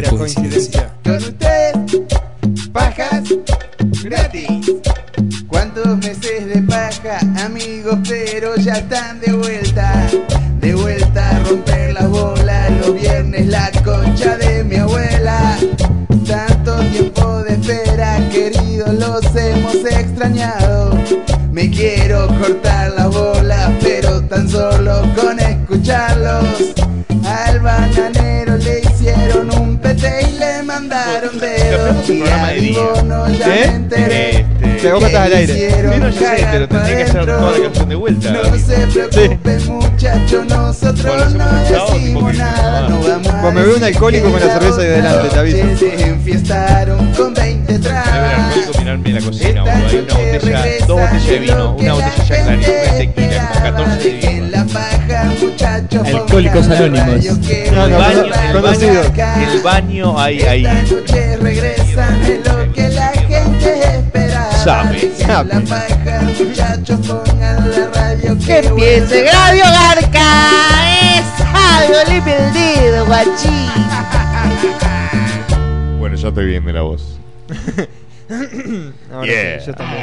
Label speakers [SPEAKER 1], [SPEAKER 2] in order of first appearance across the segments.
[SPEAKER 1] mera coincidencia.
[SPEAKER 2] Con usted, pajas gratis. ¿Cuántos meses de paja, amigos? Pero ya están de vuelta. De vuelta a romper las bolas. Los viernes la concha de mi abuela. Tanto tiempo de espera, queridos, los hemos extrañado. Me quiero cortar las bolas, pero tan solo con escucharlos. Al bananero le hicieron un pete y le mandaron dedos. Y
[SPEAKER 3] de
[SPEAKER 2] ya
[SPEAKER 4] ¿Eh?
[SPEAKER 2] me enteré.
[SPEAKER 3] Este,
[SPEAKER 4] Te vos estás al aire.
[SPEAKER 3] yo sé, pero tendría que hacer
[SPEAKER 2] pa'
[SPEAKER 3] toda la
[SPEAKER 2] dentro.
[SPEAKER 3] canción de vuelta.
[SPEAKER 2] No se preocupen muchachos, nosotros no decimos nada, no vamos a
[SPEAKER 4] Pues me veo un
[SPEAKER 2] decir
[SPEAKER 4] alcohólico
[SPEAKER 2] que
[SPEAKER 4] con la cerveza ahí
[SPEAKER 2] otra
[SPEAKER 4] delante, te aviso.
[SPEAKER 2] noche Se enfiestaron con 20
[SPEAKER 3] Debe haber
[SPEAKER 2] trabas.
[SPEAKER 3] alcohólico mirarme en la cocina, boludo. Hay una botella, dos botellas de vino, una
[SPEAKER 2] la
[SPEAKER 3] botella ya clarito,
[SPEAKER 2] gente
[SPEAKER 3] una tequila, como
[SPEAKER 2] esperaba.
[SPEAKER 3] 14 de vino.
[SPEAKER 5] Alcohólicos Anónimos.
[SPEAKER 4] No,
[SPEAKER 3] El baño, el baño, el baño hay,
[SPEAKER 2] esperaba.
[SPEAKER 3] Sabe.
[SPEAKER 4] Sabe.
[SPEAKER 6] Que empiece Radio Garca. Es algo dedo, guachín.
[SPEAKER 3] Bueno, yo estoy bien de la voz.
[SPEAKER 4] Ahora
[SPEAKER 3] Yeah.
[SPEAKER 4] sí, ya estamos.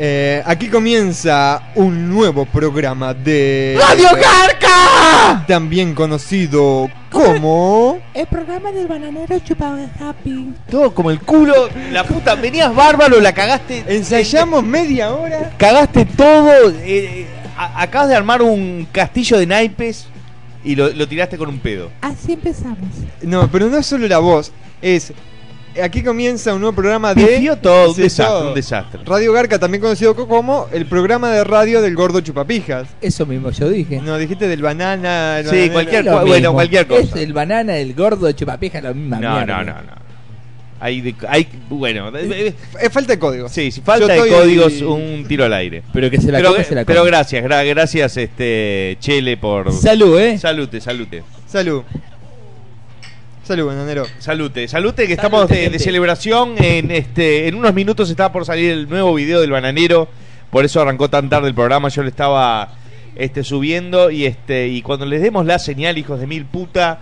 [SPEAKER 4] Eh, aquí comienza un nuevo programa de
[SPEAKER 6] ¡Radio Garca!
[SPEAKER 4] también conocido como
[SPEAKER 6] El programa del bananero chupado de Happy.
[SPEAKER 3] Todo como el culo. La puta, venías bárbaro, la cagaste.
[SPEAKER 4] ensayamos media hora.
[SPEAKER 3] Cagaste todo. eh, a- acabas de armar un castillo de naipes y lo, lo tiraste con un pedo.
[SPEAKER 6] Así empezamos.
[SPEAKER 4] No, pero no es solo la voz, es aquí comienza un nuevo programa de
[SPEAKER 3] Pifió todo, un
[SPEAKER 4] Sí,
[SPEAKER 3] desastre,
[SPEAKER 4] todo.
[SPEAKER 3] un desastre.
[SPEAKER 4] Radio Garca, también conocido co- como el programa de radio del gordo chupapijas.
[SPEAKER 5] Eso mismo yo dije.
[SPEAKER 4] No, dijiste del banana. el
[SPEAKER 3] Sí,
[SPEAKER 4] bananero.
[SPEAKER 3] cualquier cu- bueno, cualquier cosa.
[SPEAKER 5] Es el banana, el gordo, chupapija, la misma
[SPEAKER 3] No,
[SPEAKER 5] mierda.
[SPEAKER 3] no, no, no. Hay, de- hay bueno,
[SPEAKER 4] Es falta de código.
[SPEAKER 3] sí, si falta de códigos, un tiro al aire.
[SPEAKER 5] Pero que se la
[SPEAKER 3] Pero,
[SPEAKER 5] come, se la come.
[SPEAKER 3] pero gracias, gra- gracias, este Chele por
[SPEAKER 5] Salud, eh.
[SPEAKER 3] salute, salute.
[SPEAKER 4] Salud. Salud, bananero.
[SPEAKER 3] Salute, salute que
[SPEAKER 5] Salute,
[SPEAKER 3] estamos de, celebración en este en unos minutos está por salir el nuevo video del bananero, por eso arrancó tan tarde el programa, yo le estaba este subiendo y este y cuando les demos la señal hijos de mil puta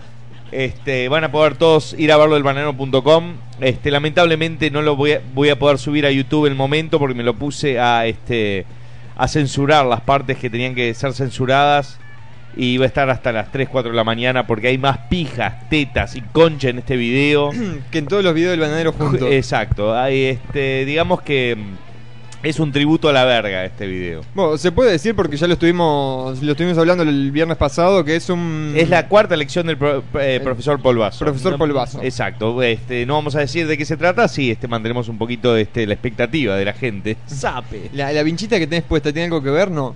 [SPEAKER 3] este van a poder todos ir a verlo del bananero.com. Este lamentablemente no lo voy a, voy a poder subir a YouTube en el momento porque me lo puse a este a censurar las partes que tenían que ser censuradas y va a estar hasta las 3, 4 de la mañana porque hay más pijas, tetas y concha en este video.
[SPEAKER 4] Que en todos los videos del bananero juntos.
[SPEAKER 3] Exacto, hay este, digamos que mm, es un tributo a la verga este video.
[SPEAKER 4] Bueno, se puede decir porque ya lo estuvimos lo estuvimos hablando el viernes pasado que es un
[SPEAKER 3] Es la cuarta elección del pro- eh, profesor Polvazo.
[SPEAKER 4] profesor
[SPEAKER 3] No-
[SPEAKER 4] Polvazo.
[SPEAKER 3] Exacto, este, no vamos a decir de qué se trata, sí, este, mantenemos un poquito este, la expectativa de la gente. Sape.
[SPEAKER 4] la, la vinchita que tenés puesta tiene algo que ver, ¿no?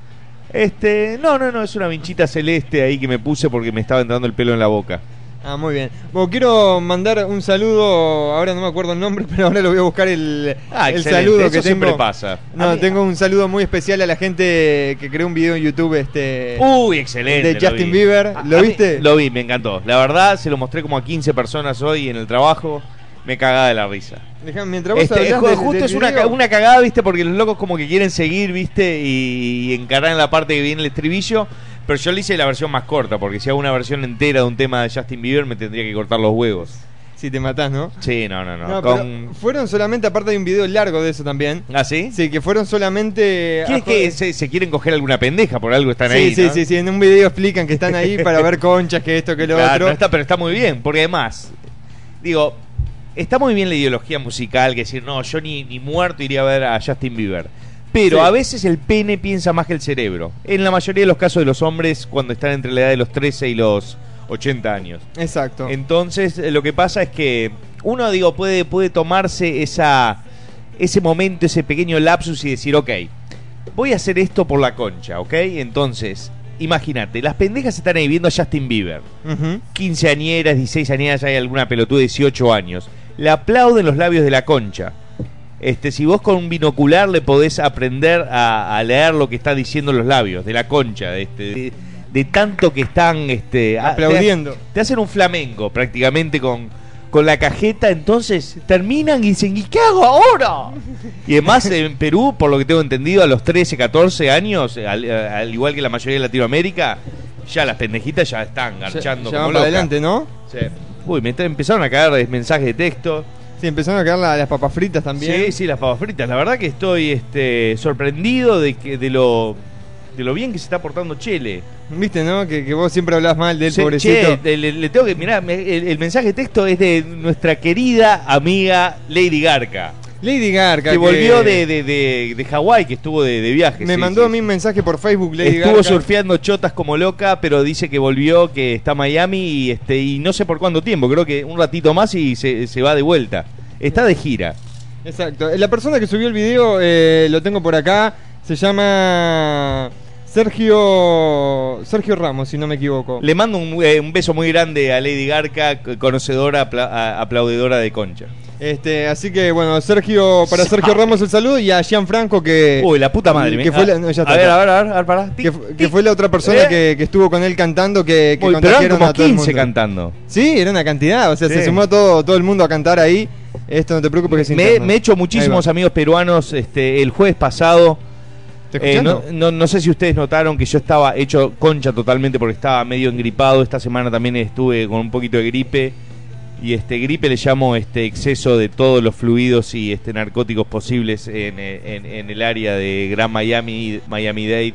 [SPEAKER 3] Este, no, no, no, es una vinchita celeste ahí que me puse porque me estaba entrando el pelo en la boca.
[SPEAKER 4] Ah, muy bien. Bueno, quiero mandar un saludo, ahora no me acuerdo el nombre, pero ahora lo voy a buscar el,
[SPEAKER 3] Ah,
[SPEAKER 4] el saludo
[SPEAKER 3] eso
[SPEAKER 4] que
[SPEAKER 3] siempre
[SPEAKER 4] tengo.
[SPEAKER 3] pasa.
[SPEAKER 4] No, tengo un saludo muy especial a la gente que creó un video en YouTube este
[SPEAKER 3] Uy, excelente.
[SPEAKER 4] de Justin. Bieber.
[SPEAKER 3] A-
[SPEAKER 4] ¿Lo
[SPEAKER 3] a mí-
[SPEAKER 4] viste?
[SPEAKER 3] Lo vi, me encantó. La verdad, se lo mostré como a 15 personas hoy en el trabajo. Me cagaba de la risa.
[SPEAKER 4] Dejá, mientras vos
[SPEAKER 3] Este,
[SPEAKER 4] del-
[SPEAKER 3] justo es una,
[SPEAKER 4] video-
[SPEAKER 3] una cagada, viste, porque los locos como que quieren seguir, viste, y, y encarar en la parte que viene el estribillo. Pero yo le hice la versión más corta, porque si hago una versión entera de un tema de Justin Bieber, me tendría que cortar los huevos.
[SPEAKER 4] Si te matás, ¿no?
[SPEAKER 3] Sí, no, no, no.
[SPEAKER 4] No,
[SPEAKER 3] Con...
[SPEAKER 4] pero fueron solamente, aparte de un video largo de eso también.
[SPEAKER 3] ¿Ah, sí?
[SPEAKER 4] Sí, que fueron solamente.
[SPEAKER 3] ¿Qué es que se, se quieren coger alguna pendeja? Por algo están
[SPEAKER 4] sí,
[SPEAKER 3] ahí.
[SPEAKER 4] sí,
[SPEAKER 3] ¿no?
[SPEAKER 4] sí, sí, en un video explican que están ahí para ver conchas, que esto, que lo
[SPEAKER 3] Claro,
[SPEAKER 4] otro.
[SPEAKER 3] no está, pero está muy bien, porque además, digo, está muy bien la ideología musical, que decir, no, yo ni, ni muerto iría a ver a Justin Bieber. Pero
[SPEAKER 4] Sí.
[SPEAKER 3] a veces el pene piensa más que el cerebro. En la mayoría de los casos de los hombres, cuando están entre la edad de los 13 y los 80 años.
[SPEAKER 4] Exacto.
[SPEAKER 3] Entonces, eh, lo que pasa es que uno, digo, puede, puede tomarse esa, ese momento, ese pequeño lapsus y decir, ok, voy a hacer esto por la concha, ¿ok? Entonces, imagínate, las pendejas están ahí viendo a Justin Bieber.
[SPEAKER 4] Ujú.
[SPEAKER 3] 15 añeras, 16 añeras, hay alguna pelotuda de 18 años. Le aplauden los labios de la concha. Este, si vos con un binocular le podés aprender a, a leer lo que están diciendo los labios de la concha, de, este, de, de tanto que están este, a-
[SPEAKER 4] Aplaudiendo.
[SPEAKER 3] Te, te hacen un flamenco prácticamente con, con la cajeta, entonces terminan y dicen, ¿y qué hago ahora? Y además en Perú, por lo que tengo entendido, a los 13, 14 años, al, al igual que la mayoría de Latinoamérica, ya las pendejitas ya están garchando
[SPEAKER 4] ya
[SPEAKER 3] como
[SPEAKER 4] van para adelante, ¿no?
[SPEAKER 3] Sí. Uy, me empezaron a caer mensajes de texto.
[SPEAKER 4] Sí, empezaron a caer la- las papas fritas también.
[SPEAKER 3] Sí, sí, las papas fritas. La verdad que estoy este, sorprendido de que de lo de lo bien que se está portando Chele.
[SPEAKER 4] Viste, ¿no? Que, que vos siempre hablás mal del
[SPEAKER 3] Sí,
[SPEAKER 4] pobrecito.
[SPEAKER 3] che, le, le tengo que mirar el, el mensaje de texto es de nuestra querida amiga Lady Garca,
[SPEAKER 4] Lady Garca.
[SPEAKER 3] que volvió de, de, de, de Hawái, que estuvo de, de viaje.
[SPEAKER 4] Me
[SPEAKER 3] sí,
[SPEAKER 4] mandó
[SPEAKER 3] sí.
[SPEAKER 4] a mí un mensaje por Facebook, Lady
[SPEAKER 3] Estuvo
[SPEAKER 4] Garca.
[SPEAKER 3] surfeando chotas como loca, pero dice que volvió, que está Miami y este y no sé por cuánto tiempo, creo que un ratito más y se, se va de vuelta. Está de gira.
[SPEAKER 4] Exacto. La persona que subió el video, eh, lo tengo por acá, se llama Sergio Sergio Ramos, si no me equivoco.
[SPEAKER 3] Le mando un, eh, un beso muy grande a Lady Garca, conocedora, apla- aplaudidora de concha.
[SPEAKER 4] Este, así que bueno, Sergio, para Sergio Ramos el saludo y a Gianfranco que
[SPEAKER 3] Uy, la puta madre.
[SPEAKER 4] que fue la,
[SPEAKER 3] a,
[SPEAKER 4] no, ya está,
[SPEAKER 3] a ver, a ver, a ver, a ver, pará.
[SPEAKER 4] que, fu- que fue la otra persona
[SPEAKER 3] ¿Eh?
[SPEAKER 4] que, que estuvo con él cantando que, que
[SPEAKER 3] Uy, pero eran
[SPEAKER 4] contagiaron
[SPEAKER 3] como
[SPEAKER 4] a todo el
[SPEAKER 3] 15
[SPEAKER 4] mundo.
[SPEAKER 3] cantando.
[SPEAKER 4] Sí, era una cantidad, o sea, se sumó todo, todo el mundo a cantar ahí. Esto no te preocupes que es
[SPEAKER 3] Me, me he hecho muchísimos amigos peruanos este, el jueves pasado.
[SPEAKER 4] ¿Te
[SPEAKER 3] Eh, no, no- no sé si ustedes notaron que yo estaba hecho concha totalmente porque estaba medio engripado. Esta semana también estuve con un poquito de gripe. Y este gripe le llamo este exceso de todos los fluidos y este narcóticos posibles en, en- en el área de Gran Miami, Miami Dade.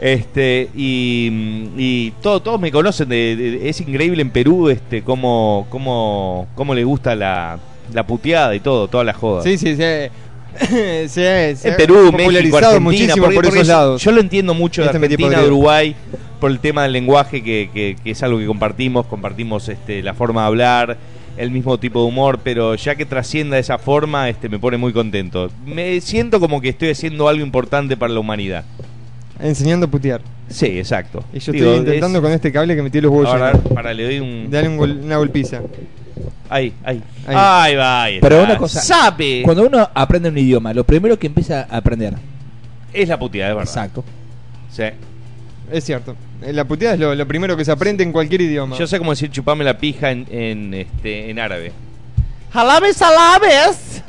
[SPEAKER 3] Este, y, y todo- todos me conocen, de, de- es increíble en Perú este cómo, cómo, cómo le gusta la, la puteada y todo, toda la joda.
[SPEAKER 4] Sí, sí, sí.
[SPEAKER 3] En Perú, México, Argentina,
[SPEAKER 4] muchísimo por
[SPEAKER 3] porque
[SPEAKER 4] esos
[SPEAKER 3] yo-
[SPEAKER 4] lados.
[SPEAKER 3] Yo lo entiendo mucho de
[SPEAKER 4] Este
[SPEAKER 3] Argentina, de Uruguay, por el tema del lenguaje, que, que- que es algo que compartimos, compartimos este, la forma de hablar, el mismo tipo de humor, pero ya que trascienda esa forma, este, me pone muy contento. Me siento como que estoy haciendo algo importante para la humanidad.
[SPEAKER 4] Enseñando a putear.
[SPEAKER 3] Sí, exacto.
[SPEAKER 4] Y yo
[SPEAKER 3] Digo,
[SPEAKER 4] estoy intentando
[SPEAKER 3] es-
[SPEAKER 4] con este cable que metí los huevos
[SPEAKER 3] Ahora, para, le doy un...
[SPEAKER 4] Dale un gol- una golpiza.
[SPEAKER 3] Ahí, ahí.
[SPEAKER 4] Ahí.
[SPEAKER 3] Ahí va, ahí
[SPEAKER 5] Pero una cosa,
[SPEAKER 3] ¡Sabe!
[SPEAKER 5] Cuando uno aprende un idioma, lo primero que empieza a aprender.
[SPEAKER 3] Es la puteada, es verdad.
[SPEAKER 5] Exacto.
[SPEAKER 3] Sí.
[SPEAKER 4] Es cierto. La puteada es lo, lo primero que se aprende en cualquier idioma.
[SPEAKER 3] Yo sé cómo decir chupame la pija en, en, este, en árabe.
[SPEAKER 7] Jalabes, jalabes.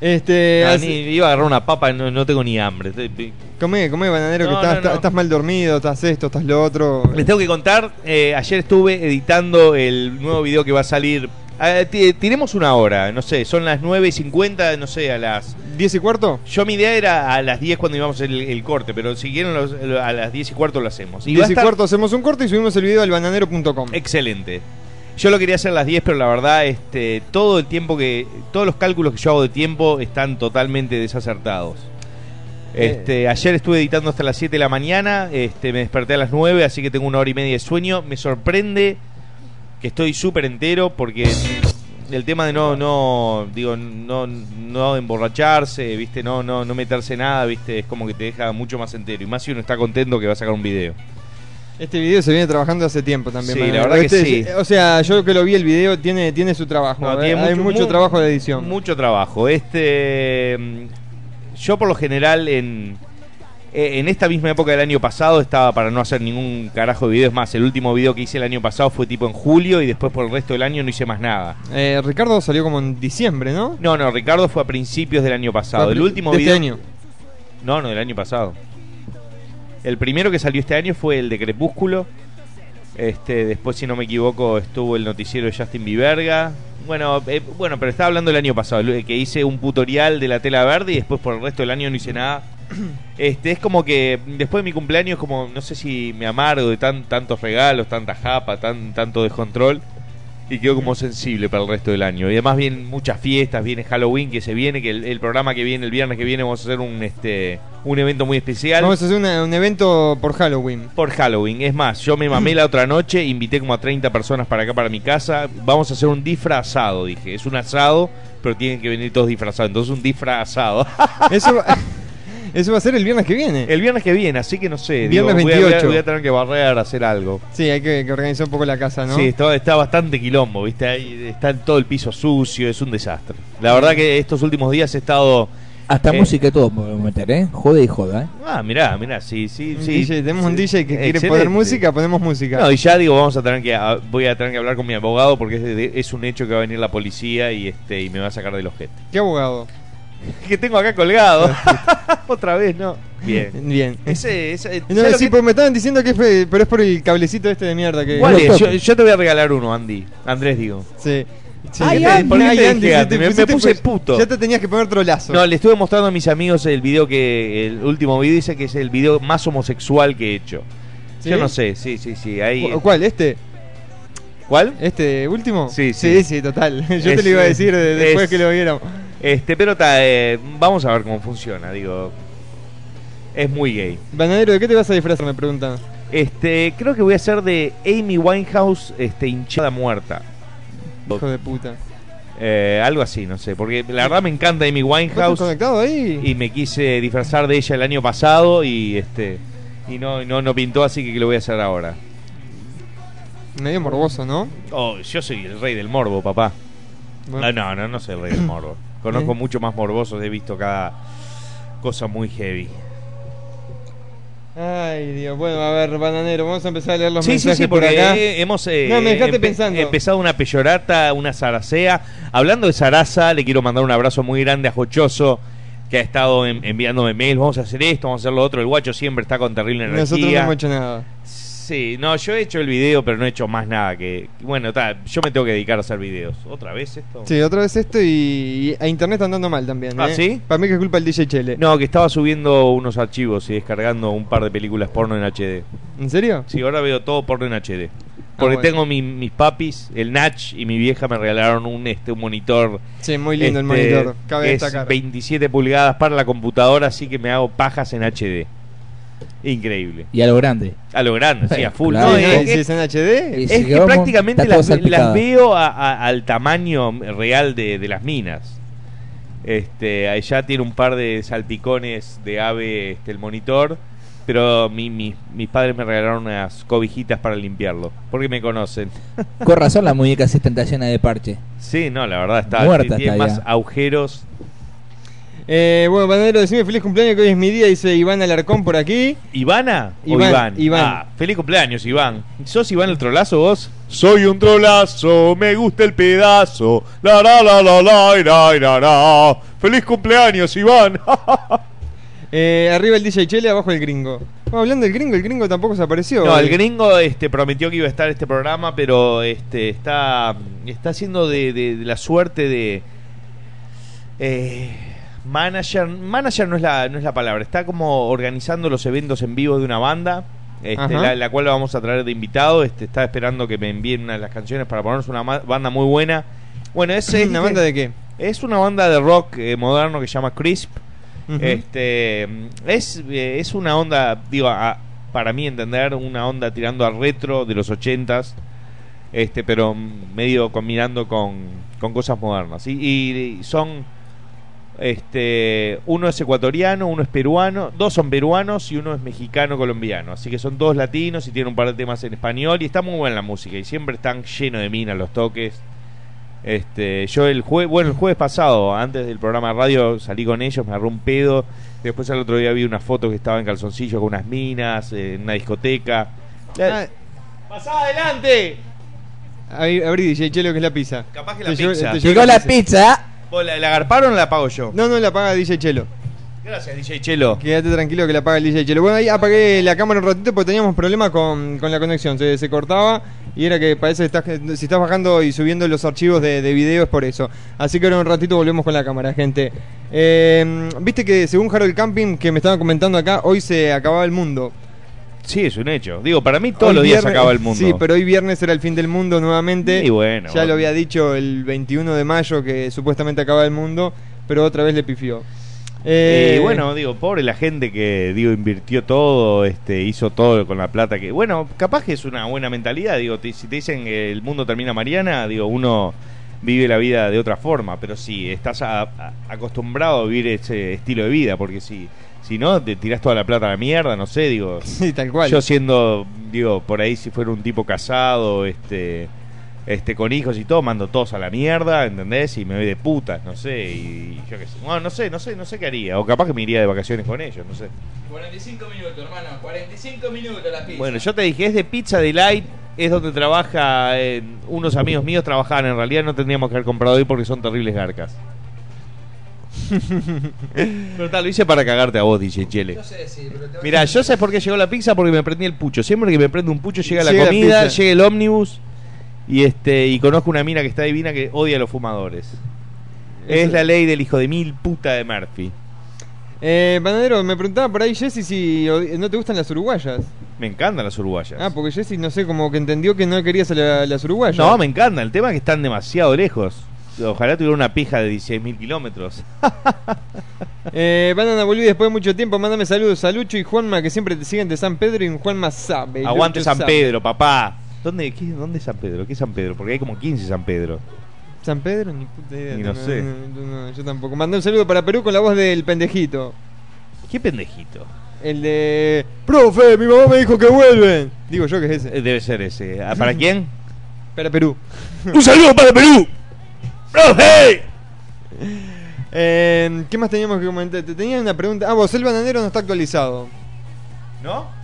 [SPEAKER 4] Este,
[SPEAKER 3] Ah,
[SPEAKER 4] así-
[SPEAKER 3] ni- iba a agarrar una papa, no, no tengo ni hambre.
[SPEAKER 4] Comé, comé, bananero, que
[SPEAKER 3] No,
[SPEAKER 4] estás,
[SPEAKER 3] no, no.
[SPEAKER 4] estás- estás mal dormido, estás esto, estás lo otro.
[SPEAKER 3] Les tengo que contar, eh, ayer estuve editando el nuevo video que va a salir. Ah, ti- tiremos una hora, no sé, son las 9 y 50, no sé, a las...
[SPEAKER 4] ¿Diez y cuarto?
[SPEAKER 3] Yo mi idea era a las 10 cuando íbamos el, el corte, pero si quieren los- a las 10 y cuarto lo hacemos. Y va a
[SPEAKER 4] Diez y
[SPEAKER 3] estar
[SPEAKER 4] cuarto hacemos un corte y subimos el video al bananero.com.
[SPEAKER 3] excelente. Yo lo quería hacer a las 10, pero la verdad, este, todo el tiempo que... Todos los cálculos que yo hago de tiempo están totalmente desacertados. Este, ayer estuve editando hasta las 7 de la mañana, este, me desperté a las 9, así que tengo una hora y media de sueño. Me sorprende que estoy súper entero porque el tema de no, no, digo, no, no emborracharse, viste, no, no, no meterse nada, viste, es como que te deja mucho más entero. Y más si uno está contento que va a sacar un video.
[SPEAKER 4] Este video se viene trabajando hace tiempo también.
[SPEAKER 3] Sí, la verdad que
[SPEAKER 4] Este-
[SPEAKER 3] sí.
[SPEAKER 4] O sea, yo que lo vi el video tiene, tiene su trabajo.
[SPEAKER 3] No,
[SPEAKER 4] eh. Hay mucho
[SPEAKER 3] mu-
[SPEAKER 4] trabajo de edición.
[SPEAKER 3] Mucho trabajo. Este, mm, yo por lo general en eh, en esta misma época del año pasado estaba para no hacer ningún carajo de videos más. El último video que hice el año pasado fue tipo en julio y después por el resto del año no hice más nada.
[SPEAKER 4] Eh, Ricardo salió como en diciembre, ¿no?
[SPEAKER 3] No, no, Ricardo fue a principios del año pasado. El último
[SPEAKER 4] de
[SPEAKER 3] video
[SPEAKER 4] este año.
[SPEAKER 3] No, no, del año pasado. El primero que salió este año fue el de Crepúsculo. Este, después, si no me equivoco, estuvo el noticiero de Justin Bieberga. Bueno, eh, bueno, pero estaba hablando del año pasado, que hice un tutorial de la tela verde y después por el resto del año no hice nada. Este, es como que después de mi cumpleaños, como no sé si me amargo de tan, tantos regalos, tanta japa, tan, tanto descontrol. Y quedo como sensible para el resto del año. Y además vienen muchas fiestas, viene Halloween que se viene, que el, el programa que viene el viernes que viene vamos a hacer un este un evento muy especial.
[SPEAKER 4] Vamos a hacer una- un evento por Halloween.
[SPEAKER 3] Por Halloween, es más, yo me mamé la otra noche, invité como a 30 personas para acá, para mi casa. Vamos a hacer un disfrazado, dije. Es un asado, pero tienen que venir todos disfrazados. Entonces, un disfrazado.
[SPEAKER 4] Eso, Eso va a ser el viernes que viene.
[SPEAKER 3] El viernes que viene, así que no sé.
[SPEAKER 4] Viernes
[SPEAKER 3] voy a- voy a-
[SPEAKER 4] 28.
[SPEAKER 3] Voy a, tener que barrer, hacer algo.
[SPEAKER 4] Sí, hay que, que organizar un poco la casa, ¿no?
[SPEAKER 3] Sí, está, está bastante quilombo, ¿viste? Ahí está todo el piso sucio, es un desastre. La verdad que estos últimos días he estado.
[SPEAKER 5] Hasta
[SPEAKER 3] Eh.
[SPEAKER 5] música y todo podemos meter, ¿eh? Joda y joda, ¿eh?
[SPEAKER 3] Ah, mirá, mirá, sí, sí,
[SPEAKER 4] Un
[SPEAKER 3] sí.
[SPEAKER 4] DJ, tenemos un
[SPEAKER 3] Sí,
[SPEAKER 4] DJ que quiere
[SPEAKER 3] excelente.
[SPEAKER 4] poner música, ponemos música.
[SPEAKER 3] No, y ya digo, vamos a tener que a- voy a tener que hablar con mi abogado porque es, de- es un hecho que va a venir la policía y este y me va a sacar del ojete.
[SPEAKER 4] ¿Qué abogado?
[SPEAKER 3] Que tengo acá colgado. Otra vez, ¿no? Bien.
[SPEAKER 4] Bien.
[SPEAKER 3] Ese, ese-
[SPEAKER 4] No,
[SPEAKER 3] ¿sabes lo
[SPEAKER 4] sí,
[SPEAKER 3] que-
[SPEAKER 4] pues me estaban diciendo que es, pe- pero es por el cablecito este de mierda que.
[SPEAKER 3] ¿Cuál es? Yo, yo te voy a regalar uno, Andy. Andrés, digo.
[SPEAKER 4] Sí. Sí,
[SPEAKER 3] Ay,
[SPEAKER 4] que
[SPEAKER 3] Andy, ¿por qué te
[SPEAKER 4] Andy,
[SPEAKER 3] dije
[SPEAKER 4] sí,
[SPEAKER 3] Andy?
[SPEAKER 4] te
[SPEAKER 3] Me- puse puto.
[SPEAKER 4] Ya te tenías que poner trolazo.
[SPEAKER 3] No, le estuve mostrando a mis amigos el video que. El último video dice que es el video más homosexual que he hecho.
[SPEAKER 4] ¿Sí?
[SPEAKER 3] Yo no sé, sí, sí, sí. Ahí.
[SPEAKER 4] ¿Cu- ¿Cuál? ¿Este?
[SPEAKER 3] ¿Cuál?
[SPEAKER 4] ¿Este último?
[SPEAKER 3] Sí,
[SPEAKER 4] sí.
[SPEAKER 3] sí.
[SPEAKER 4] Sí, total. Yo
[SPEAKER 3] Es-
[SPEAKER 4] te lo iba a decir de- después
[SPEAKER 3] es-
[SPEAKER 4] que lo vieron.
[SPEAKER 3] Este, pero ta, eh, vamos a ver cómo funciona, digo. Es muy gay.
[SPEAKER 4] Banadero, ¿de qué te vas a disfrazar? Me preguntan.
[SPEAKER 3] Este, creo que voy a hacer de Amy Winehouse, este, hinchada muerta.
[SPEAKER 4] Hijo de puta.
[SPEAKER 3] Eh, algo así, no sé, porque la verdad me encanta Amy
[SPEAKER 4] ¿No
[SPEAKER 3] Winehouse
[SPEAKER 4] conectado ahí?
[SPEAKER 3] y me quise disfrazar de ella el año pasado y este y no no no pintó, así que lo voy a hacer ahora.
[SPEAKER 4] Medio morboso, ¿no?
[SPEAKER 3] Oh, yo soy el rey del morbo, papá.
[SPEAKER 4] Bueno.
[SPEAKER 3] Ah, no, no, no soy el rey del morbo. Conozco
[SPEAKER 4] Eh.
[SPEAKER 3] mucho más morbosos, he visto cada cosa muy heavy.
[SPEAKER 4] Ay, Dios. Bueno, a ver, bananero, vamos a empezar a leer los
[SPEAKER 3] Sí, sí,
[SPEAKER 4] mensajes
[SPEAKER 3] sí,
[SPEAKER 4] por
[SPEAKER 3] porque
[SPEAKER 4] acá.
[SPEAKER 3] eh, hemos eh,
[SPEAKER 4] No, me
[SPEAKER 3] empe-
[SPEAKER 4] pensando.
[SPEAKER 3] empezado una peyorata, una zaracea. Hablando de zaraza, le quiero mandar un abrazo muy grande a Jochoso, que ha estado en- enviándome mails. Vamos a hacer esto, vamos a hacer lo otro. El guacho siempre está con terrible energía.
[SPEAKER 4] Nosotros no hemos hecho nada.
[SPEAKER 3] Sí, no, yo he hecho el video, pero no he hecho más nada que... Bueno, ta, yo me tengo que dedicar a hacer videos. ¿Otra vez esto?
[SPEAKER 4] Sí, otra vez esto y, y a internet andando mal también.
[SPEAKER 3] ¿Ah,
[SPEAKER 4] ¿eh?
[SPEAKER 3] sí?
[SPEAKER 4] Para mí que es culpa del DJ Chele.
[SPEAKER 3] No, que estaba subiendo unos archivos y descargando un par de películas porno en HD.
[SPEAKER 4] ¿En serio?
[SPEAKER 3] Sí, ahora veo todo porno en HD. Porque
[SPEAKER 4] bueno.
[SPEAKER 3] tengo mi- mis papis, el Natch y mi vieja me regalaron un este un monitor.
[SPEAKER 4] Sí, muy lindo el
[SPEAKER 3] este,
[SPEAKER 4] monitor. Cabe
[SPEAKER 3] es
[SPEAKER 4] destacar.
[SPEAKER 3] 27 pulgadas para la computadora, así que me hago pajas en HD. Increíble.
[SPEAKER 5] Y a lo grande.
[SPEAKER 3] A lo grande, sí, a full.
[SPEAKER 5] Claro.
[SPEAKER 3] No, es, es-
[SPEAKER 4] es en HD.
[SPEAKER 3] Es
[SPEAKER 5] si
[SPEAKER 3] que
[SPEAKER 5] vamos,
[SPEAKER 3] prácticamente las, veo a- a- al tamaño real de, de las minas. Este, allá tiene un par de salpicones de ave este, el monitor, pero mi- mi- mis padres me regalaron unas cobijitas para limpiarlo, porque me conocen.
[SPEAKER 5] Con razón la muñeca sí está llena de parche.
[SPEAKER 3] Sí, no, la verdad está,
[SPEAKER 5] Muerta
[SPEAKER 3] tiene
[SPEAKER 5] está
[SPEAKER 3] más
[SPEAKER 5] ya.
[SPEAKER 3] agujeros.
[SPEAKER 4] Eh, bueno, Banadero, decime feliz cumpleaños que hoy es mi día, dice Iván Alarcón por aquí.
[SPEAKER 3] ¿Ivana o
[SPEAKER 4] Iván,
[SPEAKER 3] Iván?
[SPEAKER 4] Iván.
[SPEAKER 3] Ah, feliz cumpleaños, Iván. ¿Sos Iván el trolazo vos? Soy un trolazo, me gusta el pedazo. La la la la la la la la. Feliz cumpleaños, Iván.
[SPEAKER 4] Eh, arriba el DJ Chele, abajo el gringo. Bueno, hablando del gringo, el gringo tampoco se apareció.
[SPEAKER 3] No,
[SPEAKER 4] hoy.
[SPEAKER 3] el gringo este, prometió que iba a estar este programa, pero este está está haciendo de, de- de la suerte de eh, manager. Manager no es la no es la palabra. Está como organizando los eventos en vivo de una banda. Este, la, la cual lo vamos a traer de invitado. Este, está esperando que me envíen una de las canciones para ponernos una banda muy buena. Bueno, es, es-
[SPEAKER 4] ¿Una banda de qué?
[SPEAKER 3] es una banda de rock eh, moderno que se llama Crisp. Este es, eh, es una onda, digo, a- para mí entender, una onda tirando al retro de los ochentas, este, pero medio combinando con, con cosas modernas. Y, y son este uno es ecuatoriano, uno es peruano, dos son peruanos y uno es mexicano colombiano. Así que son todos latinos y tienen un par de temas en español y está muy buena la música y siempre están llenos de minas los toques. Este, yo el jueves, bueno, el jueves pasado, antes del programa de radio, salí con ellos, me agarré un pedo. Después al otro día vi una foto que estaba en calzoncillo con unas minas, eh, en una discoteca.
[SPEAKER 4] Ah,
[SPEAKER 3] ¡Pasá adelante!
[SPEAKER 4] ahí, abrí DJ Chelo que es la pizza.
[SPEAKER 3] Capaz que la pizza.
[SPEAKER 5] Llegó la pizza.
[SPEAKER 3] ¿Vos ¿La, la agarparon o la pago yo?
[SPEAKER 4] No, no la paga DJ Chelo.
[SPEAKER 3] Gracias, DJ Chelo.
[SPEAKER 4] Quédate tranquilo que la paga el DJ Chelo. Bueno, ahí apagué la cámara un ratito porque teníamos problemas con, con la conexión. Se, se cortaba y era que parece que estás, si estás bajando y subiendo los archivos de, de video es por eso. Así que ahora un ratito volvemos con la cámara, gente. Eh, Viste que según Harold Camping, que me estaban comentando acá, hoy se acababa el mundo.
[SPEAKER 3] Sí, es un hecho. Digo, para mí todos
[SPEAKER 4] Hoy
[SPEAKER 3] los días
[SPEAKER 4] viernes-
[SPEAKER 3] acaba el mundo.
[SPEAKER 4] Sí, pero hoy viernes era el fin del mundo nuevamente.
[SPEAKER 3] Y bueno,
[SPEAKER 4] Ya
[SPEAKER 3] bueno.
[SPEAKER 4] lo había dicho el 21 de mayo que supuestamente acaba el mundo, pero otra vez le pifió. Eh,
[SPEAKER 3] y bueno, digo, pobre la gente que digo invirtió todo, este, hizo todo con la plata que, bueno, capaz que es una buena mentalidad, digo, te- si te dicen que el mundo termina mañana, digo, uno vive la vida de otra forma, pero si estás a- a- acostumbrado a vivir ese estilo de vida, porque si Si no, te tirás toda la plata a la mierda, no sé, digo.
[SPEAKER 4] Sí, tal cual.
[SPEAKER 3] Yo siendo, digo, por ahí si fuera un tipo casado, este, este, con hijos y todo, mando todos a la mierda, ¿entendés? Y me voy de putas, no sé, y, yo qué sé. Bueno, no sé, no sé, no sé qué haría. O capaz que me iría de vacaciones con ellos, no sé.
[SPEAKER 5] 45 minutos, hermano. 45 minutos la pizza.
[SPEAKER 3] Bueno, yo te dije, es de Pizza Delight, es donde trabaja, eh, unos amigos míos trabajaban, en realidad no tendríamos que haber comprado hoy porque son terribles garcas. Pero tal, lo hice para cagarte a vos, DJ Chele.
[SPEAKER 5] Yo sé, sí, pero te voy a-
[SPEAKER 3] Mira, yo sé por qué llegó la pizza porque me prendí el pucho. Siempre que me prende un pucho llega la
[SPEAKER 4] Llega la
[SPEAKER 3] comida,
[SPEAKER 4] pizza.
[SPEAKER 3] llega el ómnibus y este y conozco una mina que está divina que odia a los fumadores. Es la ley del hijo de mil puta de Murphy.
[SPEAKER 4] Eh, Panadero, me preguntaba por ahí Jessy si no te gustan las uruguayas.
[SPEAKER 3] Me encantan las uruguayas.
[SPEAKER 4] Ah, porque Jessy, no sé, como que entendió que no querías a la- las uruguayas.
[SPEAKER 3] no, me encanta. El tema es que están demasiado lejos. Ojalá tuviera una pija de 16.000 kilómetros.
[SPEAKER 4] Eh, Banana volví después de mucho tiempo. Mándame saludos a Lucho y Juanma, que siempre te siguen de San Pedro. Y Juanma sabe.
[SPEAKER 3] Aguante
[SPEAKER 4] Lucho
[SPEAKER 3] San
[SPEAKER 4] sabe.
[SPEAKER 3] Pedro, papá. ¿Dónde, qué, ¿Dónde es San Pedro? ¿Qué es San Pedro? Porque hay como 15 San Pedro.
[SPEAKER 4] ¿San Pedro? Ni puta idea.
[SPEAKER 3] Ni no sé.
[SPEAKER 4] no, no, yo tampoco. Mandé un saludo para Perú con la voz del pendejito.
[SPEAKER 3] ¿Qué pendejito?
[SPEAKER 4] El de. Profe, mi mamá me dijo que vuelven. Digo yo que es ese.
[SPEAKER 3] Eh, Debe ser ese. ¿Ah, ¿Para quién?
[SPEAKER 4] Para Perú.
[SPEAKER 3] ¡Un saludo para Perú! ¡Profe!
[SPEAKER 4] Eh, ¿Qué más teníamos que comentar? Te tenía una pregunta. Ah, vos, el bananero no está actualizado.
[SPEAKER 3] ¿No?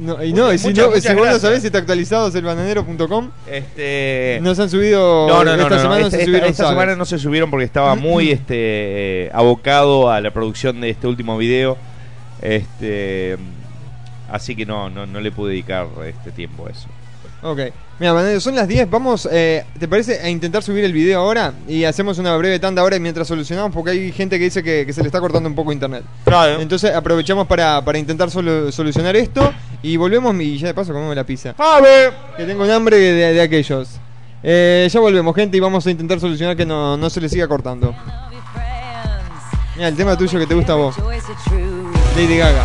[SPEAKER 4] No, y no, y si,
[SPEAKER 3] Muchas-
[SPEAKER 4] no,
[SPEAKER 3] muchas
[SPEAKER 4] si vos no sabés si está actualizado es elbananero.com.
[SPEAKER 3] Este.
[SPEAKER 4] No se han subido.
[SPEAKER 3] No, no, no,
[SPEAKER 4] esta
[SPEAKER 3] no,
[SPEAKER 4] semana no
[SPEAKER 3] Esta,
[SPEAKER 4] se
[SPEAKER 3] esta-
[SPEAKER 4] subieron
[SPEAKER 3] esta semana no se subieron porque estaba muy este abocado a la producción de este último video. Este así que no, no, no le pude dedicar este tiempo a eso.
[SPEAKER 4] Ok. Mira, Bananero, son las 10. Vamos, eh, ¿te parece a intentar subir el video ahora? Y hacemos una breve tanda ahora mientras solucionamos, porque hay gente que dice que, que se le está cortando un poco internet.
[SPEAKER 3] Claro.
[SPEAKER 4] Entonces aprovechamos para, para intentar solu- solucionar esto y volvemos y ya de paso comemos la pizza.
[SPEAKER 3] ¡Ave!
[SPEAKER 4] Que tengo un hambre de, de aquellos. Eh, ya volvemos, gente, y vamos a intentar solucionar que no, no se le siga cortando. Mira, el tema tuyo que te gusta a vos. Lady Gaga.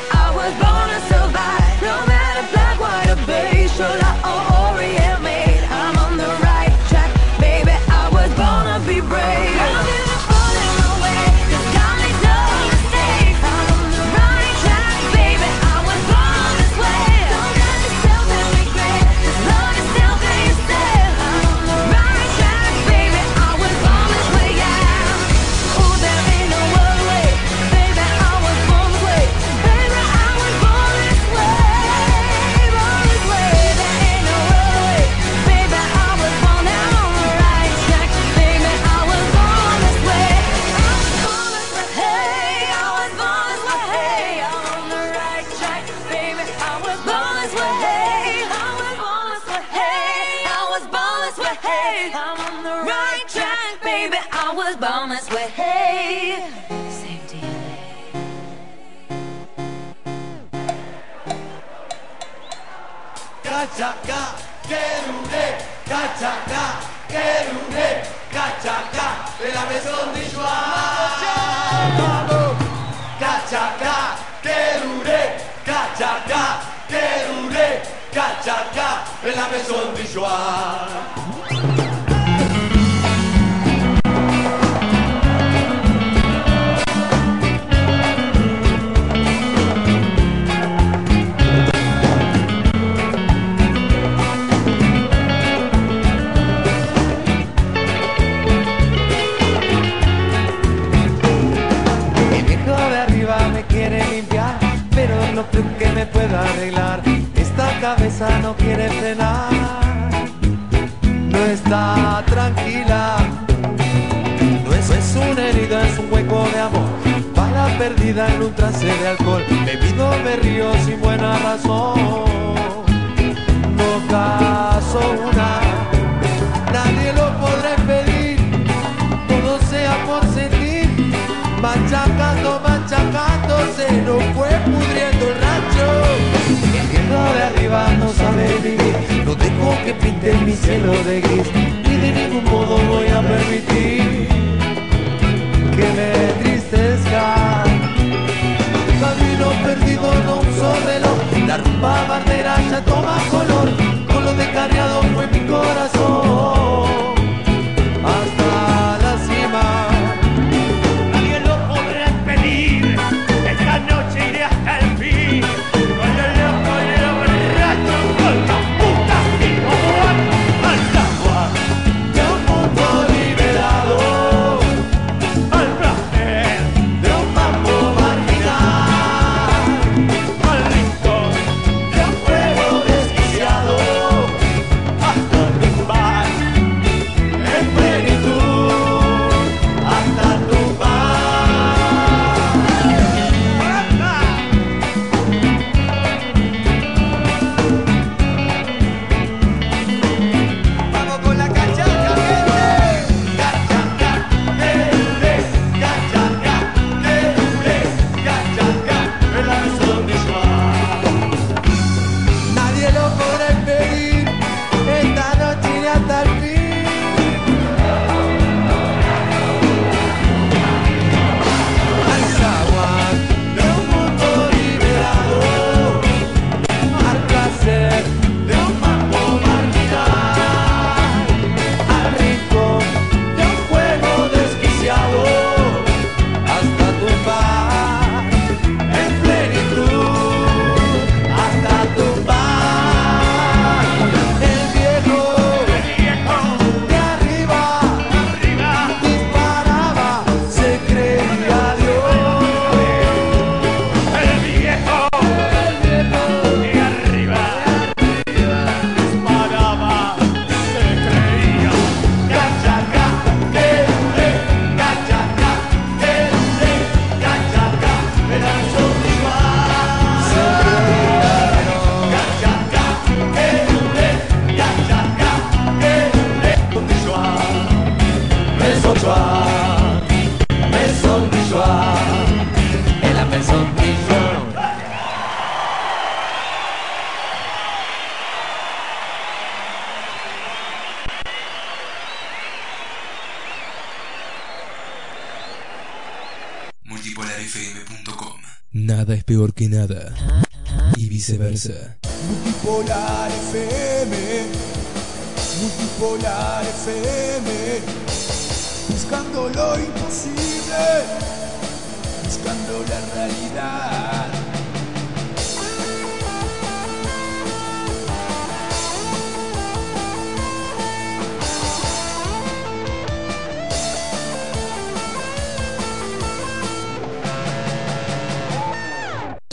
[SPEAKER 8] Nice. Uh,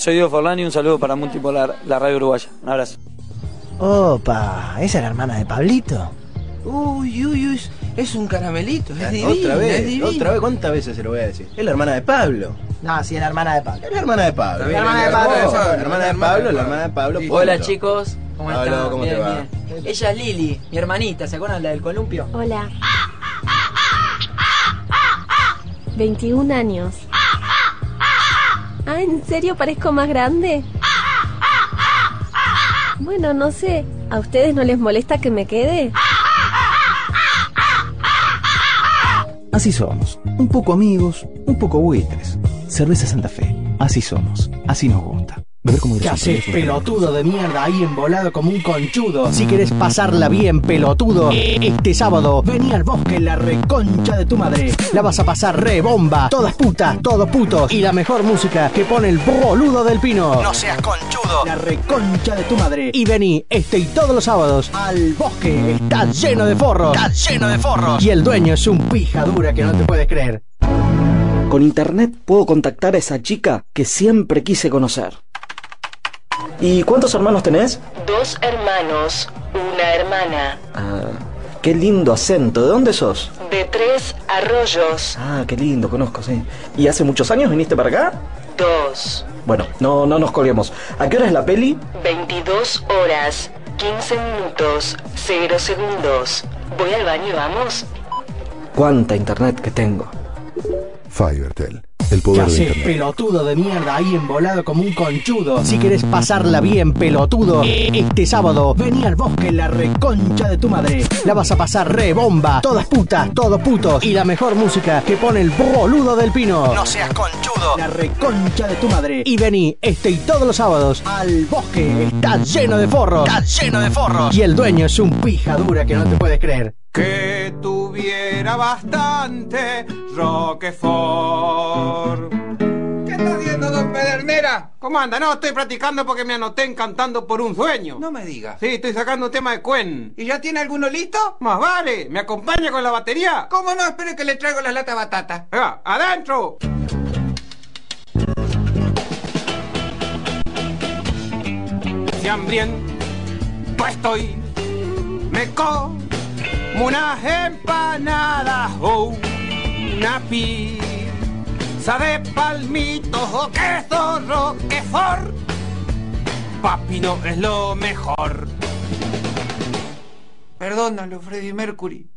[SPEAKER 8] soy Diego Forlán y
[SPEAKER 9] un
[SPEAKER 10] saludo para Multipolar, la radio uruguaya. Un abrazo.
[SPEAKER 6] Opa, esa es la hermana de Pablito.
[SPEAKER 11] Uy, uy, uy, es un caramelito, es divino,
[SPEAKER 12] Otra vez, otra vez, ¿cuántas veces se lo voy a decir? Es la hermana de Pablo.
[SPEAKER 6] No, sí, es la hermana de Pablo.
[SPEAKER 12] Es la hermana de Pablo.
[SPEAKER 6] La hermana de Pablo.
[SPEAKER 12] La hermana de Pablo,
[SPEAKER 13] Hola chicos, ¿cómo están? Ella es Lili, mi hermanita, ¿se acuerdan la del columpio?
[SPEAKER 14] Hola. 21 años. Ah, ¿en serio parezco más grande? Bueno, no sé. ¿A ustedes no les molesta que me quede?
[SPEAKER 15] Así somos. Un poco amigos, un poco buitres. Cerveza Santa Fe. Así somos. Así nos gusta.
[SPEAKER 16] ¿Qué haces, pelotudo de mierda, ahí embolado como un conchudo? Si querés pasarla bien, pelotudo, este sábado vení al bosque, la reconcha de tu madre. La vas a pasar re bomba, todas putas, todos putos, y la mejor música que pone el boludo del pino. No seas conchudo, la reconcha de tu madre. Y vení este y todos los sábados al bosque, está lleno de forros, está lleno de forros. Y el dueño es un pija dura que no te puedes creer.
[SPEAKER 15] Con internet puedo contactar a esa chica que siempre quise conocer. ¿Y cuántos hermanos tenés?
[SPEAKER 17] Dos hermanos, una hermana.
[SPEAKER 15] Ah, qué lindo acento. ¿De dónde sos?
[SPEAKER 17] De tres arroyos.
[SPEAKER 15] Ah, qué lindo, conozco, sí. ¿Y hace muchos años viniste para acá?
[SPEAKER 17] Dos.
[SPEAKER 15] Bueno, no, no nos colguemos. ¿A qué hora es la peli?
[SPEAKER 17] 22 horas, 15 minutos, 0 segundos. Voy al baño, vamos.
[SPEAKER 15] ¿Cuánta internet que tengo?
[SPEAKER 18] Fivertel, el
[SPEAKER 16] ¿Qué
[SPEAKER 18] poder de Internet.
[SPEAKER 16] pelotudo de mierda, ahí embolado como un conchudo? Si querés pasarla bien, pelotudo, este sábado vení al bosque, la reconcha de tu madre. La vas a pasar re bomba, todas putas, todos putos, y la mejor música que pone el boludo del pino. No seas conchudo, la reconcha de tu madre. Y vení este y todos los sábados al bosque, está lleno de forros, está lleno de forros. Y el dueño es un pija dura que no te puedes creer.
[SPEAKER 19] Que tuviera bastante Roquefort.
[SPEAKER 11] ¿Qué está haciendo, don Pedernera?
[SPEAKER 19] ¿Cómo anda? No, estoy practicando porque me anoté en Cantando por un sueño.
[SPEAKER 11] No me diga.
[SPEAKER 19] Sí, estoy sacando un tema de Cuen.
[SPEAKER 11] ¿Y ya tiene alguno listo?
[SPEAKER 19] Más vale, ¿me acompaña con la batería?
[SPEAKER 11] ¿Cómo no? Espere que le traigo las latas batata.
[SPEAKER 19] Venga, adentro. Si hambriento estoy, me como unas empanadas o una pizza de palmitos o queso roquefort. Papino es lo mejor.
[SPEAKER 11] Perdónalo, Freddie Mercury.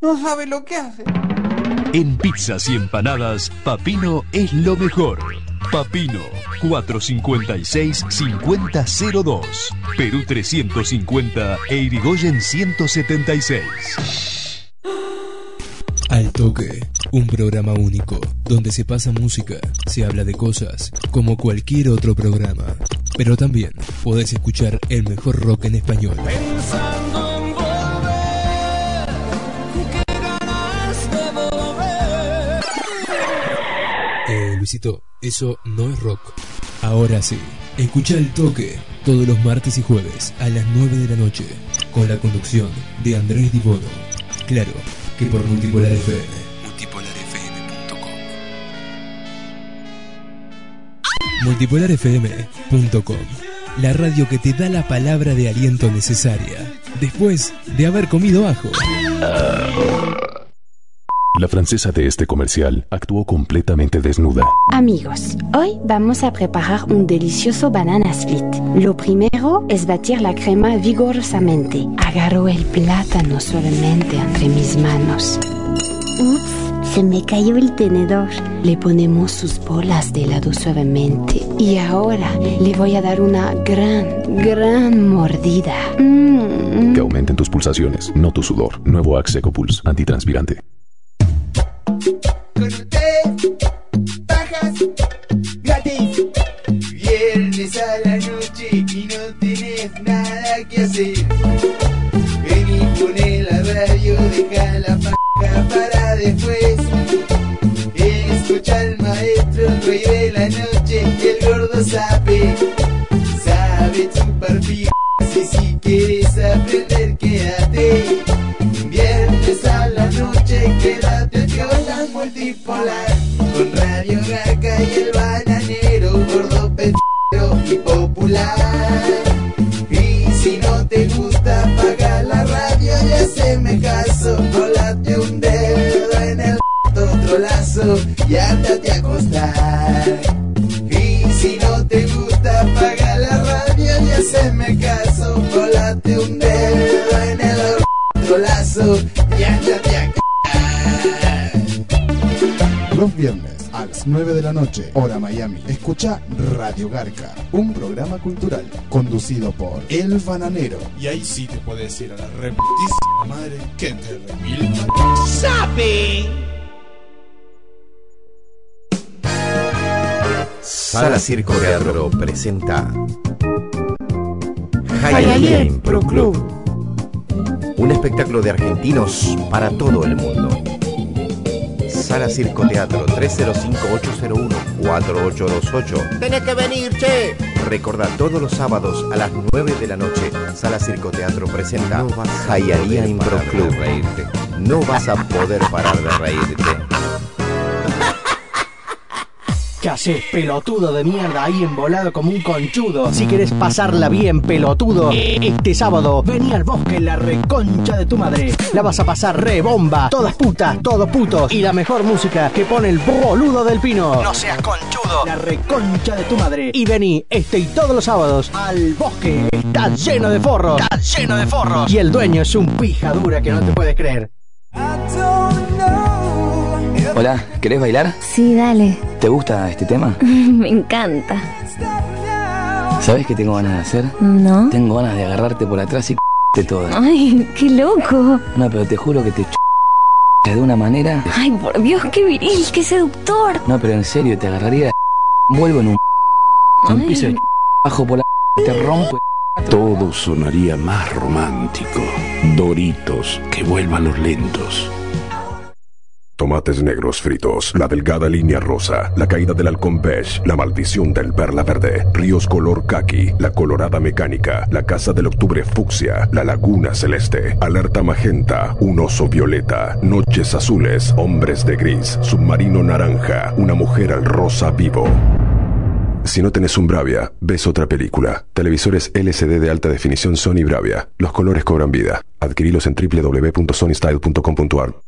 [SPEAKER 11] No sabe lo que hace.
[SPEAKER 20] En pizzas y empanadas, Papino es lo mejor. Papino 456-5002, Perú 350 e Irigoyen 176.
[SPEAKER 1] Al Toque, un programa único, donde se pasa música, se habla de cosas, como cualquier otro programa. Pero también podés escuchar el mejor rock en español.
[SPEAKER 8] Pensando
[SPEAKER 1] Luisito, eso no es rock. Ahora sí, escucha El Toque todos los martes y jueves a las 9 de la noche, con la conducción de Andrés Dibono. Claro, que por Multipolar FM. Multipolarfm.com Multipolarfm.com La radio que te da la palabra de aliento necesaria después de haber comido ajo.
[SPEAKER 18] La francesa de este comercial actuó completamente desnuda.
[SPEAKER 21] Amigos, hoy vamos a preparar un delicioso banana split. Lo primero es batir la crema vigorosamente. Agarro el plátano suavemente entre mis manos. Ups, se me cayó el tenedor. Le ponemos sus bolas de helado suavemente. Y ahora le voy a dar una gran, gran mordida. Mm.
[SPEAKER 18] Que aumenten tus pulsaciones, no tu sudor. Nuevo Axe Seco Pulse, antitranspirante.
[SPEAKER 2] Nada que hacer. Vení, poné la radio, deja la paja para después. Escucha al maestro, el rey de la noche, el gordo sabe. Sabe chupar pijas y si quieres aprender, quédate. Viernes a la noche, quédate con la multipolar. Con Radio Gaca y el bananero, gordo pendejo y popular. Y haceme caso. Colate un dedo en el otro lazo y ándate a acostar. Y si no te gusta, apaga la radio y haceme caso. Colate un dedo en el otro lazo y ándate a
[SPEAKER 22] Los viernes 9 de la noche, hora Miami. Escucha Radio Garca, un programa cultural conducido por El Bananero.
[SPEAKER 23] Y ahí sí te puedes ir a la reputísima madre que te remil.
[SPEAKER 8] ¡Sabe!
[SPEAKER 24] Sala Circo Teatro presenta Hialeah Impro Club. Un espectáculo de argentinos para todo el mundo. Sala Circo Teatro 305-801-4828.
[SPEAKER 13] Tenés que venir, che.
[SPEAKER 24] Recordá todos los sábados a las 9 de la noche. Sala Circo Teatro presenta Hialeah Impro Club. No vas a poder parar de reírte.
[SPEAKER 16] ¿Qué haces, pelotudo de mierda, ahí embolado como un conchudo? Si querés pasarla bien, pelotudo, este sábado vení al bosque la reconcha de tu madre. La vas a pasar re bomba, todas putas, todos putos y la mejor música que pone el boludo del pino. No seas conchudo, la reconcha de tu madre. Y vení este y todos los sábados al bosque. Está lleno de forros, está lleno de forros. Y el dueño es un pija dura que no te puedes creer.
[SPEAKER 25] Hola, ¿querés bailar?
[SPEAKER 26] Sí, dale.
[SPEAKER 25] ¿Te gusta este tema?
[SPEAKER 26] Me encanta.
[SPEAKER 25] ¿Sabes qué tengo ganas de hacer?
[SPEAKER 26] ¿No?
[SPEAKER 25] Tengo ganas de agarrarte por atrás y de todo.
[SPEAKER 26] Ay, qué loco.
[SPEAKER 25] No, pero te juro que te ch de una manera.
[SPEAKER 26] Ay, por Dios, qué viril, qué seductor.
[SPEAKER 25] No, pero en serio, te agarraría. Vuelvo en un. Un
[SPEAKER 26] Ay.
[SPEAKER 25] piso de bajo por la. Te rompo.
[SPEAKER 18] Todo sonaría más romántico. Doritos, que vuelvan los lentos.
[SPEAKER 27] Tomates negros fritos, la delgada línea rosa, la caída del halcón beige, la maldición del perla verde, ríos color kaki, la colorada mecánica, la casa del octubre fucsia, la laguna celeste, alerta magenta, un oso violeta, noches azules, hombres de gris, submarino naranja, una mujer al rosa vivo. Si no tenés un Bravia, ves otra película. Televisores LCD de alta definición Sony Bravia. Los colores cobran vida. Adquirilos en www.sonystyle.com.ar.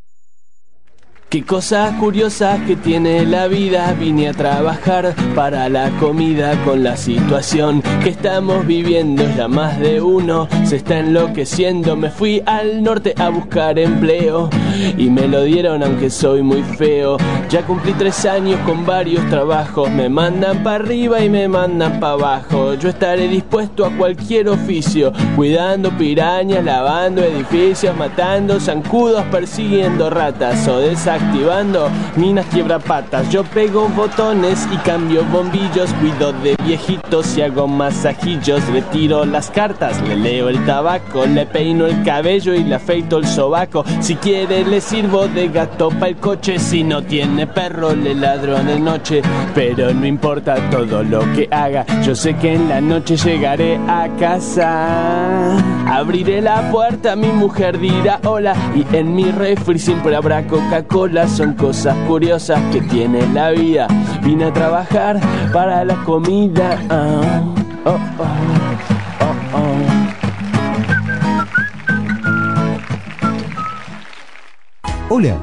[SPEAKER 28] Qué cosas curiosas que tiene la vida, vine a trabajar para la comida con la situación que estamos viviendo, ya más de uno se está enloqueciendo, me fui al norte a buscar empleo y me lo dieron aunque soy muy feo, ya cumplí tres años con varios trabajos, me mandan para arriba y me mandan para abajo, yo estaré dispuesto a cualquier oficio, cuidando pirañas, lavando edificios, matando zancudos, persiguiendo ratas o desactivando minas quiebrapatas. Yo pego botones y cambio bombillos, cuido de viejitos y hago masajillos. Retiro las cartas, le leo el tabaco, le peino el cabello y le afeito el sobaco. Si quiere le sirvo de gato para el coche, si no tiene perro le ladro de noche. Pero no importa todo lo que haga, yo sé que en la noche llegaré a casa. Abriré la puerta, mi mujer dirá hola y en mi refri siempre habrá Coca-Cola. Son cosas curiosas que tiene la vida. Vine a trabajar para la comida. Ah, oh, oh, oh,
[SPEAKER 20] Hola,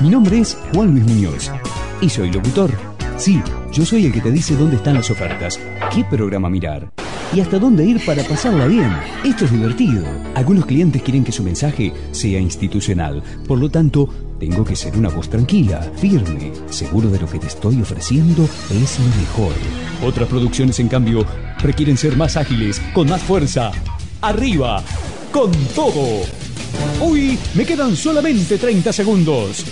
[SPEAKER 20] mi nombre es Juan Luis Muñoz y soy locutor. Sí, yo soy el que te dice dónde están las ofertas, qué programa mirar y hasta dónde ir para pasarla bien. Esto es divertido. Algunos clientes quieren que su mensaje sea institucional, por lo tanto, tengo que ser una voz tranquila, firme, seguro de lo que te estoy ofreciendo es lo mejor. Otras producciones, en cambio, requieren ser más ágiles, con más fuerza. ¡Arriba! ¡Con todo! Uy, me quedan solamente 30 segundos.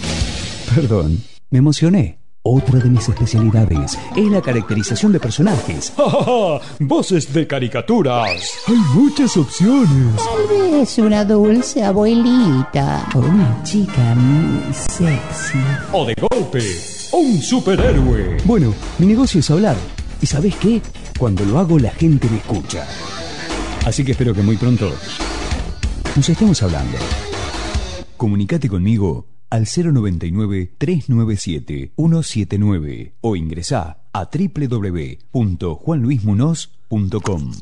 [SPEAKER 20] Perdón, me emocioné. Otra de mis especialidades es la caracterización de personajes. ¡Voces de caricaturas! Hay muchas opciones.
[SPEAKER 29] Tal vez una dulce abuelita.
[SPEAKER 20] O una chica muy sexy. O de golpe, un superhéroe. Bueno, mi negocio es hablar. ¿Y sabes qué? Cuando lo hago la gente me escucha. Así que espero que muy pronto nos estemos hablando. Comunicate conmigo al 099-397-179 o ingresá a www.juanluismunoz.com.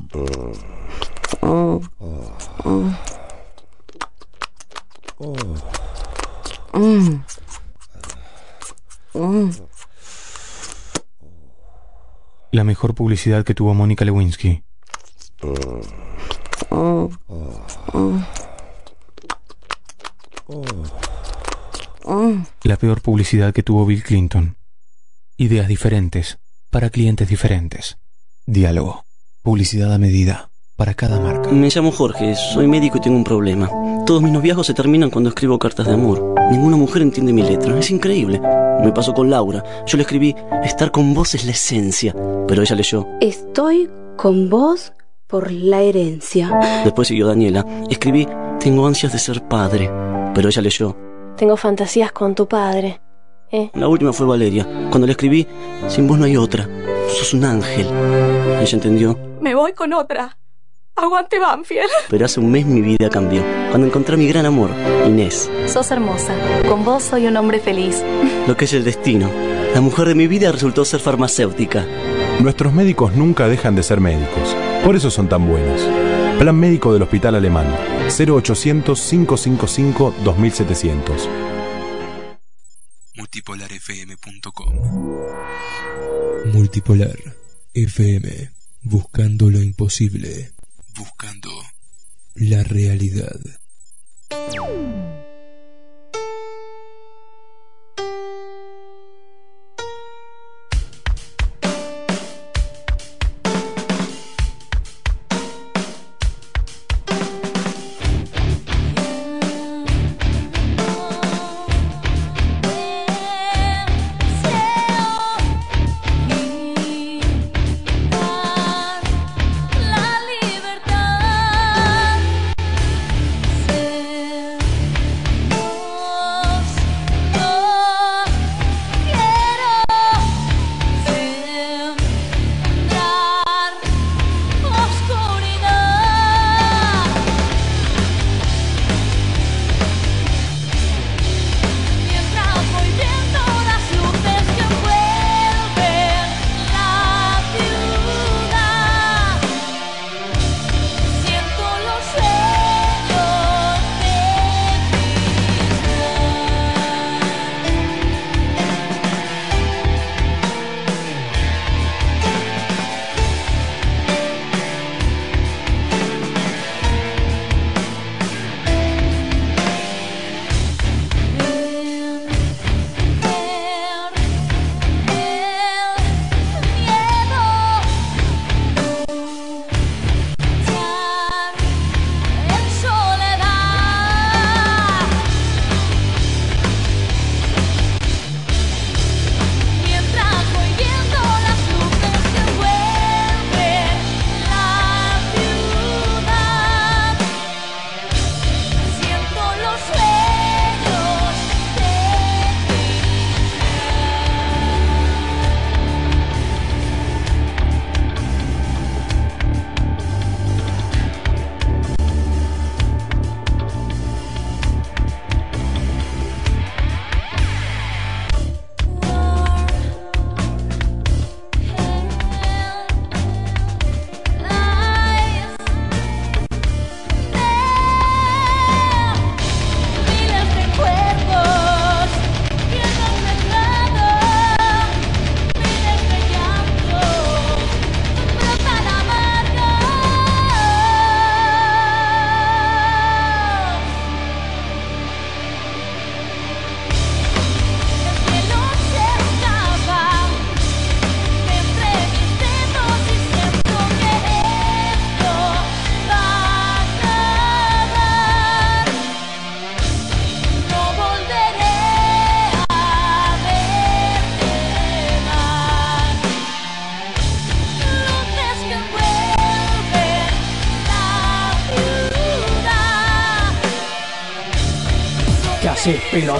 [SPEAKER 30] La mejor publicidad que tuvo Mónica Lewinsky. La peor publicidad que tuvo Bill Clinton. Ideas diferentes, para clientes diferentes. Diálogo. Publicidad a medida.
[SPEAKER 31] para cada marca.
[SPEAKER 32] Me llamo Jorge, soy médico y tengo un problema. Todos mis noviazgos se terminan cuando escribo cartas de amor. Ninguna mujer entiende mi letra, es increíble. Me pasó con Laura. Yo le escribí, estar con vos es la esencia. Pero ella leyó.
[SPEAKER 21] Estoy con vos por la herencia.
[SPEAKER 32] Después siguió Daniela. Escribí, tengo ansias de ser padre. Pero ella leyó.
[SPEAKER 33] Tengo fantasías con tu padre. ¿Eh?
[SPEAKER 32] La última fue Valeria. Cuando le escribí, sin vos no hay otra. Sos un ángel. Ella entendió.
[SPEAKER 34] Me voy con otra. Aguante Banfield.
[SPEAKER 32] Pero hace un mes mi vida cambió. Cuando encontré a mi gran amor, Inés.
[SPEAKER 34] Sos hermosa. Con vos soy un hombre feliz.
[SPEAKER 32] Lo que es el destino. La mujer de mi vida resultó ser farmacéutica.
[SPEAKER 30] Nuestros médicos nunca dejan de ser médicos. Por eso son tan buenos. Plan médico del Hospital Alemán. 0800-555-2700.
[SPEAKER 35] Multipolarfm.com Multipolar FM. Buscando lo imposible. Buscando la realidad.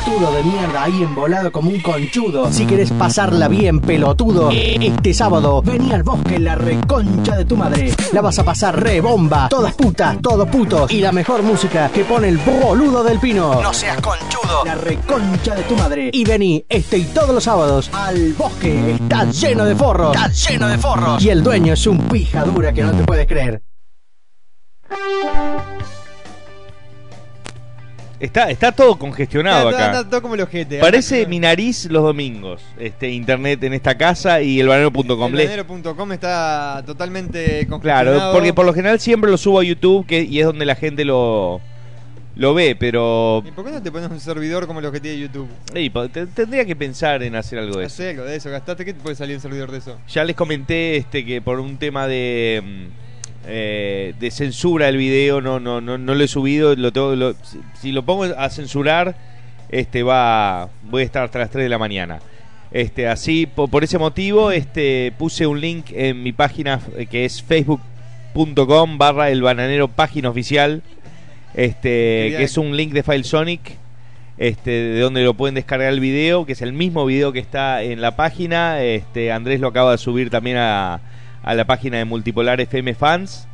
[SPEAKER 16] Pelotudo de mierda, ahí embolado como un conchudo? Si querés pasarla bien, pelotudo, este sábado vení al bosque la reconcha de tu madre. La vas a pasar re bomba, todas putas, todos putos y la mejor música que pone el boludo del pino. No seas conchudo. La reconcha de tu madre. Y vení este y todos los sábados al bosque. Está lleno de forros. Está lleno de forros. Y el dueño es un pija dura que no te puedes creer.
[SPEAKER 3] Está, está todo congestionado
[SPEAKER 4] Está-
[SPEAKER 3] acá.
[SPEAKER 4] está todo como el ojete.
[SPEAKER 3] Parece mi nariz los domingos. Este internet en esta casa y el banero.com. Le-
[SPEAKER 4] Elbanero.com está totalmente congestionado.
[SPEAKER 3] Claro, porque por lo general siempre lo subo a YouTube que, y es donde la gente lo, lo ve, pero
[SPEAKER 4] ¿Y por qué no te pones un servidor como el que tiene YouTube?
[SPEAKER 3] Tendría que pensar en hacer algo de eso.
[SPEAKER 4] Hacé algo de eso, gastaste. ¿Qué te puede salir un servidor de eso?
[SPEAKER 3] Ya les comenté este que por un tema de mm, eh, de censura el video, no, no, no, no lo he subido, lo tengo, lo- si, si lo pongo a censurar, este va, voy a estar hasta las 3 de la mañana. Este, así, po- por, ese motivo, este, puse un link en mi página eh, que es facebook.com barra el bananero página oficial, este, que es un link de FileSonic, este, de donde lo pueden descargar el video, que es el mismo video que está en la página. Este, Andrés lo acaba de subir también a, a la página de Multipolar FM Fans.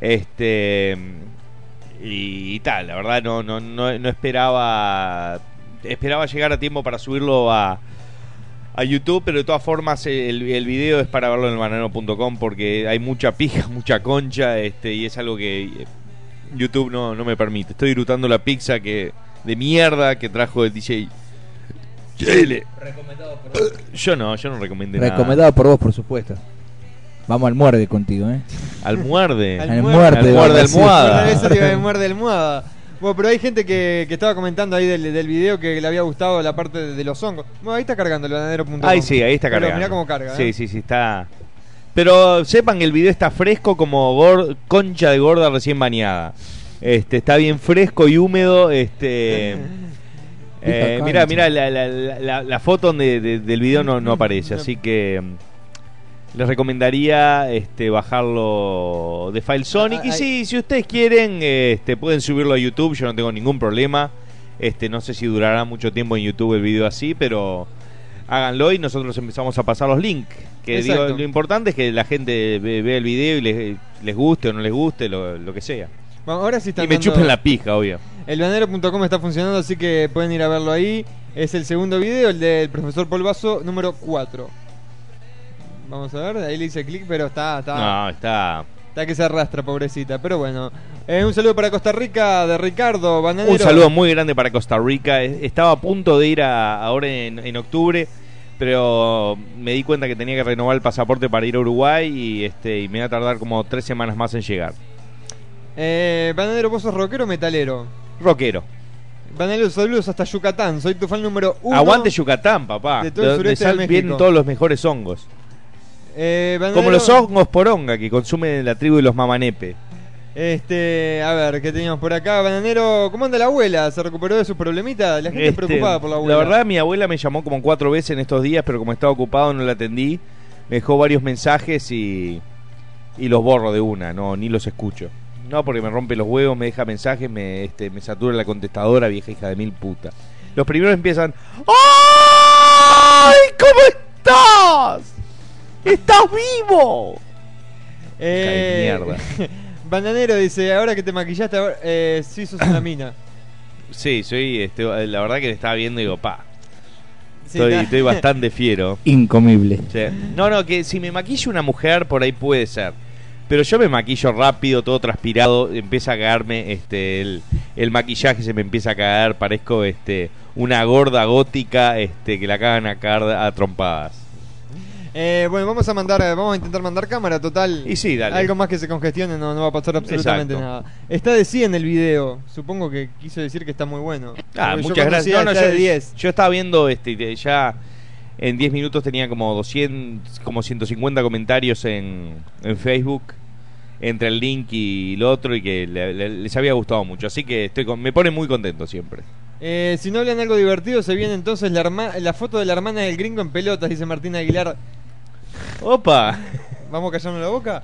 [SPEAKER 3] Este y, y tal, la verdad no, no, no, no esperaba esperaba llegar a tiempo para subirlo a, a YouTube, pero de todas formas el, el video es para verlo en el banano.com porque hay mucha pija, mucha concha, este, y es algo que eh, YouTube no, no me permite. Estoy disfrutando la pizza que de mierda que trajo el DJ. Chile. Yo no, yo no recomendé nada.
[SPEAKER 5] Recomendado por vos, por supuesto. Vamos al muerde contigo, ¿eh?
[SPEAKER 3] Al muerde.
[SPEAKER 5] Al muerde.
[SPEAKER 3] Al muerde almohada.
[SPEAKER 4] Eso te iba a muerde almohada. Bueno, pero hay gente que, que estaba comentando ahí del, del video que le había gustado la parte de, de los hongos. Bueno, ahí está cargando el bananero.com.
[SPEAKER 3] Ahí sí, ahí está
[SPEAKER 4] Pero
[SPEAKER 3] cargando.
[SPEAKER 4] Mirá cómo carga.
[SPEAKER 3] Sí,
[SPEAKER 4] ¿eh?
[SPEAKER 3] sí, sí, está. Pero sepan que el video está fresco como gor- concha de gorda recién bañada. Este, está bien fresco y húmedo. Este. Eh,
[SPEAKER 5] concha.
[SPEAKER 3] mira, la, la- la- la- la foto donde- de- del video no, no aparece, así que mm, les recomendaría este, bajarlo de FileSonic.
[SPEAKER 4] Ah,
[SPEAKER 3] y
[SPEAKER 4] ah,
[SPEAKER 3] sí, si ustedes quieren, este, pueden subirlo a YouTube, yo no tengo ningún problema. Este, no sé si durará mucho tiempo en YouTube el video así, pero háganlo y nosotros empezamos a pasar los links. Que digo, lo importante es que la gente ve- vea el video y les, les guste o no les guste, lo, lo que sea.
[SPEAKER 4] Bueno, ahora sí están
[SPEAKER 3] Y me
[SPEAKER 4] dando-
[SPEAKER 3] chupen la pija, obvio.
[SPEAKER 4] El bananero.com está funcionando, así que pueden ir a verlo ahí. Es el segundo video, el del profesor Polvazo, número 4. Vamos a ver, ahí le hice clic, pero está, está,
[SPEAKER 3] No, está.
[SPEAKER 4] está que se arrastra, pobrecita. Pero bueno, Eh, un saludo para Costa Rica de Ricardo Bananero.
[SPEAKER 3] Un saludo muy grande para Costa Rica. Es- Estaba a punto de ir a, ahora en, en octubre, pero me di cuenta que tenía que renovar el pasaporte para ir a Uruguay y este y me va a tardar como tres semanas más en llegar.
[SPEAKER 4] Eh, Bananero, ¿vos sos rockero o metalero?
[SPEAKER 3] Rockero.
[SPEAKER 4] Bananero, saludos hasta Yucatán. Soy tu fan número uno.
[SPEAKER 3] Aguante Yucatán, papá.
[SPEAKER 4] de todo el
[SPEAKER 3] donde
[SPEAKER 4] sureste de
[SPEAKER 3] sal-
[SPEAKER 4] México.
[SPEAKER 3] vienen todos los mejores hongos.
[SPEAKER 4] Eh,
[SPEAKER 3] Como los hongos poronga que consumen la tribu de los mamanepe.
[SPEAKER 4] Este, a ver, ¿qué teníamos por acá? Bananero, ¿cómo anda la abuela? ¿Se recuperó de sus problemitas? La gente
[SPEAKER 3] Este,
[SPEAKER 4] preocupada por la abuela.
[SPEAKER 3] La verdad, mi abuela me llamó como cuatro veces en estos días, pero como estaba ocupado no la atendí. Me dejó varios mensajes y, y los borro de una, no, ni los escucho. No, porque me rompe los huevos, me deja mensajes, me, este, me satura la contestadora, vieja hija de mil puta. Los primeros empiezan, ¡Ay! ¿Cómo estás? ¡Estás vivo!
[SPEAKER 4] Eh,
[SPEAKER 3] mierda.
[SPEAKER 4] Bananero dice, ahora que te maquillaste, ahora- eh, sí sos una mina.
[SPEAKER 3] Sí, soy, este, la verdad que le estaba viendo y digo, pa.
[SPEAKER 4] Sí,
[SPEAKER 3] Estoy, bastante fiero.
[SPEAKER 5] Incomible.
[SPEAKER 3] Sí. No, no, que si me maquilla una mujer, por ahí puede ser. Pero yo me maquillo rápido, todo transpirado, empieza a caerme este el, el maquillaje se me empieza a caer, parezco este una gorda gótica este que la cagan a caer a trompadas.
[SPEAKER 4] Eh, bueno, vamos a mandar, eh, vamos a intentar mandar cámara total.
[SPEAKER 3] Y sí, dale.
[SPEAKER 4] Algo más que se congestione no, no va a pasar absolutamente
[SPEAKER 3] Exacto.
[SPEAKER 4] nada. Está de 100 el video. Supongo que quiso decir que está muy bueno.
[SPEAKER 3] Ah,
[SPEAKER 4] Porque yo
[SPEAKER 3] muchas gracias. No, no, yo,
[SPEAKER 4] de 10.
[SPEAKER 3] yo estaba viendo este ya en 10 minutos tenía como 200 como 150 comentarios en, en Facebook entre el link y el otro y que le- le- les había gustado mucho, así que estoy con- me pone muy contento siempre.
[SPEAKER 4] Eh, si no hablan algo divertido, se viene entonces la, herma- la foto de la hermana del gringo en pelotas, dice Martín Aguilar.
[SPEAKER 3] Opa.
[SPEAKER 4] ¿Vamos a callarnos la boca?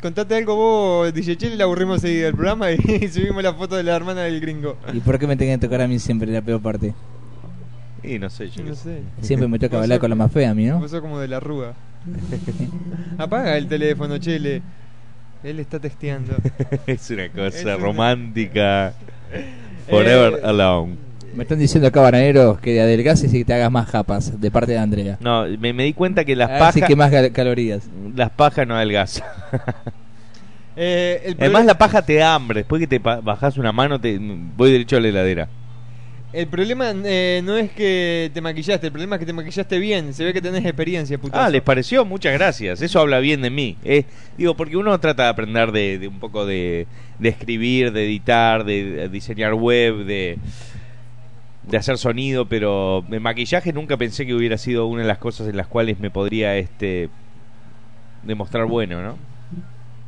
[SPEAKER 4] Contate algo vos, DJ Chile, le aburrimos seguir el programa y, subimos la foto de la hermana del gringo.
[SPEAKER 5] ¿Y por qué me tengan que tocar a mí siempre la peor parte?
[SPEAKER 3] Y no sé, yo
[SPEAKER 4] No
[SPEAKER 3] qué
[SPEAKER 4] sé.
[SPEAKER 5] Siempre me toca bailar
[SPEAKER 4] sos-
[SPEAKER 5] con la más fea a mí, ¿no?
[SPEAKER 4] Sos como de la rúa. Apaga el teléfono, Chile. Él está testeando.
[SPEAKER 3] es una cosa
[SPEAKER 4] Es una-
[SPEAKER 3] romántica. Forever
[SPEAKER 4] Eh,
[SPEAKER 3] alone.
[SPEAKER 5] Me están diciendo acá, bananeros, que adelgaces y que te hagas más japas, de parte de Andrea.
[SPEAKER 3] No, me, me di cuenta que las pajas
[SPEAKER 5] si quemas cal- calorías.
[SPEAKER 3] las pajas no adelgazan.
[SPEAKER 4] Eh, el,
[SPEAKER 3] Además la paja te da hambre, después que te pa- bajas una mano te voy derecho a la heladera.
[SPEAKER 4] el problema eh, no es que te maquillaste, el problema es que te maquillaste bien. Se ve que tenés experiencia, putazo.
[SPEAKER 3] Ah, ¿les pareció? Muchas gracias. Eso habla bien de mí. Eh, digo, porque uno trata de aprender de, de un poco de, de escribir, de editar, de, de diseñar web, de, de hacer sonido, pero el maquillaje nunca pensé que hubiera sido una de las cosas en las cuales me podría este demostrar bueno, ¿no?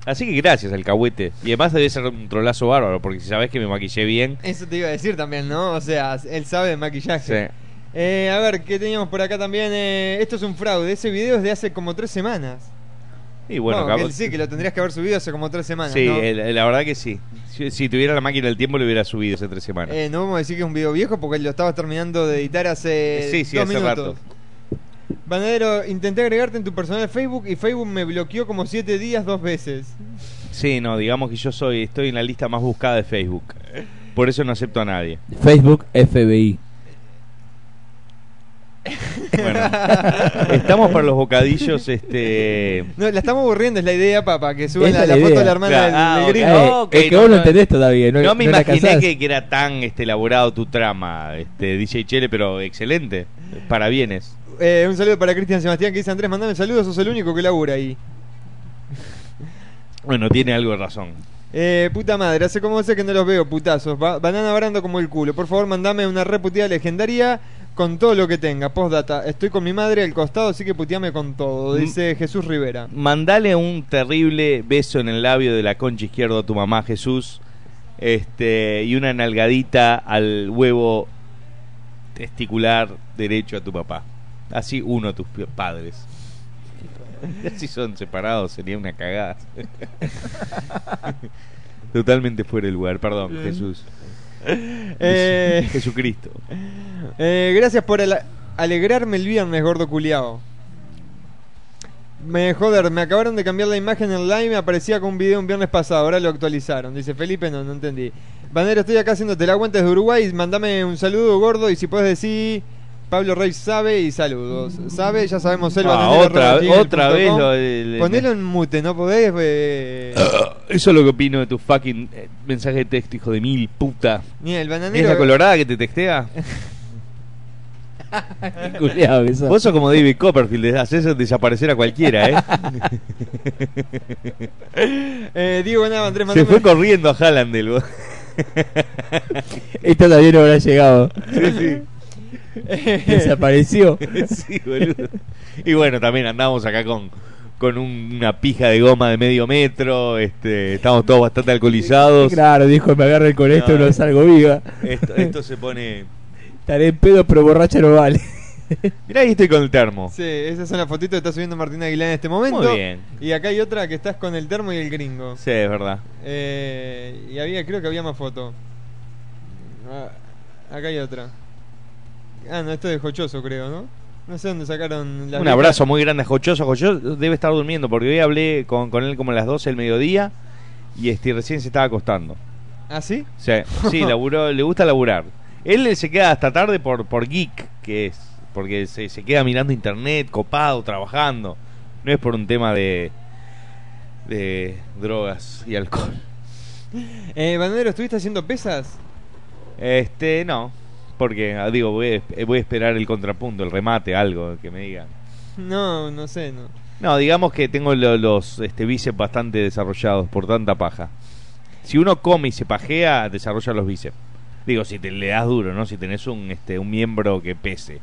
[SPEAKER 3] Así que gracias al cahuete. Y además debe ser un trolazo bárbaro, porque si sabes que me maquillé bien.
[SPEAKER 4] Eso te iba a decir también, ¿no? O sea, él sabe de maquillaje.
[SPEAKER 3] Sí.
[SPEAKER 4] Eh, a ver, ¿qué teníamos por acá también? Eh, esto es un fraude. Ese video es de hace como tres semanas.
[SPEAKER 3] Y bueno,
[SPEAKER 4] No, sí, que lo tendrías que haber subido hace como tres semanas.
[SPEAKER 3] Sí,
[SPEAKER 4] ¿no?
[SPEAKER 3] el- la verdad que sí. Si, si tuviera la máquina del tiempo, lo hubiera subido hace tres semanas.
[SPEAKER 4] Eh, no vamos a decir que es un video viejo porque lo estabas terminando de editar hace
[SPEAKER 3] Sí, sí,
[SPEAKER 4] dos
[SPEAKER 3] hace
[SPEAKER 4] minutos.
[SPEAKER 3] rato.
[SPEAKER 4] Banadero, intenté agregarte en tu personal de Facebook y Facebook me bloqueó como siete días dos veces.
[SPEAKER 3] Sí, no, digamos que yo soy estoy en la lista más buscada de Facebook. Por eso no acepto a nadie.
[SPEAKER 5] Facebook FBI.
[SPEAKER 3] Bueno, estamos para los bocadillos, este...
[SPEAKER 4] No, la estamos aburriendo, es la idea, papá, que suban
[SPEAKER 5] Esa
[SPEAKER 4] la,
[SPEAKER 5] es
[SPEAKER 4] la
[SPEAKER 5] la
[SPEAKER 4] foto
[SPEAKER 5] idea.
[SPEAKER 4] de la hermana
[SPEAKER 3] Claro,
[SPEAKER 4] del,
[SPEAKER 3] ah,
[SPEAKER 4] del
[SPEAKER 3] ok.
[SPEAKER 4] gringo.
[SPEAKER 3] Ok,
[SPEAKER 5] es que
[SPEAKER 3] no,
[SPEAKER 5] vos no
[SPEAKER 3] no.
[SPEAKER 5] entendés todavía. No,
[SPEAKER 3] No me
[SPEAKER 5] no la
[SPEAKER 3] imaginé
[SPEAKER 5] casás.
[SPEAKER 3] que, que era tan este, elaborado tu trama, este, DJ Chele, pero excelente. Para bienes.
[SPEAKER 4] Eh, un saludo para Cristian Sebastián que dice Andrés, mandame saludos, sos el único que labura ahí.
[SPEAKER 3] Bueno, tiene algo de razón.
[SPEAKER 4] Eh, puta madre, hace como sé que no los veo, putazos. Va- banana barando como el culo. Por favor, mandame una reputida legendaria con todo lo que tenga. Postdata, estoy con mi madre al costado, así que puteame con todo. Dice Jesús Rivera.
[SPEAKER 3] Mandale un terrible beso en el labio de la concha izquierda a tu mamá Jesús. Este, y una nalgadita al huevo testicular derecho a tu papá. Así uno a tus padres. Si son separados sería una cagada. Totalmente fuera de lugar, perdón, Jesús.
[SPEAKER 4] Eh,
[SPEAKER 3] Jesucristo.
[SPEAKER 4] Eh, gracias por alegrarme el viernes, gordo culiao. Me joder, me acabaron de cambiar la imagen en live, me aparecía con un video un viernes pasado, ahora lo actualizaron. Dice Felipe, no, no entendí. Bandero, estoy acá haciéndote la aguantes de Uruguay, mandame un saludo gordo y si puedes decir Pablo Rey sabe y saludos. Sabe, ya sabemos el
[SPEAKER 3] Ah,
[SPEAKER 4] bananero
[SPEAKER 3] otra, otra vez lo del-
[SPEAKER 4] Ponelo en mute, no podés. eh,
[SPEAKER 3] Eso es lo que opino de tu fucking eh, mensaje de texto, hijo de mil puta.
[SPEAKER 4] Mira, el
[SPEAKER 3] ¿Es
[SPEAKER 4] bananero.
[SPEAKER 3] la colorada que te textea? Vos sos como David Copperfield, haces desaparecer a cualquiera, ¿eh?
[SPEAKER 4] Eh, Diego Nava, Andrés,
[SPEAKER 3] Se fue corriendo a Hallandel. vos.
[SPEAKER 5] Esta también no habrá llegado.
[SPEAKER 3] Sí, sí.
[SPEAKER 5] Desapareció.
[SPEAKER 3] Sí, boludo. Y bueno, también andamos acá con, con un- una pija de goma de medio metro. Este, estamos todos bastante alcoholizados.
[SPEAKER 5] Claro, dijo, me agarren con esto y
[SPEAKER 3] No,
[SPEAKER 5] salgo viva.
[SPEAKER 3] Esto, esto se pone.
[SPEAKER 5] Estaré en pedo, pero borracha no vale.
[SPEAKER 3] Mirá, ahí estoy con el termo.
[SPEAKER 4] Sí, esas son las fotitos que está subiendo Martín Aguilar en este momento.
[SPEAKER 3] Muy bien.
[SPEAKER 4] Y acá hay otra que estás con el termo y el gringo.
[SPEAKER 3] Sí, es verdad.
[SPEAKER 4] Eh, y había, creo que había más fotos. Ah, acá hay otra. Ah, no, esto es de Jochoso, creo, ¿no? No sé dónde sacaron la
[SPEAKER 3] Un abrazo muy grande a Jochoso. Jochoso debe estar durmiendo porque hoy hablé con, con él como a las 12 del mediodía y este recién se estaba acostando.
[SPEAKER 4] ¿Ah, sí?
[SPEAKER 3] Sí, sí laburó, le gusta laburar. Él se queda hasta tarde por, por geek, que es. Porque se, se queda mirando internet, copado, trabajando. No es por un tema de. de drogas y alcohol.
[SPEAKER 4] Eh, Banadero, ¿estuviste haciendo pesas?
[SPEAKER 3] Este, no. Porque, ah, digo, voy a, voy a esperar el contrapunto, el remate, algo que me digan.
[SPEAKER 4] No, no sé, no.
[SPEAKER 3] No, digamos que tengo lo- los este, bíceps bastante desarrollados por tanta paja. Si uno come y se pajea, desarrolla los bíceps. Digo, si te le das duro, ¿no? Si tenés un, este, un miembro que pese.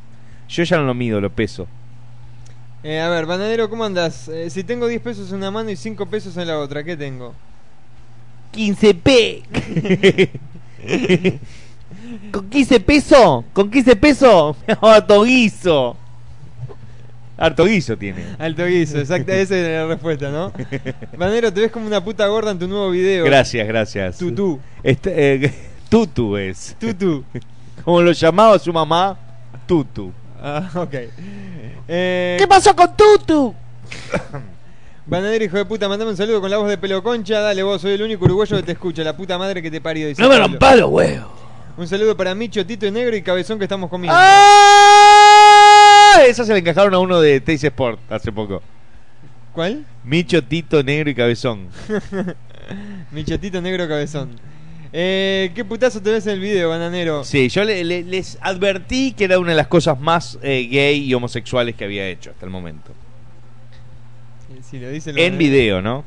[SPEAKER 3] Yo ya no lo mido, lo peso.
[SPEAKER 4] Eh, a ver, Banadero, ¿cómo andas? Eh, si tengo 10 pesos en una mano y 5 pesos en la otra, ¿qué tengo?
[SPEAKER 3] 15p. ¿Con 15 pesos? ¿Con 15 pesos? Harto guiso. Harto guiso tiene.
[SPEAKER 4] Alto guiso, exacto, esa es la respuesta, ¿no? Banadero, te ves como una puta gorda en tu nuevo video.
[SPEAKER 3] Gracias, gracias.
[SPEAKER 4] Tutú.
[SPEAKER 3] Este, eh, tutu es.
[SPEAKER 4] Tutu.
[SPEAKER 3] Como lo llamaba su mamá, Tutu.
[SPEAKER 4] Ah, ok. Eh,
[SPEAKER 6] ¿Qué pasó con Tutu?
[SPEAKER 4] Banadero, hijo de puta, mandame un saludo con la voz de pelo concha. Dale vos, soy el único uruguayo que te escucha. La puta madre que te parió. dice
[SPEAKER 6] No me rompa los huevos.
[SPEAKER 4] Un saludo para Micho, Tito y Negro y Cabezón que estamos comiendo.
[SPEAKER 3] ¡Ah! Esa se le encajaron a uno de Teis Sport hace poco.
[SPEAKER 4] ¿Cuál?
[SPEAKER 3] Micho, Tito, Negro y Cabezón.
[SPEAKER 4] Micho, Tito, Negro, Cabezón. Eh, ¿Qué putazo te ves en el video, bananero?
[SPEAKER 3] Sí, yo le- le- les advertí que era una de las cosas más eh, gay y homosexuales que había hecho hasta el momento.
[SPEAKER 4] Si lo dice el
[SPEAKER 3] En
[SPEAKER 4] bananero.
[SPEAKER 3] video, ¿no?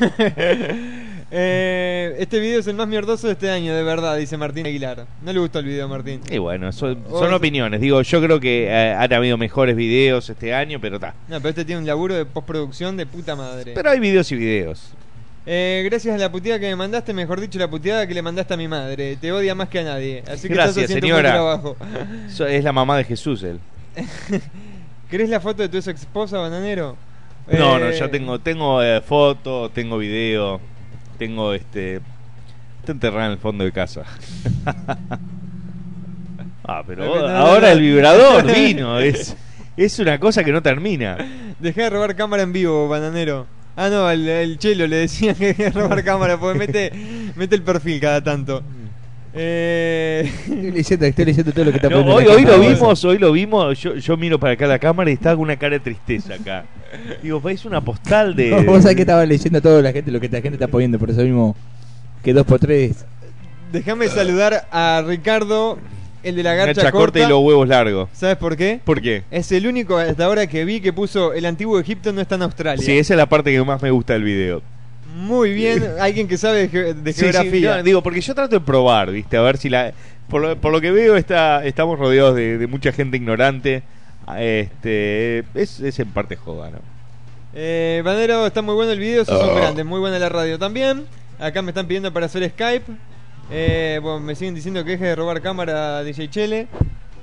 [SPEAKER 4] Eh, este video es el más mierdoso de este año, de verdad, dice Martín Aguilar. No le gustó el video, Martín.
[SPEAKER 3] Y bueno, son,
[SPEAKER 4] O
[SPEAKER 3] son
[SPEAKER 4] sea-
[SPEAKER 3] opiniones. Digo, yo creo que eh, han habido mejores videos este año, pero está.
[SPEAKER 4] No, pero este tiene un laburo de postproducción de puta madre.
[SPEAKER 3] Pero hay videos y videos.
[SPEAKER 4] Eh, gracias a la puteada que me mandaste, mejor dicho, la puteada que le mandaste a mi madre. Te odia más que a nadie. Así que
[SPEAKER 3] Gracias,
[SPEAKER 4] estás haciendo
[SPEAKER 3] señora.
[SPEAKER 4] trabajo.
[SPEAKER 3] So- Es la mamá de Jesús, él.
[SPEAKER 4] ¿Querés la foto de tu ex esposa, bananero?
[SPEAKER 3] No,
[SPEAKER 4] Eh,
[SPEAKER 3] no, ya tengo, tengo eh, foto, tengo video, tengo este. Está enterrada en el fondo de casa. ah, pero
[SPEAKER 4] No, no, no,
[SPEAKER 3] ahora
[SPEAKER 4] no.
[SPEAKER 3] el vibrador vino. Es, es una cosa que no termina.
[SPEAKER 4] Dejá de robar cámara en vivo, bananero. Ah, no, el, el chelo le decía que dejé de robar cámara porque mete, mete el perfil cada tanto. Eh...
[SPEAKER 5] Estoy leyendo, estoy leyendo todo lo que está
[SPEAKER 3] No,
[SPEAKER 5] poniendo
[SPEAKER 3] hoy, hoy lo vimos, hoy lo vimos. Yo, yo miro para acá la cámara y está con una cara de tristeza acá. Digo, es una postal de.
[SPEAKER 5] No, vos sabés que estaba leyendo toda la gente, lo que la gente está poniendo, por eso mismo que dos por tres.
[SPEAKER 4] Déjame saludar a Ricardo, el de la garcha,
[SPEAKER 3] Garcha corta y los huevos largos.
[SPEAKER 4] ¿Sabes por qué?
[SPEAKER 3] ¿Por qué?
[SPEAKER 4] Es el único hasta ahora que vi que puso el antiguo Egipto no está en Australia.
[SPEAKER 3] Sí, esa es la parte que más me gusta del video.
[SPEAKER 4] Muy bien, alguien que sabe de, ge- de
[SPEAKER 3] Sí, sí,
[SPEAKER 4] geografía.
[SPEAKER 3] no, digo, porque yo trato de probar, ¿viste? A ver si la. Por lo, por lo que veo, está, estamos rodeados de, de mucha gente ignorante. Este. Es, es en parte joda, ¿no?
[SPEAKER 4] Eh, Bandero, está muy bueno el video, son
[SPEAKER 3] Oh.
[SPEAKER 4] grandes, muy buena la radio también. Acá me están pidiendo para hacer Skype. Eh, bueno, me siguen diciendo que deje de robar cámara a DJ Chele.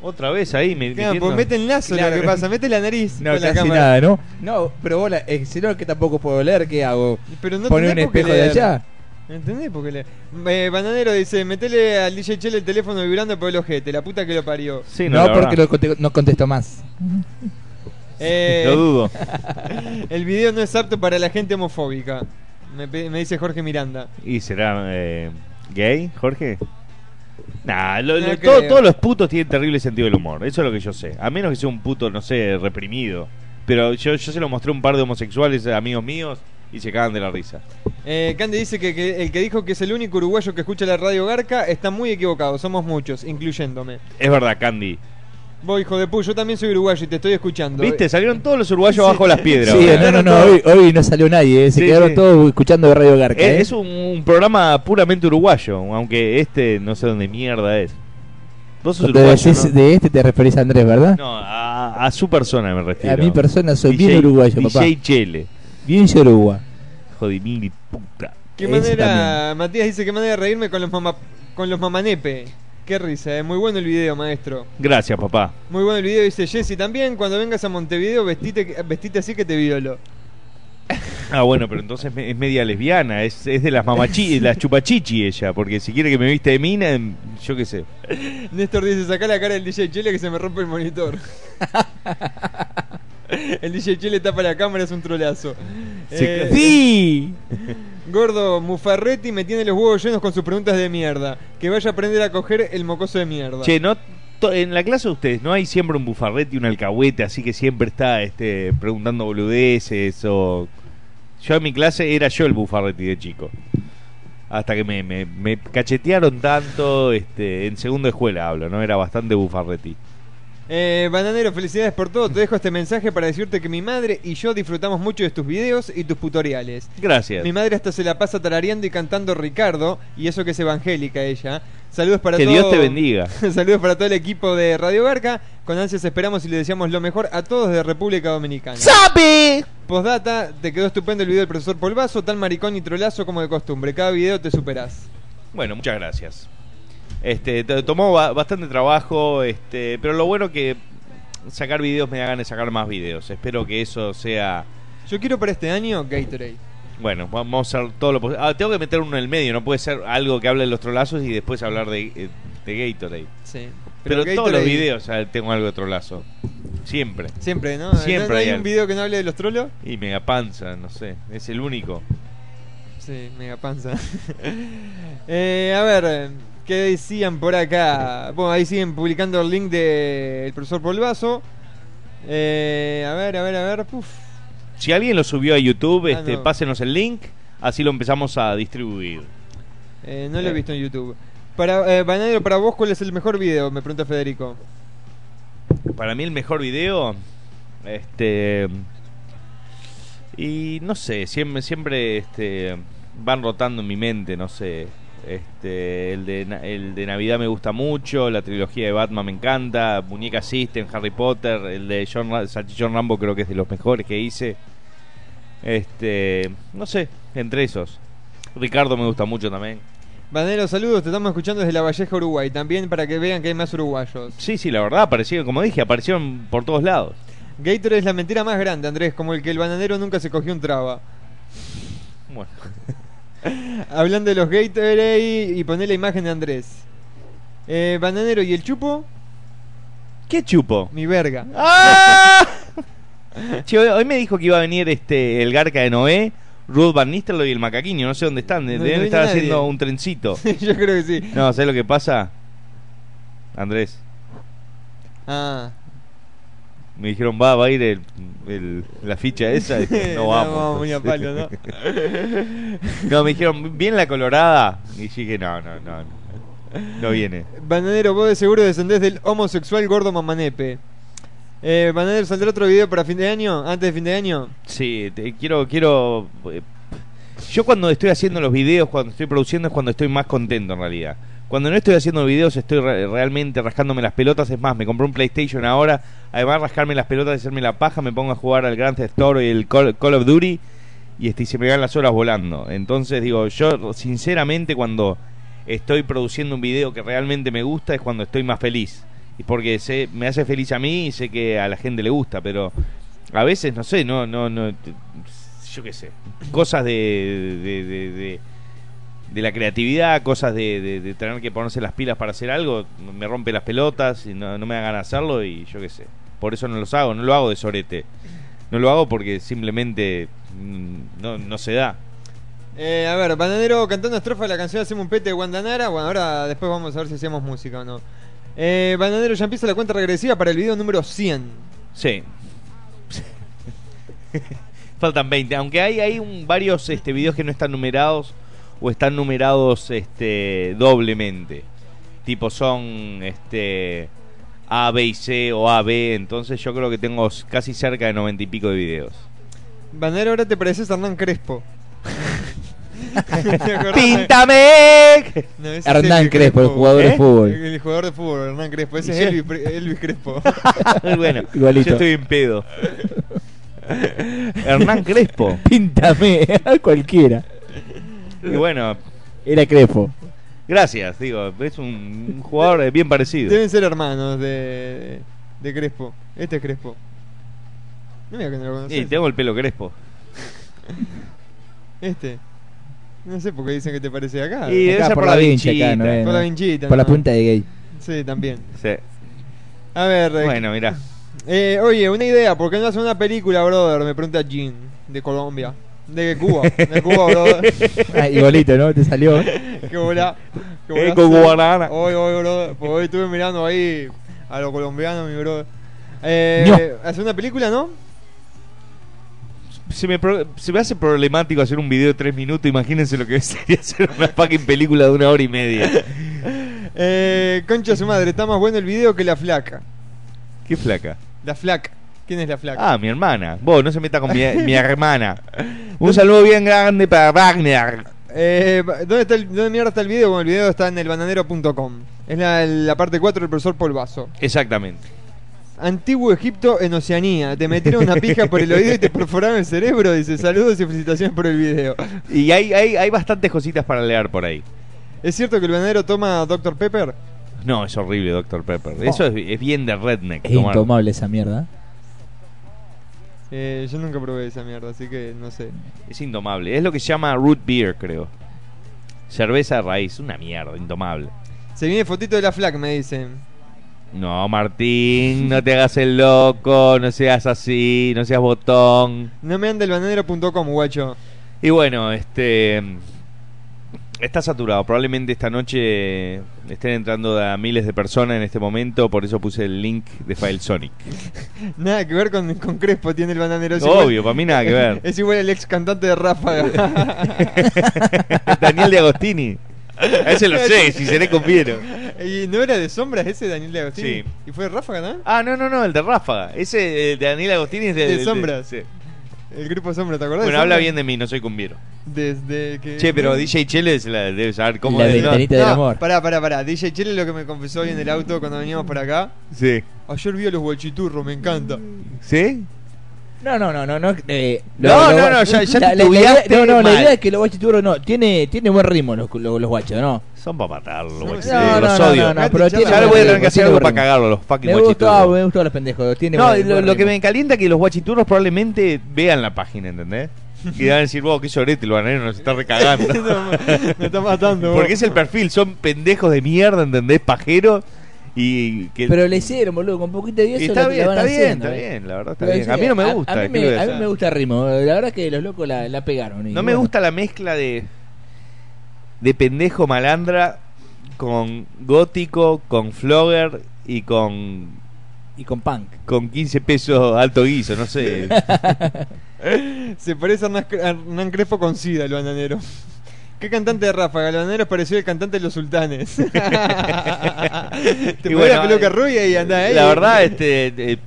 [SPEAKER 3] Otra vez ahí me.
[SPEAKER 4] Claro, pues mete el nazo
[SPEAKER 5] Claro.
[SPEAKER 4] lo que pasa, mete la nariz
[SPEAKER 5] No,
[SPEAKER 4] con la
[SPEAKER 5] casi
[SPEAKER 4] cámara.
[SPEAKER 5] nada, ¿no? No, pero vos, la, eh, si no, que tampoco puedo leer, ¿qué hago?
[SPEAKER 4] Pero no
[SPEAKER 5] ¿Poner un
[SPEAKER 4] tenés por qué
[SPEAKER 5] espejo de
[SPEAKER 4] leer.
[SPEAKER 5] allá?
[SPEAKER 4] ¿Entendés? Porque le... eh, Bananero dice, metele al DJ Chele el teléfono vibrando por el ojete, la puta que lo parió.
[SPEAKER 3] Sí,
[SPEAKER 5] no,
[SPEAKER 3] la
[SPEAKER 5] porque
[SPEAKER 3] verdad.
[SPEAKER 5] lo conte- no contesto más.
[SPEAKER 4] Eh,
[SPEAKER 3] Lo dudo.
[SPEAKER 4] el video no es apto para la gente homofóbica. Me, pe- me dice Jorge Miranda.
[SPEAKER 3] ¿Y será eh, gay, Jorge? Nah, lo-
[SPEAKER 4] No
[SPEAKER 3] lo- todo- todos los putos tienen terrible sentido del humor. Eso es lo que yo sé. A menos que sea un puto, no sé, reprimido. Pero yo, yo se lo mostré a un par de homosexuales, amigos míos, y se cagan de la risa.
[SPEAKER 4] Eh, Candy dice que, que el que dijo que es el único uruguayo que escucha la radio Garca está muy equivocado. Somos muchos, incluyéndome.
[SPEAKER 3] Es verdad, Candy.
[SPEAKER 4] Vos, hijo de pu, yo también soy uruguayo y te estoy escuchando.
[SPEAKER 3] ¿Viste? Salieron todos los uruguayos
[SPEAKER 4] Sí.
[SPEAKER 3] bajo las piedras.
[SPEAKER 5] Sí, no, no, no, hoy, hoy no salió nadie, ¿eh? se
[SPEAKER 3] Sí,
[SPEAKER 5] quedaron
[SPEAKER 3] sí.
[SPEAKER 5] todos escuchando de Radio Garca.
[SPEAKER 3] Es,
[SPEAKER 5] ¿eh?
[SPEAKER 3] es un, un programa puramente uruguayo, aunque este no sé dónde mierda es. Vos sos uruguayo,
[SPEAKER 5] decís
[SPEAKER 3] ¿no?
[SPEAKER 5] de este te referís a Andrés, ¿verdad?
[SPEAKER 3] No, a, a su persona me refiero.
[SPEAKER 5] A mi persona soy
[SPEAKER 3] DJ
[SPEAKER 5] bien uruguayo,
[SPEAKER 3] DJ
[SPEAKER 5] papá.
[SPEAKER 3] Chele.
[SPEAKER 5] Bien yoruba.
[SPEAKER 3] Hijo de mil puta.
[SPEAKER 4] ¿Qué
[SPEAKER 5] Ese
[SPEAKER 4] manera, Matías dice, qué manera de reírme con los, mama, con los mamanepe? Qué risa, eh. muy bueno el video, maestro.
[SPEAKER 3] Gracias, papá.
[SPEAKER 4] Muy bueno el video, dice Jesse también. Cuando vengas a Montevideo, vestite, vestite así que te violo.
[SPEAKER 3] Ah, bueno, pero entonces me- es media lesbiana, es, es de las mamachi, las chupachichi ella, porque si quiere que me viste de mina, em, yo qué sé.
[SPEAKER 4] Néstor dice, saca la cara del DJ Chele que se me rompe el monitor. el DJ Chele tapa la cámara, es un trolazo. Eh,
[SPEAKER 5] ¡Sí!
[SPEAKER 4] Gordo, Mufarretti me tiene los huevos llenos con sus preguntas de mierda. Que vaya a aprender a coger el mocoso de mierda.
[SPEAKER 3] Che, no en la clase de ustedes no hay siempre un bufarrete y un alcahuete, así que siempre está este preguntando boludeces o yo en mi clase era yo el bufarreti de chico. Hasta que me, me, me cachetearon tanto, este, en segundo de escuela hablo, ¿no? Era bastante bufarreti.
[SPEAKER 4] Eh, Bananero, felicidades por todo. Te dejo este mensaje para decirte que mi madre y yo disfrutamos mucho de tus videos y tus tutoriales.
[SPEAKER 3] Gracias.
[SPEAKER 4] Mi madre hasta se la pasa tarareando y cantando Ricardo, y eso que es evangélica ella. Saludos para
[SPEAKER 3] Que
[SPEAKER 4] todo.
[SPEAKER 3] Dios te bendiga.
[SPEAKER 4] Saludos para todo el equipo de Radio Garca. Con ansias esperamos y le deseamos lo mejor a todos de República Dominicana.
[SPEAKER 6] ¡Sapi!
[SPEAKER 4] Postdata, te quedó estupendo el video del profesor Polvazo, tan maricón y trolazo como de costumbre. Cada video te superás.
[SPEAKER 3] Bueno, muchas gracias. Este, tomó ba- bastante trabajo, este, pero lo bueno que sacar videos me hagan sacar más videos. Espero que eso sea
[SPEAKER 4] Yo quiero para este año Gatorade.
[SPEAKER 3] Bueno, vamos a hacer todo lo posible. Ah, tengo que meter uno en el medio, no puede ser algo que hable de los trolazos y después hablar de, eh, de Gatorade.
[SPEAKER 4] Sí.
[SPEAKER 3] Pero,
[SPEAKER 4] Pero
[SPEAKER 3] todos los videos ah, tengo algo de trolazo. Siempre.
[SPEAKER 4] Siempre, ¿no?
[SPEAKER 3] Siempre
[SPEAKER 4] ¿No hay
[SPEAKER 3] hay
[SPEAKER 4] un video que no hable de los trolos?
[SPEAKER 3] Y mega panza, no sé. Es el único.
[SPEAKER 4] Sí, mega panza. Eh, a ver, ¿qué decían por acá? Bueno, ahí siguen publicando el link del profesor Polvazo. Eh, a ver, a ver, a ver.
[SPEAKER 3] Si alguien lo subió a YouTube,
[SPEAKER 4] Ah,
[SPEAKER 3] este,
[SPEAKER 4] no.
[SPEAKER 3] pásenos el link, así lo empezamos a distribuir.
[SPEAKER 4] Eh, no lo he visto en YouTube. Para, eh, Bananero, para vos, ¿cuál es el mejor video? Me pregunta Federico.
[SPEAKER 3] Para mí el mejor video, este y no sé, siempre siempre este van rotando en mi mente, no sé. Este, el de el de Navidad me gusta mucho, la trilogía de Batman me encanta, Muñeca System, Harry Potter, el de John Salchichón Rambo creo que es de los mejores que hice. Este, no sé, entre esos. Ricardo me gusta mucho también.
[SPEAKER 4] Banero, saludos, te estamos escuchando desde La Valleja, Uruguay. También para que vean que hay más uruguayos.
[SPEAKER 3] Sí, sí, la verdad, aparecieron, como dije, aparecieron por todos lados.
[SPEAKER 4] Gator es la mentira más grande, Andrés, como el que el bananero nunca se cogió un traba.
[SPEAKER 3] Bueno.
[SPEAKER 4] Hablando de los Gatorade y poné la imagen de Andrés. Eh, bananero, ¿y el chupo?
[SPEAKER 3] ¿Qué chupo?
[SPEAKER 4] Mi verga.
[SPEAKER 3] ¡Ah! Che, hoy, hoy me dijo que iba a venir este el Garca de Noé, Ruth Van Nistelrooy y el Macaquiño, no sé dónde están, deben
[SPEAKER 4] no
[SPEAKER 3] estar
[SPEAKER 4] nadie.
[SPEAKER 3] haciendo un trencito.
[SPEAKER 4] Yo creo que sí.
[SPEAKER 3] No, ¿sabes lo que pasa? Andrés,
[SPEAKER 4] Ah.
[SPEAKER 3] Me dijeron, va, va a ir el, el- la ficha esa. Dije, no
[SPEAKER 4] No,
[SPEAKER 3] vamos.
[SPEAKER 4] vamos, muy a palo, ¿no?
[SPEAKER 3] no, me dijeron, ¿viene la colorada? Y dije, no, no, no. No, no viene.
[SPEAKER 4] Bananero, vos de seguro descendés del homosexual gordo mamanepe. Eh, Bananero, ¿saldrá otro video para fin de año? ¿Antes de fin de año?
[SPEAKER 3] Sí, te- quiero, quiero. eh, Yo cuando estoy haciendo los videos, cuando estoy produciendo, es cuando estoy más contento en realidad. Cuando no estoy haciendo videos, estoy re- realmente rascándome las pelotas. Es más, me compré un PlayStation ahora. Además, de rascarme las pelotas y hacerme la paja, me pongo a jugar al Grand Theft Auto y el Call, Call of Duty. Y este, se me van las horas volando. Entonces, digo, yo sinceramente, cuando estoy produciendo un video que realmente me gusta, es cuando estoy más feliz. Y porque sé, me hace feliz a mí y sé que a la gente le gusta, pero a veces, no sé, no, no, no, yo qué sé, cosas de- de la creatividad, cosas de, de- de tener que ponerse las pilas para hacer algo, me rompe las pelotas y no, no me hagan hacerlo y yo qué sé. Por eso no los hago, no lo hago de sorete. No lo hago porque simplemente mm, no, no se da.
[SPEAKER 4] Eh, a ver, Bananero cantando estrofa de la canción Hacemos un pete de Guandanara. Bueno, ahora después vamos a ver si hacemos música o no. Eh, Bananero ya empieza la cuenta regresiva para el video número 100.
[SPEAKER 3] Sí. Faltan 20, aunque hay, hay un- varios este, videos que no están numerados o están numerados este, doblemente. Tipo son este, A, B y C o A, B, entonces yo creo que tengo casi cerca de 90 y pico de videos.
[SPEAKER 4] Bananero, ahora te pareces a Hernán Crespo.
[SPEAKER 3] ¡Píntame!
[SPEAKER 4] No,
[SPEAKER 5] Hernán Crespo, el jugador de
[SPEAKER 4] ¿Eh?
[SPEAKER 5] fútbol.
[SPEAKER 4] El, el jugador de fútbol, Hernán Crespo. Ese
[SPEAKER 3] ¿Y
[SPEAKER 4] es? Elvis, Elvis Crespo.
[SPEAKER 3] bueno,
[SPEAKER 5] Igualito.
[SPEAKER 3] yo estoy en pedo. Hernán Crespo.
[SPEAKER 5] Píntame, a cualquiera.
[SPEAKER 3] Y bueno,
[SPEAKER 5] Era Crespo.
[SPEAKER 3] gracias, digo, es un, jugador bien parecido.
[SPEAKER 4] Deben ser hermanos de, de Crespo. Este es Crespo. No mira que no lo conoces.
[SPEAKER 3] Sí, tengo el pelo crespo.
[SPEAKER 4] Este. No sé por qué dicen que te parece acá.
[SPEAKER 3] Y
[SPEAKER 5] Acá por
[SPEAKER 3] por
[SPEAKER 5] la
[SPEAKER 3] la
[SPEAKER 5] vincha, acá,
[SPEAKER 3] vinchita.
[SPEAKER 5] ¿no? es?
[SPEAKER 4] Por la vinchita.
[SPEAKER 5] Por la punta de gay.
[SPEAKER 4] Sí, también.
[SPEAKER 3] Sí.
[SPEAKER 4] A ver, eh,
[SPEAKER 3] Bueno, mira.
[SPEAKER 4] eh, oye, una idea, ¿por qué no hacen una película, brother? Me pregunta Jean, de Colombia. De Cuba, de Cuba, brother.
[SPEAKER 5] Ah, igualito, ¿no? Te salió.
[SPEAKER 4] Qué bola. Qué
[SPEAKER 3] Eh,
[SPEAKER 4] bola hacer.
[SPEAKER 3] guarana.
[SPEAKER 4] Hoy, hoy, brother. Porque hoy estuve mirando ahí a los colombianos, mi brother. Eh,
[SPEAKER 3] No.
[SPEAKER 4] ¿Hacer una película, no?
[SPEAKER 3] Se me, pro- se me hace problemático hacer un video de tres minutos. Imagínense lo que sería hacer una fucking película de una hora y media.
[SPEAKER 4] Eh, concha su madre, está más bueno el video que la flaca.
[SPEAKER 3] ¿Qué flaca?
[SPEAKER 4] La flaca. ¿Quién es la flaca?
[SPEAKER 3] Ah, mi hermana. Vos, no se meta con mi, mi hermana. Un saludo bien grande para Wagner.
[SPEAKER 4] Eh, ¿dónde, está el, ¿Dónde mierda está el video? Bueno, el video está en elbananero.com. Es la, la parte 4 del profesor Polvazo.
[SPEAKER 3] Exactamente.
[SPEAKER 4] Antiguo Egipto en Oceanía. Te metieron una pija por el oído y te perforaron el cerebro. Dice saludos y felicitaciones por el video.
[SPEAKER 3] Y hay, hay, hay bastantes cositas para leer por ahí.
[SPEAKER 4] ¿Es cierto que el bananero toma Dr. Pepper?
[SPEAKER 3] No, es horrible, Dr. Pepper. Eso es, es bien de redneck.
[SPEAKER 5] Es
[SPEAKER 3] tomar.
[SPEAKER 5] intomable esa mierda.
[SPEAKER 4] Eh, yo nunca probé esa mierda, así que no sé.
[SPEAKER 3] Es indomable. Es lo que se llama root beer, creo. Cerveza de raíz. Una mierda, indomable.
[SPEAKER 4] Se viene fotito de la flaca, me dicen.
[SPEAKER 3] No, Martín, no te hagas el loco, no seas así, no seas botón.
[SPEAKER 4] No me anda el bananero.com, guacho.
[SPEAKER 3] Y bueno, este. Está saturado. Probablemente esta noche estén entrando a miles de personas en este momento. Por eso puse el link de File Sonic.
[SPEAKER 4] Nada que ver con, con Crespo tiene el bananero. Es
[SPEAKER 3] Obvio,
[SPEAKER 4] igual-
[SPEAKER 3] para mí nada que ver.
[SPEAKER 4] Es igual el ex cantante de Ráfaga.
[SPEAKER 3] Daniel de Agostini. A ese lo sé, si se le conviene.
[SPEAKER 4] ¿Y no era de sombras ese Daniel de Agostini?
[SPEAKER 3] Sí.
[SPEAKER 4] ¿Y fue de Ráfaga, no?
[SPEAKER 3] Ah, no, no, no, el de Ráfaga. Ese de Daniel Agostini es de,
[SPEAKER 4] De sombras.
[SPEAKER 3] sí.
[SPEAKER 4] El grupo Sombra, ¿te acordás?
[SPEAKER 3] Bueno,
[SPEAKER 4] de
[SPEAKER 3] habla
[SPEAKER 4] Sombra?
[SPEAKER 3] bien de mí, no soy cumbiero.
[SPEAKER 4] Desde que.
[SPEAKER 3] Che, pero DJ Chele se la debe saber cómo
[SPEAKER 5] La ventanita del
[SPEAKER 4] No,
[SPEAKER 5] amor.
[SPEAKER 4] Pará, pará, pará. DJ Chele lo que me confesó hoy en el auto cuando veníamos por acá.
[SPEAKER 3] Sí.
[SPEAKER 4] Ayer vi a los guachiturros, me encanta.
[SPEAKER 3] ¿Sí?
[SPEAKER 5] No, no, no, no, no. eh,
[SPEAKER 3] No, no, no, ya- ya
[SPEAKER 5] la, la- no, no, la idea es que los guachiturros no, tiene, tiene buen ritmo los, los, los guachos, ¿no?
[SPEAKER 3] Son para matarlos, los
[SPEAKER 5] No,
[SPEAKER 3] guachiturros.
[SPEAKER 5] no,
[SPEAKER 3] los
[SPEAKER 5] no,
[SPEAKER 3] odio.
[SPEAKER 5] no, no, pero tiene
[SPEAKER 3] ya voy a tener que hacer algo para cagarlos, los fucking
[SPEAKER 5] Me gustó,
[SPEAKER 3] guachiturros.
[SPEAKER 5] me gustó los pendejos. Tiene
[SPEAKER 3] No,
[SPEAKER 5] buen-
[SPEAKER 3] lo,
[SPEAKER 5] buen
[SPEAKER 3] lo que me calienta es que los guachiturros probablemente vean la página, ¿entendés? Y van a decir, vos, qué llorete, el bananero nos está recagando.
[SPEAKER 4] me está matando.
[SPEAKER 3] Porque es el perfil, son pendejos de mierda, ¿entendés? Pajeros. Y que...
[SPEAKER 5] Pero le hicieron, boludo, con poquito de
[SPEAKER 3] Y
[SPEAKER 5] eso
[SPEAKER 3] está bien, está bien,
[SPEAKER 5] haciendo,
[SPEAKER 3] está
[SPEAKER 5] eh.
[SPEAKER 3] bien, la verdad está
[SPEAKER 5] Pero
[SPEAKER 3] bien.
[SPEAKER 5] en
[SPEAKER 3] A mí no me gusta,
[SPEAKER 5] A, mí,
[SPEAKER 3] ¿qué
[SPEAKER 5] me,
[SPEAKER 3] a
[SPEAKER 5] a mí me gusta el ritmo. La verdad que los locos la, la pegaron. y
[SPEAKER 3] No me gusta la mezcla de de pendejo malandra con gótico, con flogger y con
[SPEAKER 5] y con punk.
[SPEAKER 3] Con 15 pesos alto guiso, no sé.
[SPEAKER 4] Se parece a Hernán, a Hernán Crespo con Sida, el bananero. ¿Qué cantante de Ráfaga? El bananero es parecido al cantante de los sultanes. Te
[SPEAKER 3] Y
[SPEAKER 4] pones la
[SPEAKER 3] bueno,
[SPEAKER 4] peluca
[SPEAKER 3] eh,
[SPEAKER 4] rubia y andás ahí.
[SPEAKER 3] La verdad, este eh,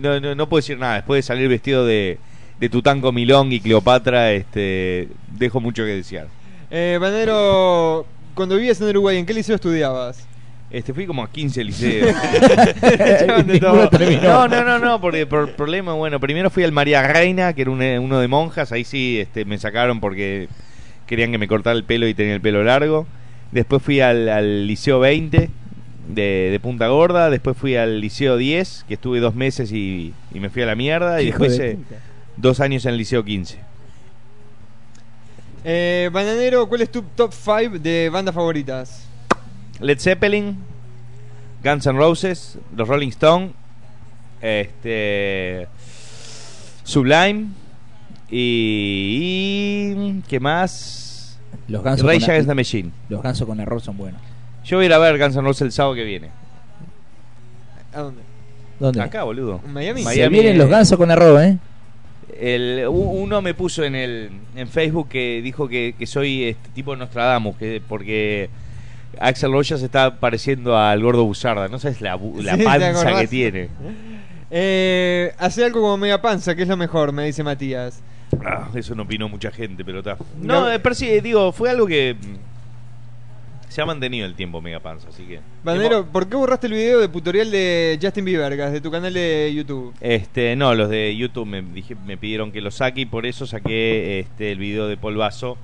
[SPEAKER 3] no, no, no puedo decir nada. Después de salir vestido de, de Tutanco Milón y Cleopatra, este dejo mucho que desear.
[SPEAKER 4] Eh, cuando vivías en Uruguay, ¿en qué liceo estudiabas?
[SPEAKER 3] Este, fui como a 15 liceos.
[SPEAKER 4] Todo.
[SPEAKER 3] no, no, no, no, porque por problema, bueno, primero fui al María Reina, que era un- uno de monjas, ahí sí este, me sacaron porque querían que me cortara el pelo y tenía el pelo largo. Después fui al, al Liceo 20 de, de Punta Gorda, después fui al Liceo 10, que estuve dos meses y, y me fui a la mierda, y después
[SPEAKER 4] de
[SPEAKER 3] dos años en el Liceo 15.
[SPEAKER 4] Eh, bananero, ¿cuál es tu top 5 de bandas favoritas?
[SPEAKER 3] Led Zeppelin, Guns N' Roses, los Rolling Stones, este, Sublime y, ¿qué más?
[SPEAKER 5] Los
[SPEAKER 3] Rage Against the Machine.
[SPEAKER 5] Los gansos con arroz son buenos.
[SPEAKER 3] Yo voy a ir a ver Guns N' Roses el sábado que viene.
[SPEAKER 4] ¿A dónde?
[SPEAKER 5] ¿Dónde?
[SPEAKER 3] Acá, boludo.
[SPEAKER 4] ¿En Miami?
[SPEAKER 5] Se vienen los gansos con arroz, ¿eh?
[SPEAKER 3] El, uno me puso en el en Facebook que dijo que, que soy este tipo Nostradamus, que porque Axel Rogers se está pareciendo al gordo Buzarda. No sabes la, la
[SPEAKER 4] Sí, ¿te
[SPEAKER 3] panza que tiene.
[SPEAKER 4] Eh, hace algo como media panza, que es lo mejor, me dice Matías.
[SPEAKER 3] Ah, eso no opinó mucha gente, pero está. No, eh, pero sí, digo, fue algo que mm, se ha mantenido el tiempo Mega Panza, así que.
[SPEAKER 4] Bananero, ¿por qué borraste el video de tutorial de Justin Bieber, de tu canal de YouTube?
[SPEAKER 3] Este, no, los de YouTube me, dije, me pidieron que lo saque y por eso saqué este, el video de Polvazo,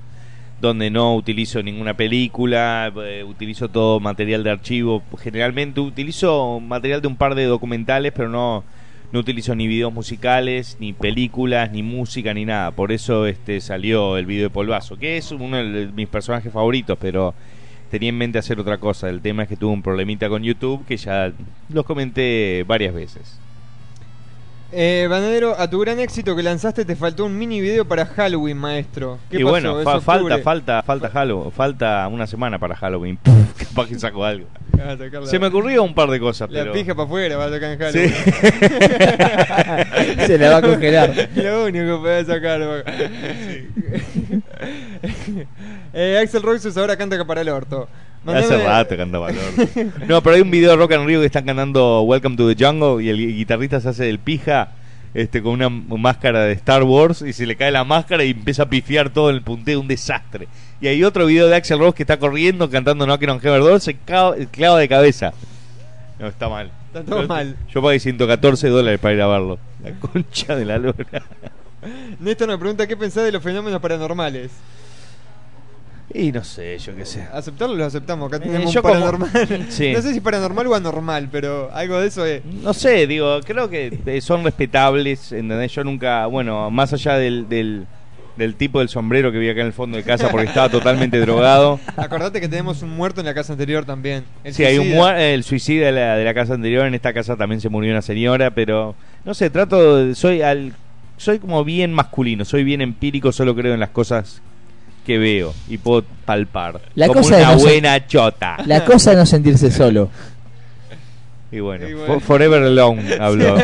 [SPEAKER 3] donde no utilizo ninguna película, eh, utilizo todo material de archivo. Generalmente utilizo material de un par de documentales, pero no, no utilizo ni videos musicales, ni películas, ni música, ni nada. Por eso este, salió el video de Polvazo, que es uno de mis personajes favoritos, pero tenía en mente hacer otra cosa. El tema es que tuve un problemita con YouTube que ya los comenté varias veces.
[SPEAKER 4] Eh, Bananero, a tu gran éxito que lanzaste te faltó un mini video para Halloween, maestro. ¿Qué
[SPEAKER 3] y
[SPEAKER 4] pasó?
[SPEAKER 3] bueno, fa- falta,
[SPEAKER 4] octubre.
[SPEAKER 3] falta, falta Halloween, falta una semana para Halloween. Capaz que saco algo.
[SPEAKER 4] Ah,
[SPEAKER 3] Se me ocurrió un par de cosas,
[SPEAKER 4] La
[SPEAKER 3] pero.
[SPEAKER 4] pija para afuera va a sacar en
[SPEAKER 3] Sí.
[SPEAKER 4] Halloween.
[SPEAKER 3] Se la va a congelar.
[SPEAKER 4] Lo único que puede sacar. Eh, Axel Roses ahora canta para el orto.
[SPEAKER 3] Hace rato cantaba el orto. No, pero hay un video de Rock and Rio que están cantando Welcome to the Jungle y el guitarrista se hace del pija este con una máscara de Star Wars y se le cae la máscara y empieza a pifiar todo en el punteo, un desastre. Y hay otro video de Axel Rose que está corriendo cantando Knockin' on Heaven Door, se clava, de cabeza. No, está mal.
[SPEAKER 4] Está todo
[SPEAKER 3] Yo-
[SPEAKER 4] mal.
[SPEAKER 3] Yo pagué 114 dólares para ir a verlo. La concha de la lora.
[SPEAKER 4] Néstor me pregunta qué pensás de los fenómenos paranormales.
[SPEAKER 3] Y no sé, yo qué sé.
[SPEAKER 4] Aceptarlo lo aceptamos. Acá
[SPEAKER 3] Eh,
[SPEAKER 4] tenemos
[SPEAKER 3] yo
[SPEAKER 4] un
[SPEAKER 3] como-
[SPEAKER 4] paranormal.
[SPEAKER 3] Sí.
[SPEAKER 4] No sé si paranormal o anormal, pero algo de eso es.
[SPEAKER 3] No sé, digo, creo que eh, son respetables, ¿entendés? Yo nunca, bueno, más allá del, del, del tipo del sombrero que vi acá en el fondo de casa porque estaba totalmente drogado.
[SPEAKER 4] Acordate que tenemos un muerto en la casa anterior también. El
[SPEAKER 3] Sí, hay un el suicida de la, de la casa anterior, en esta casa también se murió una señora, pero no sé, trato, de- soy al soy como bien masculino, soy bien empírico, solo creo en las cosas que veo y puedo palpar.
[SPEAKER 5] La
[SPEAKER 3] como
[SPEAKER 5] cosa
[SPEAKER 3] una
[SPEAKER 5] no se-
[SPEAKER 3] buena chota.
[SPEAKER 5] La cosa es no sentirse solo.
[SPEAKER 3] Y bueno,
[SPEAKER 5] Y bueno.
[SPEAKER 3] for- Forever Alone habló.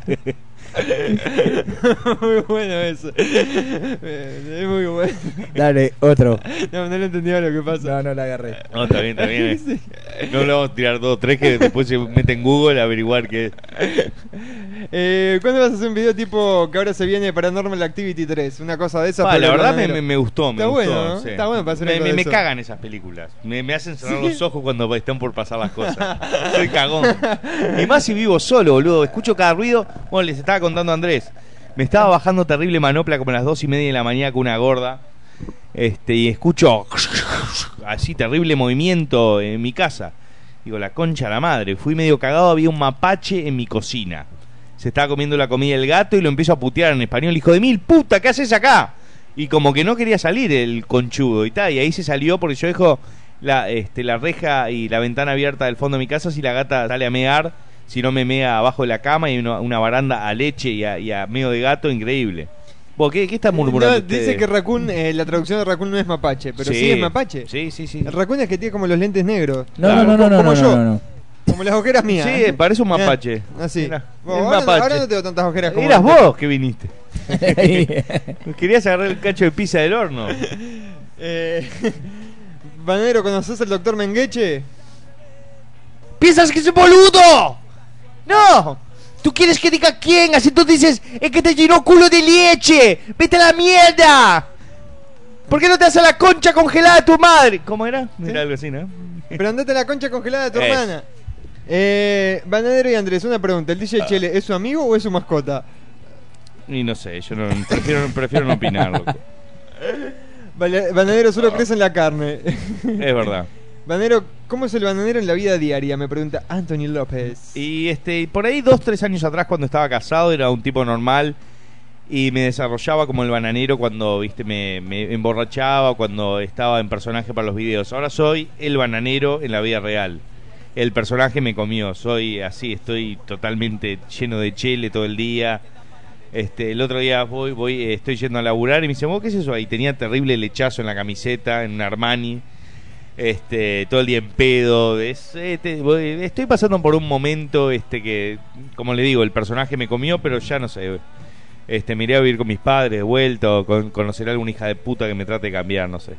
[SPEAKER 4] muy bueno eso. Eh, Es muy bueno.
[SPEAKER 5] Dale, otro.
[SPEAKER 4] No, no lo entendía lo que pasa.
[SPEAKER 5] No, no la agarré.
[SPEAKER 3] No, está bien, está bien. No le vamos a tirar dos, tres que después se mete en Google a averiguar qué es.
[SPEAKER 4] Eh, ¿Cuándo vas a hacer un video tipo que ahora se viene Paranormal Activity 3? Una cosa de esa.
[SPEAKER 3] Ah, la verdad me, me- gustó, me
[SPEAKER 4] Está
[SPEAKER 3] gustó.
[SPEAKER 4] bueno, ¿no?
[SPEAKER 3] sí.
[SPEAKER 4] Está bueno para hacer
[SPEAKER 3] me, cagan esas películas. Me, me hacen cerrar
[SPEAKER 4] ¿Sí?
[SPEAKER 3] los ojos cuando están por pasar las cosas. Soy cagón. Y más si vivo solo, boludo. Escucho cada ruido. Bueno, les estaba contando Andrés. Me estaba bajando terrible manopla como a las dos y media de la mañana con una gorda. Este, y escucho así terrible movimiento en mi casa. Digo, la concha la madre. Fui medio cagado, había un mapache en mi cocina. Se estaba comiendo la comida del gato y lo empiezo a putear en español. Hijo de mil puta, ¿qué haces acá? Y como que no quería salir el conchudo y tal. Y ahí se salió porque yo dejo la, este, la reja y la ventana abierta del fondo de mi casa si la gata sale a mear. Si no me mea abajo de la cama y una, una baranda a leche y a, y a medio de gato, increíble. ¿Vos qué, qué estás murmurando?
[SPEAKER 4] No, dice que Raccoon, eh, la traducción de Raccoon no es mapache, pero sí, es mapache.
[SPEAKER 3] Sí, sí, sí.
[SPEAKER 4] El Raccoon es que tiene como los lentes negros.
[SPEAKER 5] No, no, no, no, no,
[SPEAKER 4] como
[SPEAKER 5] no,
[SPEAKER 4] yo.
[SPEAKER 5] no, no.
[SPEAKER 4] Como las ojeras mías.
[SPEAKER 3] Sí, parece un mapache.
[SPEAKER 4] Así.
[SPEAKER 3] Mira,
[SPEAKER 4] Vos,
[SPEAKER 3] el
[SPEAKER 4] ahora,
[SPEAKER 3] mapache.
[SPEAKER 4] ahora no tengo tantas ojeras como
[SPEAKER 3] Eras
[SPEAKER 4] antes.
[SPEAKER 3] vos que viniste. Querías agarrar el cacho de pizza del horno.
[SPEAKER 4] Eh, Banero, ¿conoces al doctor Mengeche?
[SPEAKER 6] ¿Piensas que soy boludo? No. ¿Tú quieres que diga quién? Así tú dices, es que te llenó culo de leche. Vete a la mierda. ¿Por qué no te haces la concha congelada de tu madre?
[SPEAKER 3] ¿Cómo era? Era algo así, ¿no?
[SPEAKER 4] Pero andate a la concha congelada de tu hermana. Eh, Bananero y Andrés, una pregunta. ¿El DJ Chele es su amigo o es su mascota?
[SPEAKER 3] Y no sé, yo no, prefiero, prefiero no opinar, loco.
[SPEAKER 4] Bananero solo crece en la carne.
[SPEAKER 3] Es verdad.
[SPEAKER 4] Bananero, ¿cómo es el bananero en la vida diaria? Me pregunta Anthony López.
[SPEAKER 3] Y este, por ahí dos, tres años atrás cuando estaba casado era un tipo normal y me desarrollaba como el bananero cuando, viste, me, emborrachaba, cuando estaba en personaje para los videos. Ahora soy el bananero en la vida real. El personaje me comió, soy así, estoy totalmente lleno de chele todo el día. Este, el otro día voy, voy, estoy yendo a laburar y me dice, ¿vos qué es eso ahí? Tenía terrible lechazo en la camiseta, en un Armani este todo el día en pedo es- te- voy- estoy pasando por un momento este que como le digo el personaje me comió pero ya no sé este me iré a vivir con mis padres de vuelta o con, conoceré a alguna hija de puta que me trate de cambiar no sé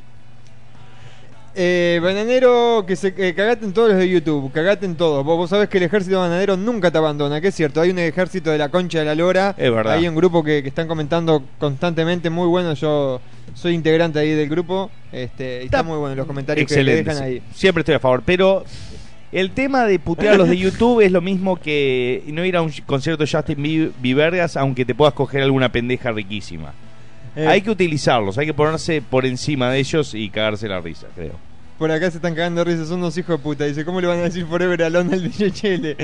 [SPEAKER 4] Eh, bananero, que se eh, cagate en todos los de YouTube, cagate en todos. Vos, vos sabés que el ejército bananero nunca te abandona, que es cierto. Hay un ejército de la concha de la lora.
[SPEAKER 3] Es verdad.
[SPEAKER 4] Hay un grupo que, que están comentando constantemente, muy bueno. Yo soy integrante ahí del grupo. Este, y está, muy bueno los comentarios que le dejan
[SPEAKER 3] sí.
[SPEAKER 4] ahí.
[SPEAKER 3] siempre estoy a favor pero el tema de putear a los de YouTube es lo mismo que no ir a un concierto de Justin Bie- Biebergas aunque te puedas coger alguna pendeja riquísima
[SPEAKER 4] Eh.
[SPEAKER 3] hay que utilizarlos hay que ponerse por encima de ellos y cagarse la risa creo
[SPEAKER 4] Por acá se están cagando de risa, son unos hijos de puta. Dice, ¿cómo le van a decir Forever Alone al DJ Chele?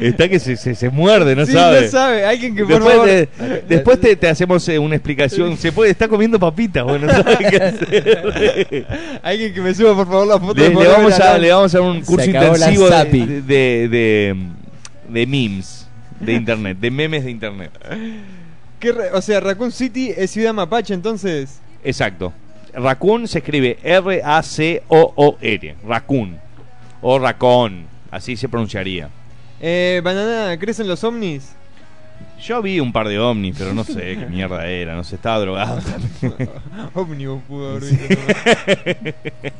[SPEAKER 3] Está que se, se, se muerde, no
[SPEAKER 4] Sí,
[SPEAKER 3] sabe.
[SPEAKER 4] no sabe. Alguien que, por
[SPEAKER 3] después
[SPEAKER 4] favor-
[SPEAKER 3] te, después te, te hacemos eh, una explicación. Se puede, está comiendo papitas, bueno, no sabe qué hacer.
[SPEAKER 4] Alguien que me suba, por favor, la foto
[SPEAKER 3] Le,
[SPEAKER 4] de
[SPEAKER 3] le vamos a, le vamos a dar un curso intensivo de, de, de- de memes de internet, de memes de internet.
[SPEAKER 4] ¿Qué o sea, Raccoon City es ciudad mapache, entonces.
[SPEAKER 3] Exacto. Raccoon se escribe R-A-C-O-O-R. Raccoon. O racón. Así se pronunciaría.
[SPEAKER 4] Eh, Banana, ¿crecen los ovnis?
[SPEAKER 3] Yo vi un par de ovnis, pero no sé qué mierda era. No sé, estaba drogado.
[SPEAKER 4] Ómnibus pudo haber visto.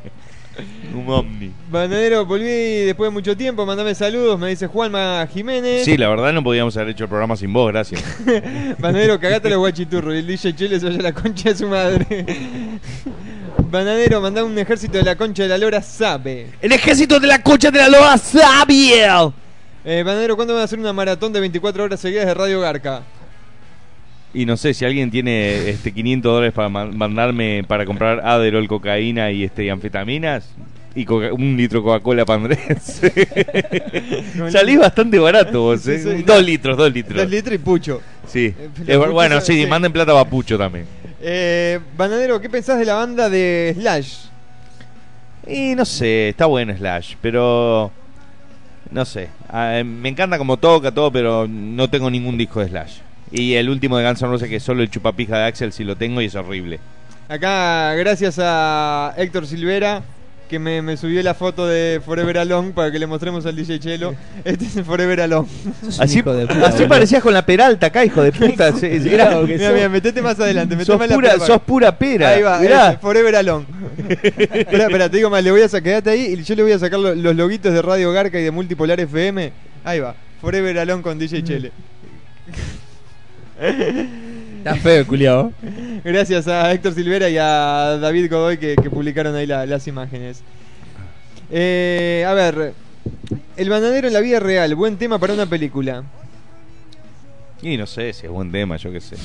[SPEAKER 3] un ovni.
[SPEAKER 4] Bananero, volví después de mucho tiempo, mandame saludos, me dice Juanma Jiménez.
[SPEAKER 3] Sí, la verdad no podíamos haber hecho el programa sin vos, gracias.
[SPEAKER 4] Bananero, cagate los guachiturros. Y el DJ Chile se vaya a la concha de su madre. Bananero, mandá un ejército de la concha de la lora, sabe.
[SPEAKER 6] El ejército de la concha de la lora sabia.
[SPEAKER 4] Eh, Bananero, ¿cuándo van a hacer una maratón de 24 horas seguidas de Radio Garca?
[SPEAKER 3] Y no sé si alguien tiene este 500 dólares para ma- mandarme para comprar Aderol, cocaína y este y anfetaminas y un litro Coca-Cola para Andrés. Salís bastante barato vos, ¿eh?
[SPEAKER 4] Sí, sí,
[SPEAKER 3] dos
[SPEAKER 4] no.
[SPEAKER 3] litros, dos litros.
[SPEAKER 4] Dos litros y pucho.
[SPEAKER 3] Sí.
[SPEAKER 4] Eh,
[SPEAKER 3] bueno, sí, manden plata a Papucho también.
[SPEAKER 4] Eh, Bananero, ¿qué pensás de la banda de Slash?
[SPEAKER 3] Y no sé, está bueno Slash, pero no sé. Ah, me encanta como toca todo, pero no tengo ningún disco de Slash. Y el último de Guns N' Roses que es solo el chupapija de Axel sí lo tengo y es horrible.
[SPEAKER 4] Acá, gracias a Héctor Silvera, que me, me subió la foto de Forever Alone para que le mostremos al DJ Chelo. Este es Forever Alone.
[SPEAKER 3] Así, así parecías con la peralta acá, hijo de puta. Sí, sí, era-
[SPEAKER 4] Mira, mira, metete más adelante. metete
[SPEAKER 3] Sos
[SPEAKER 4] más la
[SPEAKER 3] pura-
[SPEAKER 4] pera.
[SPEAKER 3] sos pura pera.
[SPEAKER 4] Ahí va,
[SPEAKER 3] Mirá.
[SPEAKER 4] ese, Forever Alone. espera, espera, te digo más, le voy a sacar, ahí y yo le voy a sacar lo- los loguitos de Radio Garca y de Multipolar FM. Ahí va, Forever Alone con DJ Chele.
[SPEAKER 5] Está feo, culiao.
[SPEAKER 4] Gracias a Héctor Silvera y a David Godoy que, que publicaron ahí la- las imágenes. Eh, a ver, El bananero en la vida real, buen tema para una película.
[SPEAKER 3] Y no sé si es buen tema, yo qué sé.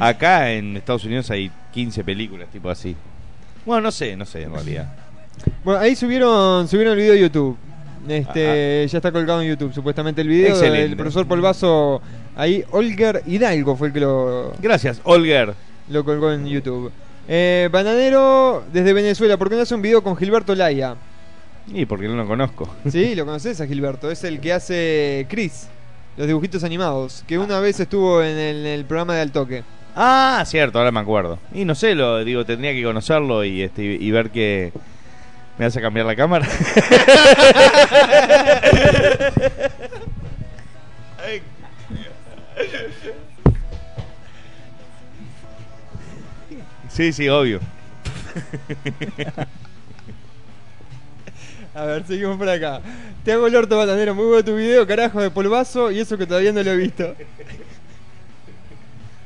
[SPEAKER 3] Acá en Estados Unidos hay 15 películas tipo así. Bueno, no sé, no sé en realidad.
[SPEAKER 4] Bueno, ahí subieron, subieron el video de YouTube. Este, ya está colgado en YouTube, supuestamente el video
[SPEAKER 3] Excelente.
[SPEAKER 4] del profesor Polvazo. Ahí, Olger Hidalgo fue el que lo.
[SPEAKER 3] Gracias, Olger.
[SPEAKER 4] Lo colgó en YouTube. Eh, Bananero desde Venezuela, ¿por qué no hace un video con Gilberto Laya?
[SPEAKER 3] Y porque no lo conozco.
[SPEAKER 4] Sí, lo conoces a Gilberto, es el que hace Chris, los dibujitos animados, que una vez estuvo en el, en el programa de Altoque.
[SPEAKER 3] Ah, cierto, ahora me acuerdo. Y no sé, lo digo, tendría que conocerlo y este y y ver que me hace cambiar la cámara. sí, sí, obvio.
[SPEAKER 4] A ver, seguimos por acá. Te hago el orto bananero, muy bueno tu video, carajo de polvazo, y eso que todavía no lo he visto.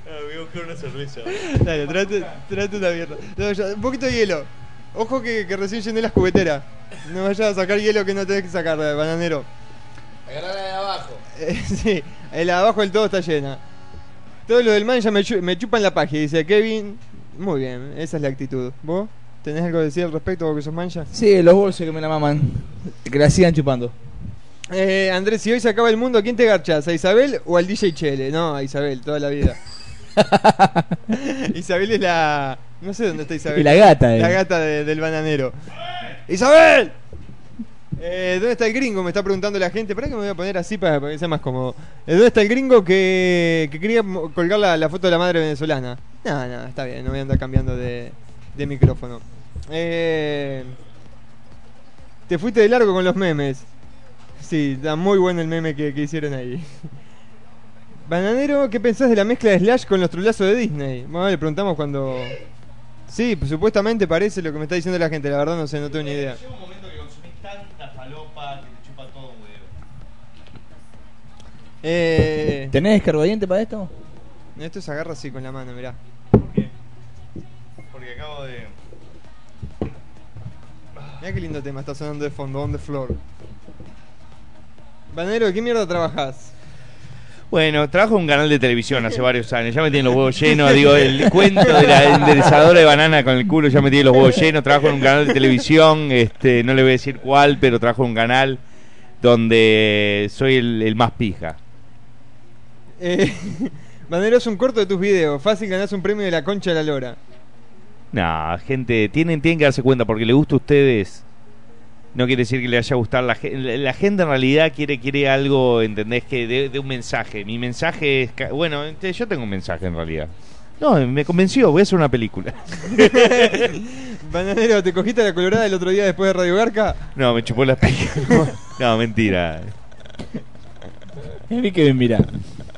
[SPEAKER 3] voy a buscar una cerveza.
[SPEAKER 4] Dale, trate, trate una mierda. No, ya, un poquito de hielo. Ojo que, que recién llené las cubeteras. No vayas a sacar hielo que no tenés que sacar, eh, bananero.
[SPEAKER 5] Agarrala de abajo.
[SPEAKER 4] Eh, sí, el abajo del todo está llena. Todo lo del man ya me, chu- me chupan la paja, dice Kevin. Muy bien, esa es la actitud. ¿Vos? ¿Tenés algo que decir al respecto vos que sos mancha?
[SPEAKER 5] Sí, los bolsos que me la maman. Que la sigan chupando.
[SPEAKER 4] Eh, Andrés, si hoy se acaba el mundo, ¿a quién te garchas? ¿A Isabel o al DJ Chele? No, a Isabel, toda la vida. Isabel es la. No sé dónde está Isabel.
[SPEAKER 5] Y la gata, eh.
[SPEAKER 4] La gata de- del bananero. ¡Isabel! Eh, ¿Dónde está el gringo? Me está preguntando la gente. ¿Para que me voy a poner así para, que sea más cómodo? Eh, ¿Dónde está el gringo que, que quería colgar la, la foto de la madre venezolana? No, no, está bien, no voy a andar cambiando de, de micrófono. Eh, te fuiste de largo con los memes. Sí, está muy bueno el meme que, que hicieron ahí. Bananero, ¿qué pensás de la mezcla de Slash con los trulazos de Disney? Bueno, le preguntamos cuando... Sí, pues, supuestamente parece lo que me está diciendo la gente, la verdad no sé, no tengo ni idea.
[SPEAKER 3] Llega un momento que consumís tanta falopa que te chupa todo un huevo.
[SPEAKER 4] Eh...
[SPEAKER 5] ¿Tenés escarbadiente para esto?
[SPEAKER 4] Esto se agarra así con la mano, mirá.
[SPEAKER 3] Porque acabo de.
[SPEAKER 4] Mirá qué lindo tema está sonando de fondo, on the floor. Bananero, ¿de qué mierda trabajás?
[SPEAKER 3] Bueno, trabajo en un canal de televisión hace varios años. Ya me tienen los huevos llenos. Digo, el cuento de la enderezadora de banana con el culo ya me tiene los huevos llenos. Trabajo en un canal de televisión. Este, no le voy a decir cuál, pero trabajo en un canal donde soy el, el más pija.
[SPEAKER 4] Eh, Bananero es un corto de tus videos, fácil ganás un premio de la concha de la lora.
[SPEAKER 3] No, gente, tienen, tienen que darse cuenta porque le gusta a ustedes. No quiere decir que le vaya a gustar la gente. La gente en realidad quiere, quiere algo, ¿entendés? Que de, de un mensaje. Mi mensaje es. Bueno, este, yo tengo un mensaje en realidad. No, me convenció, voy a hacer una película.
[SPEAKER 4] Bananero, ¿te cogiste la colorada el otro día después de Radio Garca?
[SPEAKER 3] No, me chupó la pija. No, mentira.
[SPEAKER 5] A mí que me mira.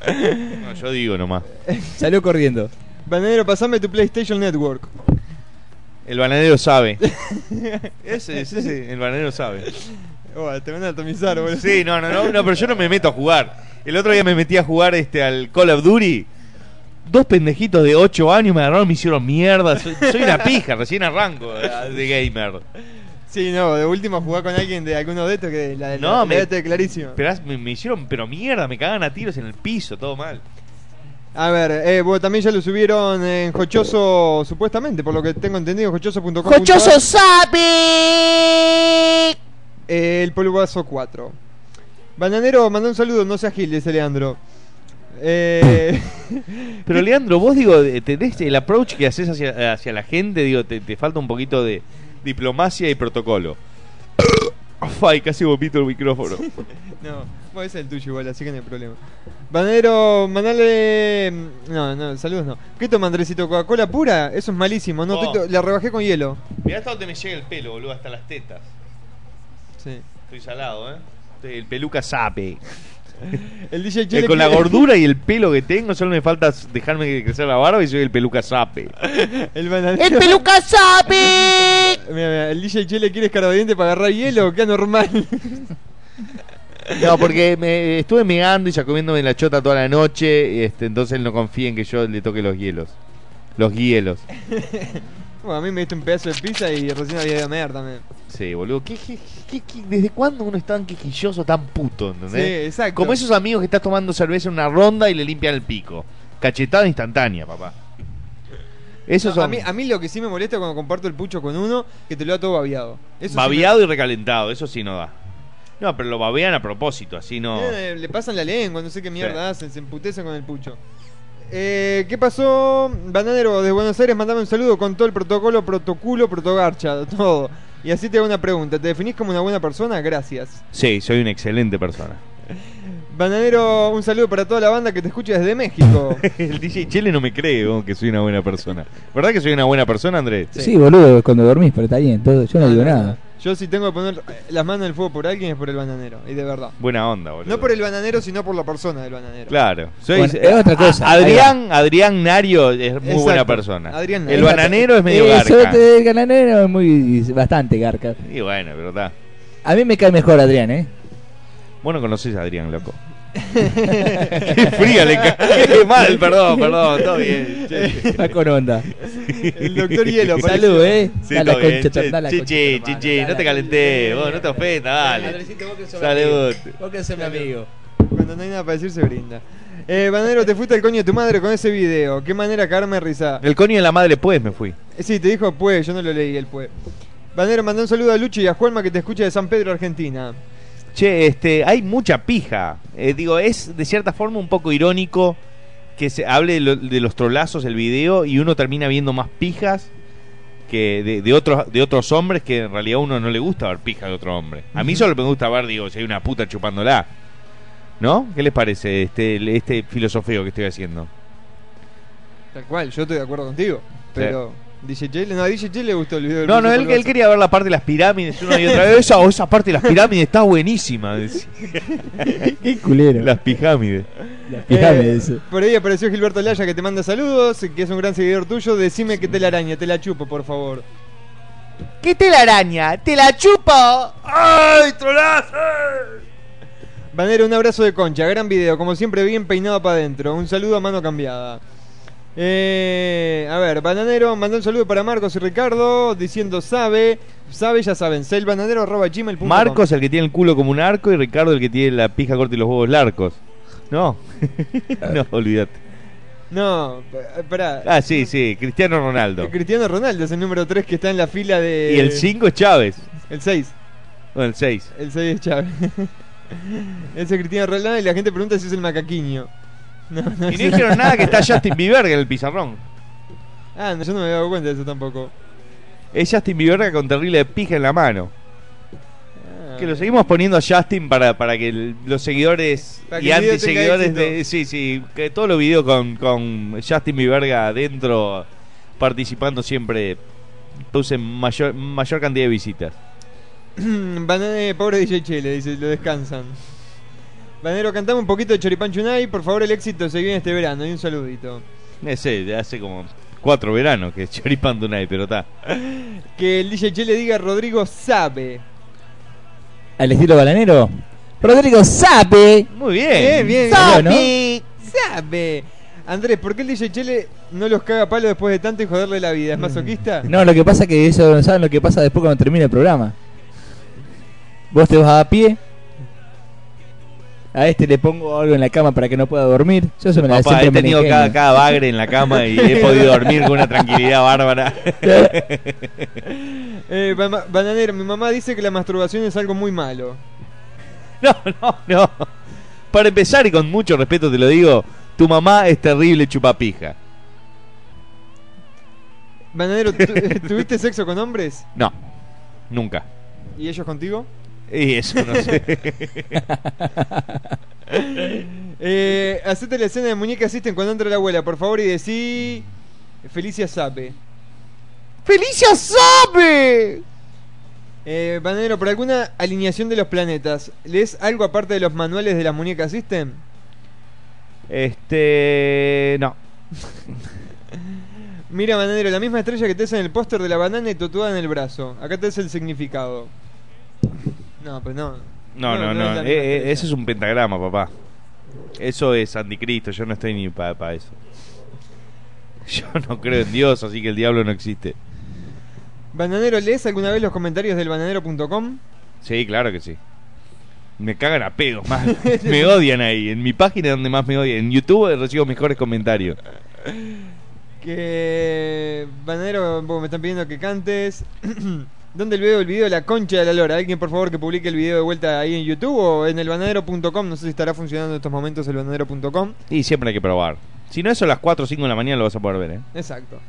[SPEAKER 3] No, yo digo nomás.
[SPEAKER 5] Salió corriendo.
[SPEAKER 4] Bananero, pasame tu PlayStation Network.
[SPEAKER 3] El bananero sabe. Ese, ese, ese, el bananero sabe.
[SPEAKER 4] Oh, te van a atomizar, boludo.
[SPEAKER 3] Sí, no, no, no, no, pero yo no me meto a jugar. El otro día me metí a jugar este al Call of Duty. Dos pendejitos de 8 años me agarraron, me hicieron mierda. Soy, soy una pija, recién arranco eh, de gamer.
[SPEAKER 4] Sí, no, de último jugar con alguien de alguno de estos que la,
[SPEAKER 3] No,
[SPEAKER 4] la,
[SPEAKER 3] me,
[SPEAKER 4] la clarísimo.
[SPEAKER 3] pero me, me hicieron, pero mierda, me cagan a tiros en el piso, todo mal.
[SPEAKER 4] A ver, eh, bueno, también ya lo subieron en Jochoso, supuestamente, por lo que tengo entendido, jochoso.com.
[SPEAKER 6] ¡Jochoso Sapi!
[SPEAKER 4] Eh, el polvazo 4. Bananero, manda un saludo, no seas gil, dice Leandro. Eh,
[SPEAKER 3] Pero Leandro, vos digo, eh, tenés el approach que haces hacia, hacia la gente, digo, te, te falta un poquito de diplomacia y protocolo. Ay, casi vomito el micrófono.
[SPEAKER 4] no. Bueno, es el tuyo igual, así que no hay problema. Banero, mandale. No, no, saludos no. ¿Qué toma Andresito? ¿Coca-Cola pura? Eso es malísimo. No,
[SPEAKER 3] Oh.
[SPEAKER 4] estoy to- la rebajé con hielo.
[SPEAKER 3] Mirá hasta donde me llega el pelo, boludo, hasta las tetas.
[SPEAKER 4] Sí.
[SPEAKER 3] Estoy salado, ¿eh? Estoy- el peluca sape.
[SPEAKER 4] El DJ
[SPEAKER 3] Eh, con la
[SPEAKER 4] quiere-
[SPEAKER 3] gordura y el pelo que tengo, solo me falta dejarme crecer la barba y soy el peluca sape.
[SPEAKER 4] El bananero.
[SPEAKER 6] ¡El peluca sabe!
[SPEAKER 4] Mira, mira, el DJ Chele quiere escarbadiente para agarrar hielo, qué anormal.
[SPEAKER 3] No, porque me estuve megando y ya comiéndome la chota toda la noche, y este, entonces él no confía en que yo le toque los hielos. Los hielos.
[SPEAKER 4] bueno, a mí me diste un pedazo de pizza y recién había ido a mear también.
[SPEAKER 3] Sí, boludo. ¿Qué, qué, qué- qué- desde cuándo uno es tan quejilloso, tan puto? ¿entendés?
[SPEAKER 4] Sí, exacto.
[SPEAKER 3] Como esos amigos que estás tomando cerveza en una ronda y le limpian el pico. Cachetada instantánea, papá. Esos
[SPEAKER 4] No,
[SPEAKER 3] son
[SPEAKER 4] a, mí, a mí lo que sí me molesta cuando comparto el pucho con uno, que te lo da todo babiado. Eso sí
[SPEAKER 3] babeado y recalentado, eso sí no da. No, pero lo babean a propósito, así no.
[SPEAKER 4] Eh, le pasan la lengua, no sé qué mierda hacen, se emputecen con el pucho. Eh, ¿Qué pasó? Bananero de Buenos Aires, mandame un saludo con todo el protocolo, protocolo, protogarcha, todo. Y así te hago una pregunta. ¿Te definís como una buena persona? Gracias.
[SPEAKER 3] Sí, soy una excelente persona.
[SPEAKER 4] Bananero, un saludo para toda la banda que te escucha desde México.
[SPEAKER 3] el DJ Chele no me cree oh, que soy una buena persona. ¿Verdad que soy una buena persona, Andrés?
[SPEAKER 5] Sí, boludo, cuando dormís, pero está bien, todo, yo no digo nada.
[SPEAKER 4] Yo si tengo que poner las manos en el fuego por alguien es por el bananero, y de verdad.
[SPEAKER 3] Buena onda, boludo.
[SPEAKER 4] No por el bananero, sino por la persona del bananero.
[SPEAKER 3] Claro. Soy,
[SPEAKER 5] Bueno, es otra cosa.
[SPEAKER 3] A- Adrián, Adrián Nario es muy
[SPEAKER 4] Exacto.
[SPEAKER 3] buena persona.
[SPEAKER 4] Adrián
[SPEAKER 3] el
[SPEAKER 4] Nario.
[SPEAKER 3] bananero es medio
[SPEAKER 5] Eso
[SPEAKER 3] garca.
[SPEAKER 5] te- el gananero es muy, bastante garca.
[SPEAKER 3] Y bueno, pero está.
[SPEAKER 5] A mí me cae mejor Adrián, ¿eh?
[SPEAKER 3] Vos no conocés a Adrián, loco. Qué fría le mal, perdón, perdón, todo bien. che.
[SPEAKER 5] Va con onda.
[SPEAKER 4] El doctor Hielo.
[SPEAKER 5] Salud, ¿eh?
[SPEAKER 3] Sí,
[SPEAKER 5] Da la
[SPEAKER 3] todo bien.
[SPEAKER 5] concha,
[SPEAKER 3] Che,
[SPEAKER 5] da la
[SPEAKER 3] chi,
[SPEAKER 5] concha,
[SPEAKER 3] no te
[SPEAKER 5] la
[SPEAKER 3] calentés, vos no te ofendas, dale.
[SPEAKER 5] Andresito, vos que sos
[SPEAKER 3] Salud.
[SPEAKER 5] Vos que sos mi amigo.
[SPEAKER 4] Cuando no hay nada para decir se brinda. Eh, Bananero, te fuiste al coño de tu madre con ese video. Qué manera de cagarme risa.
[SPEAKER 3] El coño de la madre pues me fui.
[SPEAKER 4] Eh, sí, te dijo pues, yo no lo leí el pues. Bananero, mandá un saludo a Lucho y a Juanma que te escucha de San Pedro, Argentina.
[SPEAKER 3] Che, este, hay mucha pija. Eh, digo, es de cierta forma un poco irónico que se hable de, lo- de los trolazos el video y uno termina viendo más pijas que de, de otros de otros hombres que en realidad a uno no le gusta ver pija de otro hombre. A mí solo me gusta ver, digo, si hay una puta chupándola. ¿No? ¿Qué les parece este este filosofeo que estoy haciendo?
[SPEAKER 4] Tal cual, yo estoy de acuerdo contigo. Pero DJ Chile, no, a DJ Chile le gustó el video.
[SPEAKER 3] No, no, él, él quería ver la parte de las pirámides una y otra vez. Esa, o esa parte de las pirámides está buenísima.
[SPEAKER 5] Qué culero.
[SPEAKER 3] Las pirámides.
[SPEAKER 4] Eh, por ahí apareció Gilberto Laya que te manda saludos, que es un gran seguidor tuyo. Decime que te la araña, te la chupo, por favor.
[SPEAKER 6] ¿Qué te la araña? ¡Te la chupo!
[SPEAKER 3] ¡Ay, trolazo!
[SPEAKER 4] Banero, un abrazo de concha, gran video, como siempre bien peinado para adentro. Un saludo a mano cambiada. Eh, a ver, Bananero, mandó un saludo para Marcos y Ricardo diciendo sabe, sabe, ya saben, selbananero.gmail.com
[SPEAKER 3] Marcos el que tiene el culo como un arco y Ricardo el que tiene la pija corta y los huevos largos. No, no, olvídate.
[SPEAKER 4] No, esperá.
[SPEAKER 3] Ah, sí, sí, Cristiano Ronaldo.
[SPEAKER 4] Cristiano Ronaldo es el número 3 que está en la fila de...
[SPEAKER 3] Y el 5 es Chávez.
[SPEAKER 4] El 6.
[SPEAKER 3] Bueno, el 6.
[SPEAKER 4] El 6 es Chávez. Ese es Cristiano Ronaldo y la gente pregunta si es el macaquiño. No, no
[SPEAKER 3] Y no dijeron nada que está Justin Bieber en el pizarrón.
[SPEAKER 4] Ah, no, yo no me había dado cuenta de eso tampoco.
[SPEAKER 3] Es Justin Bieber con terrible pija en la mano. Que lo seguimos poniendo a Justin para, para que el- los seguidores y antiseguidores de. Sí, sí, que todos los videos con, con Justin Bieber adentro participando siempre producen mayor, mayor cantidad de visitas.
[SPEAKER 4] Banane, pobre DJ Chele, dice, lo descansan. Banero, cantame un poquito de Choripán Chunay, por favor, el éxito se viene este verano. Y un saludito.
[SPEAKER 3] Ese, de hace como cuatro veranos que es Choripán Dunay, pero está.
[SPEAKER 4] Que el DJ Chele diga Rodrigo sabe.
[SPEAKER 5] Al estilo balanero. Rodrigo sabe.
[SPEAKER 3] Muy
[SPEAKER 4] Bien, bien, bien.
[SPEAKER 5] Sabe.
[SPEAKER 4] Sabe. Andrés, ¿por qué el DJ Chele no los caga palo después de tanto y joderle la vida? ¿Es masoquista?
[SPEAKER 5] No, lo que pasa es que eso no saben lo que pasa después cuando termina el programa. Vos te vas a pie. A este le pongo algo en la cama para que no pueda dormir. Yo eso me la
[SPEAKER 3] Papá, he
[SPEAKER 5] me
[SPEAKER 3] tenido cada, cada bagre en la cama y he podido dormir con una tranquilidad bárbara.
[SPEAKER 4] Eh, Ba- Bananero, mi mamá dice que la masturbación es algo muy malo.
[SPEAKER 3] No, no, no. Para empezar, y con mucho respeto te lo digo, tu mamá es terrible chupapija.
[SPEAKER 4] Bananero, ¿tu- ¿tuviste sexo con hombres?
[SPEAKER 3] No, nunca.
[SPEAKER 4] ¿Y ellos contigo?
[SPEAKER 3] Y eso no sé.
[SPEAKER 4] eh, hacete la escena de muñeca asisten cuando entra la abuela, por favor, y decí. Felicia Sape.
[SPEAKER 6] ¡Felicia sabe!
[SPEAKER 4] Eh, Bananero, por alguna alineación de los planetas, ¿lees algo aparte de los manuales de las muñecas System?
[SPEAKER 3] Este. No.
[SPEAKER 4] Mira, Bananero, la misma estrella que te en el póster de la banana y tatuada en el brazo. Acá te es el significado. No, pues no.
[SPEAKER 3] No, no,
[SPEAKER 4] es
[SPEAKER 3] no.
[SPEAKER 4] misma
[SPEAKER 3] eh, eh, eso es un pentagrama, papá. Eso es anticristo. Yo no estoy ni para eso. Yo no creo en Dios, así que el diablo no existe.
[SPEAKER 4] Bananero, ¿lees alguna vez los comentarios del bananero.com?
[SPEAKER 3] Sí, claro que sí. Me cagan a pedos, más. me odian ahí. En mi página es donde más me odian. En YouTube recibo mejores comentarios.
[SPEAKER 4] Que. Bananero, me están pidiendo que cantes. ¿Dónde veo el video de la concha de la lora? ¿Alguien por favor que publique el video de vuelta ahí en YouTube o en el bananero.com? No sé si estará funcionando en estos momentos el bananero.com.
[SPEAKER 3] Y siempre hay que probar. Si no, eso a las 4 o 5 de la mañana lo vas a poder ver, ¿eh?
[SPEAKER 4] Exacto.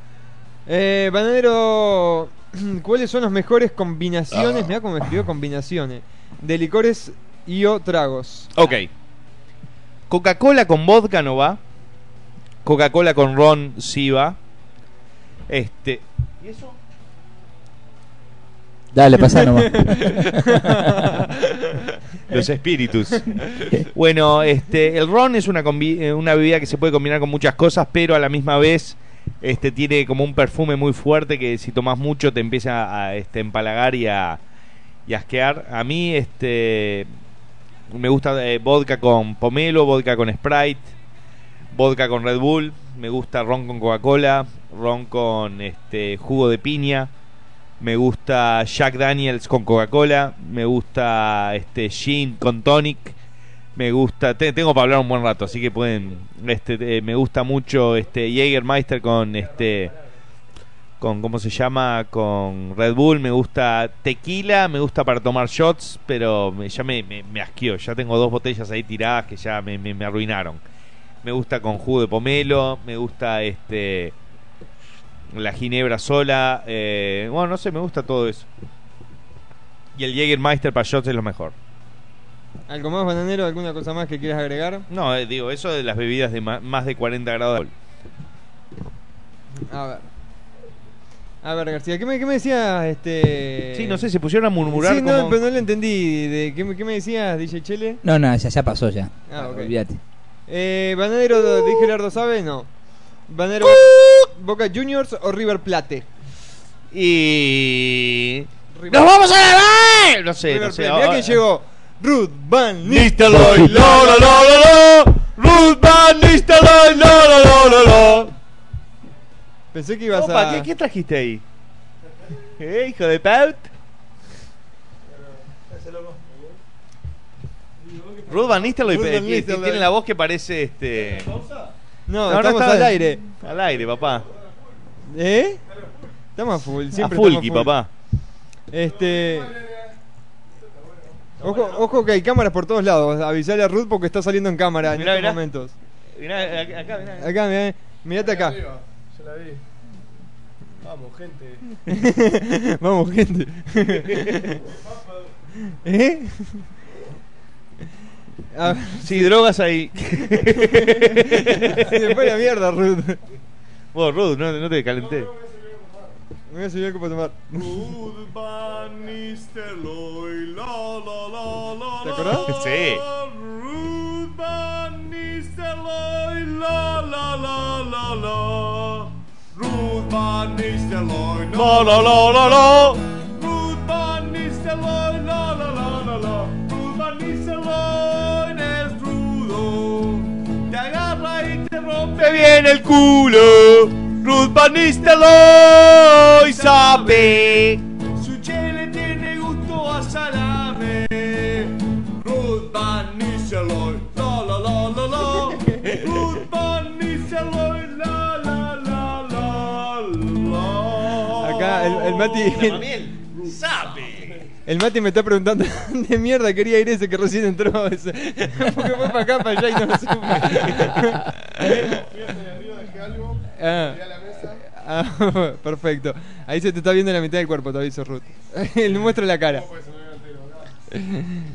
[SPEAKER 4] Eh, Bananero, ¿cuáles son las mejores combinaciones? Mira cómo me escribió combinaciones. De licores y o tragos.
[SPEAKER 3] Ok. Coca-Cola con vodka no va. Coca-Cola con ron sí va. Este. ¿Y eso?
[SPEAKER 5] Dale, pasá nomás.
[SPEAKER 3] Los espíritus. Bueno, este, el ron es una, combi- eh, una bebida que se puede combinar con muchas cosas, pero a la misma vez este, tiene como un perfume muy fuerte que si tomas mucho te empieza a este, empalagar y a, y asquear. A mí este, me gusta eh, vodka con pomelo, vodka con Sprite, vodka con Red Bull, me gusta ron con Coca-Cola, ron con este, jugo de piña. Me gusta Jack Daniels con Coca-Cola. Me gusta este gin con tonic. Me gusta, te- tengo para hablar un buen rato, así que pueden. Este, me gusta mucho este Jägermeister con este, con cómo se llama, con Red Bull. Me gusta tequila, me gusta para tomar shots, pero me- ya me, me. Ya tengo dos botellas ahí tiradas que ya me, me arruinaron. Me gusta con jugo de pomelo. Me gusta este la ginebra sola. eh, bueno, no sé, me gusta todo eso. Y el Jägermeister para shots es lo mejor.
[SPEAKER 4] ¿Algo más, Bananero? ¿Alguna cosa más que quieras agregar?
[SPEAKER 3] No, eh, digo, eso de las bebidas de más de 40 grados de alcohol.
[SPEAKER 4] A ver. A ver, García, ¿qué me, qué me decías? Este...
[SPEAKER 3] Sí, no sé, se pusieron a murmurar
[SPEAKER 4] Sí, no,
[SPEAKER 3] como-
[SPEAKER 4] pero no lo entendí. De, ¿qué, me- ¿Qué me decías, DJ Chele?
[SPEAKER 5] No, no, ya, ya pasó ya.
[SPEAKER 4] Ah, ok.
[SPEAKER 5] Olvídate.
[SPEAKER 4] Eh, Bananero, ¿dije Gerardo sabe? No. Bananero, Boca Juniors o River Plate.
[SPEAKER 3] Y.
[SPEAKER 4] River-
[SPEAKER 3] ¡Nos vamos a ganar! No sé,
[SPEAKER 4] River
[SPEAKER 3] no sé.
[SPEAKER 4] Plate. Mirá
[SPEAKER 3] ahora-
[SPEAKER 4] quién llegó. Ruth Van
[SPEAKER 3] Nistelrooy, la, la, la, la, la. Ruth Van Nistelrooy, la, la, la, la, la.
[SPEAKER 4] Pensé que ibas
[SPEAKER 3] Opa,
[SPEAKER 4] a...
[SPEAKER 3] ¿qué, ¿qué trajiste ahí? ¿Eh, hijo de Paut? Ruth Van Nistelrooy
[SPEAKER 4] Ruth
[SPEAKER 3] eh,
[SPEAKER 4] Van
[SPEAKER 3] que- que
[SPEAKER 4] Nistelrooy.
[SPEAKER 3] tiene la voz que parece este.
[SPEAKER 4] No,
[SPEAKER 3] No, no
[SPEAKER 4] estamos
[SPEAKER 3] está-
[SPEAKER 4] al aire.
[SPEAKER 3] Al aire, papá.
[SPEAKER 4] ¿Eh? Estamos a full, siempre
[SPEAKER 3] a
[SPEAKER 4] estamos full.
[SPEAKER 3] papá.
[SPEAKER 4] Este... Ojo, ojo que hay cámaras por todos lados. Avisale a Ruth porque está saliendo en cámara
[SPEAKER 3] Mirá,
[SPEAKER 4] en
[SPEAKER 3] mirá.
[SPEAKER 4] estos momentos.
[SPEAKER 3] Mirá, acá, acá, mirá.
[SPEAKER 4] Acá, mirá, mirate acá.
[SPEAKER 23] Yo la vi. Vamos, gente.
[SPEAKER 4] Vamos, gente. ¿Eh? A ver.
[SPEAKER 3] Sí, drogas ahí.
[SPEAKER 4] Se fue la mierda, Ruth.
[SPEAKER 3] Vos, Ruth, no, no te calenté.
[SPEAKER 4] Me voy a subir algo para tomar.
[SPEAKER 8] Ruth Van Nistelrooy, la, la, la, la,
[SPEAKER 4] ¿Te
[SPEAKER 8] la.
[SPEAKER 4] acordás?
[SPEAKER 3] Sí.
[SPEAKER 8] Ruth Van Nistelrooy, la, la, la, la, la. Ruth Van Nistelrooy,
[SPEAKER 3] La, la, la, la, la.
[SPEAKER 8] Ruth Van Nistelrooy, te rompe
[SPEAKER 3] ¡Me viene el culo! Ruth Van Nistelrooy sabe.
[SPEAKER 8] Su chile tiene gusto a salame. Ruth Van Nistelrooy, la la la la la. Ruth Van Nistelrooy, la la la la la.
[SPEAKER 4] Acá el, el Mati.
[SPEAKER 3] sabe.
[SPEAKER 4] El Mati me está preguntando de mierda quería ir ese que recién entró. Ese. Porque fue para acá, para allá y no lo supe. Ah. Ah, perfecto. Ahí se te está viendo la mitad del cuerpo, te aviso, Ruth. Le muestra la cara.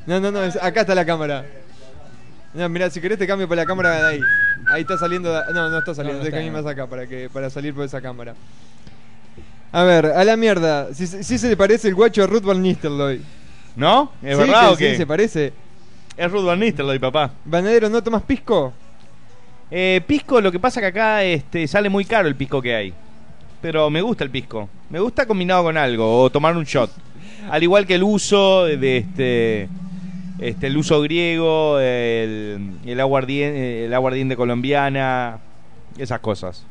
[SPEAKER 4] No, no, no, acá está la cámara. No, mira, si querés te cambio por la cámara de ahí. Ahí está saliendo. No, no está saliendo.
[SPEAKER 5] No, no está.
[SPEAKER 4] venir más acá para que para salir por esa cámara. A ver, a la mierda. Si, si se le parece el guacho a Ruth Van Nistelrooy.
[SPEAKER 3] ¿No? ¿Es
[SPEAKER 4] Sí,
[SPEAKER 3] verdad
[SPEAKER 4] que
[SPEAKER 3] o qué?
[SPEAKER 4] Sí, se parece.
[SPEAKER 3] Es Ruth Van Nistelrooy, papá.
[SPEAKER 4] Banadero, ¿no tomas pisco?
[SPEAKER 3] Eh, pisco, lo que pasa que acá este, sale muy caro el pisco que hay. Pero me gusta el pisco. Me gusta combinado con algo o tomar un shot. Al igual que el uso de este, este el uso griego, el, el aguardiente, el aguardiente colombiana, esas cosas.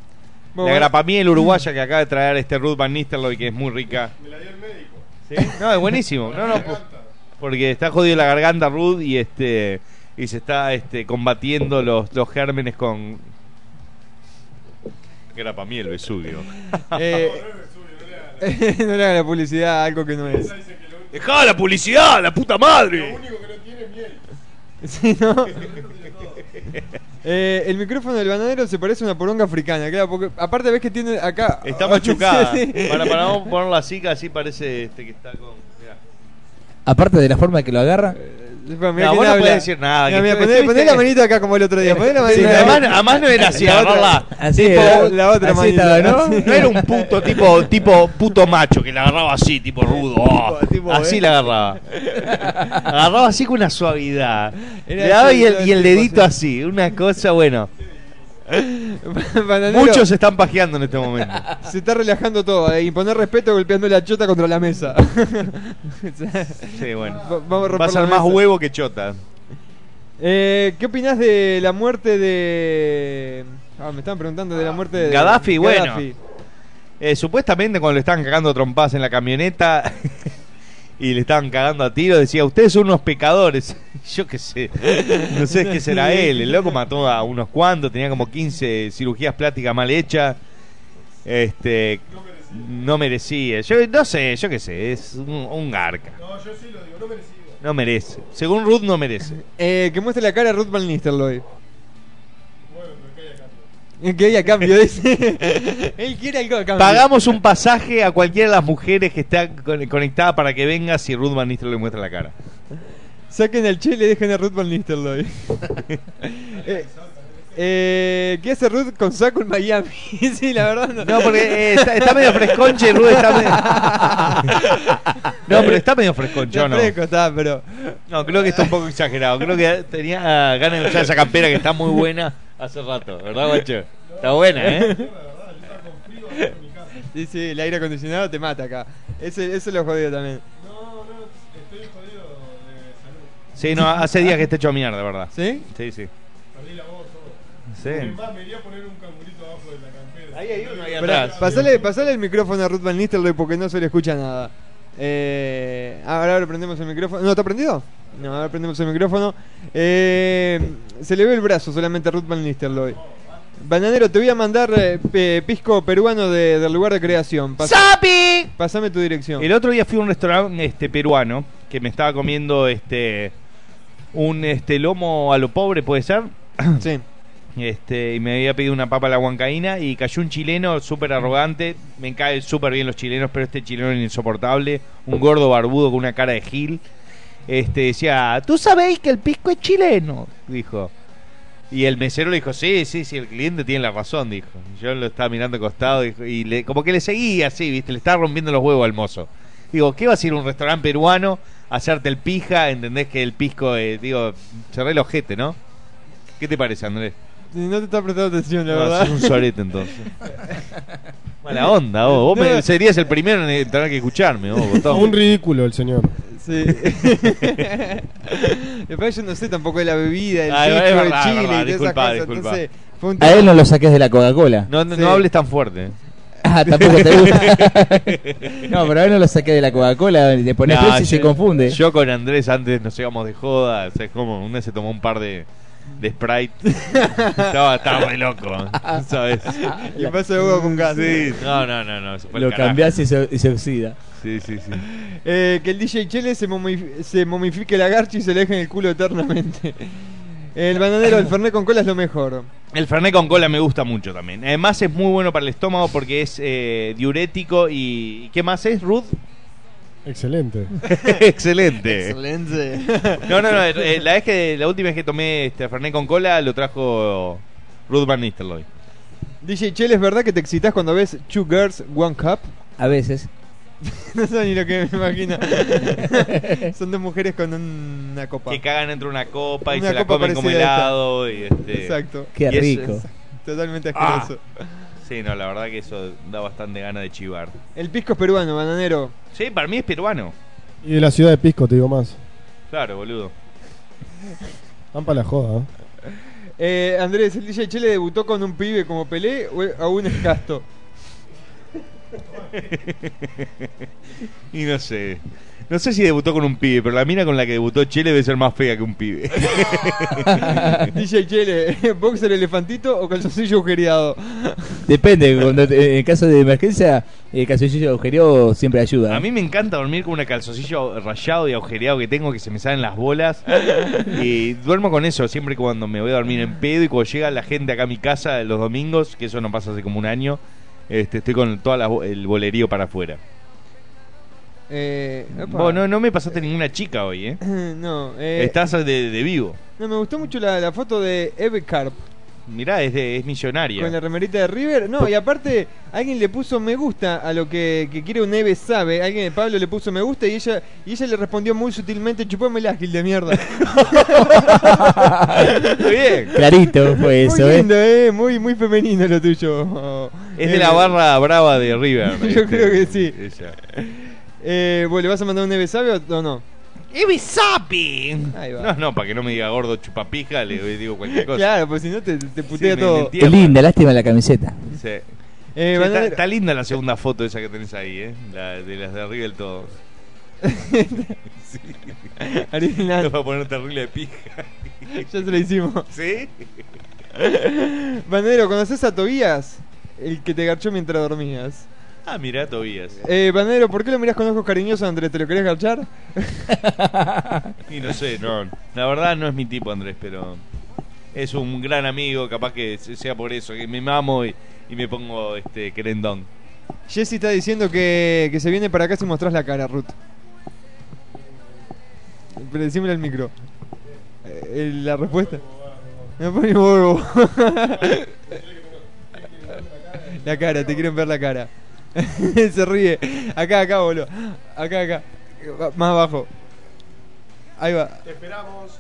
[SPEAKER 4] Bueno,
[SPEAKER 3] la grapamiel uruguaya que acaba de traer este Ruth Van Nistelrooy que es muy rica. Me la dio el médico. ¿Sí? No, es buenísimo. No, no, po- porque está jodido la garganta Ruth y este y se está este combatiendo los, los gérmenes con grapamiel Vesubio.
[SPEAKER 4] Eh, no le hagan la publicidad a algo que no es.
[SPEAKER 3] Dejá la publicidad, la puta madre.
[SPEAKER 4] Sí, ¿no? Eh, el micrófono del bananero se parece a una poronga africana. claro, porque aparte ves que tiene acá.
[SPEAKER 3] Está machucada.
[SPEAKER 4] Sí.
[SPEAKER 3] Para, para vamos ponerla así, que así parece este que está con. mirá.
[SPEAKER 5] Aparte de la forma que lo agarra.
[SPEAKER 4] Mirá
[SPEAKER 3] No, vos no
[SPEAKER 4] habla.
[SPEAKER 3] podés decir nada, tú
[SPEAKER 4] poné, la manita acá como el otro día. Poné la
[SPEAKER 3] Sí,
[SPEAKER 4] manita.
[SPEAKER 3] además, además no era así,
[SPEAKER 4] La otra-
[SPEAKER 3] agarrarla.
[SPEAKER 5] Así
[SPEAKER 3] tipo,
[SPEAKER 5] era,
[SPEAKER 4] la otra
[SPEAKER 5] así
[SPEAKER 4] manita.
[SPEAKER 5] estaba, ¿no?
[SPEAKER 3] No era un puto tipo, tipo puto macho que la agarraba así, tipo rudo. oh,
[SPEAKER 4] tipo,
[SPEAKER 3] así
[SPEAKER 4] eh.
[SPEAKER 3] la agarraba. agarraba así con una suavidad.
[SPEAKER 4] Era
[SPEAKER 3] Le daba y el, y el dedito así. Una cosa, bueno.
[SPEAKER 4] Bananero,
[SPEAKER 3] Muchos se están pajeando en este momento.
[SPEAKER 4] Se está relajando todo. Eh, imponer respeto golpeando la chota contra la mesa.
[SPEAKER 3] Sí, bueno.
[SPEAKER 4] Va- vamos a romper
[SPEAKER 3] Va a ser más
[SPEAKER 4] mesa.
[SPEAKER 3] huevo que chota.
[SPEAKER 4] Eh, ¿Qué opinás de la muerte de. Ah, me estaban preguntando de la muerte de.
[SPEAKER 3] Gaddafi, bueno. Eh, supuestamente cuando le estaban cagando trompadas en la camioneta y le estaban cagando a tiro, decía, ustedes son unos pecadores. Yo qué sé, no sé qué será él. El loco mató a unos cuantos, tenía como 15 cirugías plásticas mal hechas. Este, no merecía. Yo no sé, yo qué sé, es un, un garca.
[SPEAKER 23] No, yo sí lo digo, no merecía.
[SPEAKER 3] No merece. Según Ruth, no merece.
[SPEAKER 4] Eh, que muestre la cara a Ruth Van Nistelrooy. Que haya cambio, dice. Él quiere algo a cambio.
[SPEAKER 3] Pagamos un pasaje a cualquiera de las mujeres que está con- conectada para que venga si Ruth Van Nistelrooy le muestra la cara.
[SPEAKER 4] Saquen el che y le dejen a Ruth Van Nistelrooy. eh, eh, ¿Qué hace Ruth con saco en Miami? sí, la verdad no.
[SPEAKER 3] No, porque eh, está, está medio fresconche, Ruth está medio... No, pero está medio fresconche, ¿o
[SPEAKER 4] Está
[SPEAKER 3] ¿no?
[SPEAKER 4] fresco, está, pero.
[SPEAKER 3] No, creo que está un poco exagerado. Creo que tenía ganas de usar esa campera que está muy buena hace rato, ¿verdad, guacho? Está buena, ¿eh?
[SPEAKER 4] Sí, sí, el aire acondicionado te mata acá. Ese, ese lo jodido también.
[SPEAKER 3] Sí, no, hace días que está hecho mierda, ¿verdad?
[SPEAKER 4] ¿Sí?
[SPEAKER 3] Sí, sí.
[SPEAKER 23] Perdí la voz, todo.
[SPEAKER 3] Sí.
[SPEAKER 23] Es más, me iría a poner un cangurito abajo de la campera.
[SPEAKER 3] Ahí hay uno ahí atrás.
[SPEAKER 4] pasale, pasale el micrófono a Ruth Van Nistelrooy porque no se le escucha nada. Eh, ahora, ahora prendemos el micrófono. ¿No está prendido? No, ahora prendemos el micrófono. Eh, se le ve el brazo solamente a Ruth Van Nistelrooy. Bananero, te voy a mandar eh, pisco peruano de- del lugar de creación. Pas-
[SPEAKER 3] ¡Sapi!
[SPEAKER 4] Pasame tu dirección.
[SPEAKER 3] El otro día fui a un restaurante este, peruano que me estaba comiendo este un este lomo a lo pobre, ¿puede ser?
[SPEAKER 4] Sí.
[SPEAKER 3] Este, y me había pedido una papa a la huancaína y cayó un chileno súper arrogante. Me caen súper bien los chilenos, pero este chileno era insoportable. Un gordo barbudo con una cara de gil. Este, decía, tú sabéis que el pisco es chileno, dijo. Y el mesero le dijo, sí, sí, sí, el cliente tiene la razón, dijo. Yo lo estaba mirando de costado dijo, y le, como que le seguía así, viste, le estaba rompiendo los huevos al mozo. Digo, ¿qué vas a a un restaurante peruano hacerte el pija? ¿Entendés que el pisco, eh, digo, cerré el ojete, ¿no? ¿Qué te parece, Andrés?
[SPEAKER 4] No te está prestando atención, la
[SPEAKER 3] No,
[SPEAKER 4] verdad.
[SPEAKER 3] sos un sorete entonces. Mala onda, vos. Vos me- serías el primero en tener que escucharme, vos, botón.
[SPEAKER 23] Un ridículo el señor.
[SPEAKER 4] Sí. Después yo no sé tampoco de la bebida, el
[SPEAKER 3] Ah, es
[SPEAKER 4] pisco, el
[SPEAKER 3] verdad,
[SPEAKER 4] chile
[SPEAKER 3] es verdad,
[SPEAKER 4] y
[SPEAKER 3] disculpa,
[SPEAKER 4] esas cosas.
[SPEAKER 3] disculpa.
[SPEAKER 4] Entonces, fue un
[SPEAKER 5] A él no lo saques de la Coca-Cola.
[SPEAKER 3] No, no,
[SPEAKER 4] Sí.
[SPEAKER 3] no hables tan fuerte.
[SPEAKER 5] Ah, tampoco te gusta. no, pero a él no lo saqué de la Coca-Cola. Le pones
[SPEAKER 3] Nah,
[SPEAKER 5] y se confunde.
[SPEAKER 3] Yo con Andrés antes nos íbamos de joda. O sea, es como una se tomó un par de, de Sprite. estaba, estaba re loco, ¿sabes?
[SPEAKER 4] Y vaso de agua con gas.
[SPEAKER 3] Sí, no, no, no, no. se fue al
[SPEAKER 5] Lo
[SPEAKER 3] carajo.
[SPEAKER 5] cambiás y se, y se oxida.
[SPEAKER 3] Sí, sí, sí.
[SPEAKER 4] Eh, que el DJ Chele se, momif- se momifique la garcha y se le deje en el culo eternamente. El bananero, el Fernet con cola es lo mejor.
[SPEAKER 3] El Fernet con cola me gusta mucho también. Además es muy bueno para el estómago porque es eh, diurético y... ¿Qué más es, Ruth?
[SPEAKER 36] Excelente.
[SPEAKER 3] Excelente.
[SPEAKER 4] Excelente.
[SPEAKER 3] No, no, no. eh, La, vez que, la última vez que tomé este Fernet con cola lo trajo Ruth Van Nistelrooy.
[SPEAKER 4] DJ Chel, ¿es verdad que te excitas cuando ves Two Girls, One Cup?
[SPEAKER 5] A veces.
[SPEAKER 4] no sé ni lo que me imagino. Son dos mujeres con una copa.
[SPEAKER 3] Que cagan dentro de una copa y
[SPEAKER 4] Una
[SPEAKER 3] se la
[SPEAKER 4] copa
[SPEAKER 3] comen como
[SPEAKER 4] parecida a esta.
[SPEAKER 3] helado. Y este,
[SPEAKER 4] Exacto.
[SPEAKER 5] Qué
[SPEAKER 3] y es-
[SPEAKER 5] rico.
[SPEAKER 4] Totalmente
[SPEAKER 3] Ah.
[SPEAKER 4] asqueroso.
[SPEAKER 3] Sí, no, la verdad que eso da bastante ganas de chivar.
[SPEAKER 4] El pisco es peruano, bananero.
[SPEAKER 3] Sí, para mí es peruano.
[SPEAKER 36] Y de la ciudad de Pisco, te digo más.
[SPEAKER 3] Claro, boludo.
[SPEAKER 36] Van para la joda, ¿eh?
[SPEAKER 4] Eh, Andrés, ¿el DJ Chele debutó con un pibe como Pelé o aún es casto?
[SPEAKER 3] y no sé. No sé si debutó con un pibe, pero la mina con la que debutó Chile debe ser más fea que un pibe.
[SPEAKER 4] DJ Chele, ¿boxer elefantito o calzoncillo agujereado?
[SPEAKER 5] Depende, cuando te- en caso de emergencia, el calzoncillo agujereo siempre ayuda.
[SPEAKER 3] A mí me encanta dormir con un calzoncillo rayado y agujereado que tengo que se me salen las bolas. Y duermo con eso siempre cuando me voy a dormir en pedo y cuando llega la gente acá a mi casa los domingos, que eso no pasa hace como un año, este, estoy con todo el bolerío para afuera.
[SPEAKER 4] Eh.
[SPEAKER 3] Vos no, no me pasaste ninguna chica hoy, ¿eh?
[SPEAKER 4] no, eh,
[SPEAKER 3] Estás de, de vivo.
[SPEAKER 4] no, me gustó mucho la, la foto de Eve Carp
[SPEAKER 3] Mirá, es, de, es millonaria.
[SPEAKER 4] con la remerita de River. No, y aparte, alguien le puso me gusta a lo que, que quiere un Eve sabe. Alguien de Pablo le puso me gusta y ella y ella le respondió muy sutilmente: Chupame el ágil de mierda.
[SPEAKER 3] Muy bien.
[SPEAKER 5] Clarito fue eso,
[SPEAKER 4] muy
[SPEAKER 5] ¿eh?
[SPEAKER 4] lindo, eh. Muy, muy femenino lo tuyo.
[SPEAKER 3] Es de la barra brava de River.
[SPEAKER 4] Yo
[SPEAKER 3] este,
[SPEAKER 4] creo que sí.
[SPEAKER 3] ella.
[SPEAKER 4] Eh, ¿vos ¿Le vas a mandar un Eve sabe o no? Va.
[SPEAKER 3] No, no, para que no me diga gordo chupapija, le digo cualquier cosa.
[SPEAKER 4] Claro, pues si no te, te putea
[SPEAKER 3] Sí, me-
[SPEAKER 4] todo.
[SPEAKER 5] Qué linda, lástima la camiseta.
[SPEAKER 3] Sí.
[SPEAKER 4] Eh,
[SPEAKER 3] Sí, está,
[SPEAKER 4] bananero-
[SPEAKER 3] está linda la segunda foto esa que tenés ahí, ¿eh? La de las de River todo. sí.
[SPEAKER 4] Original.
[SPEAKER 3] Te va a poner terrible de pija.
[SPEAKER 4] Ya se lo hicimos.
[SPEAKER 3] ¿Sí?
[SPEAKER 4] Banero, ¿conoces a Tobías? El que te garchó mientras dormías.
[SPEAKER 3] Ah, mirá, Tobías.
[SPEAKER 4] Eh, Banero, ¿por qué lo mirás con ojos cariñosos, Andrés? ¿Te lo querés garchar?
[SPEAKER 3] Y no sé, no. La verdad no es mi tipo, Andrés, pero es un gran amigo, capaz que sea por eso, que me mamo y, y me pongo este querendón.
[SPEAKER 4] Jessy está diciendo que, que se viene para acá si mostrás la cara, Ruth. Pero decímelo al micro. Eh, la respuesta. Me pone bobo. la cara, te quieren ver la cara. se ríe. Acá, acá, boludo. Acá, acá. Más abajo. Ahí va.
[SPEAKER 36] Te esperamos.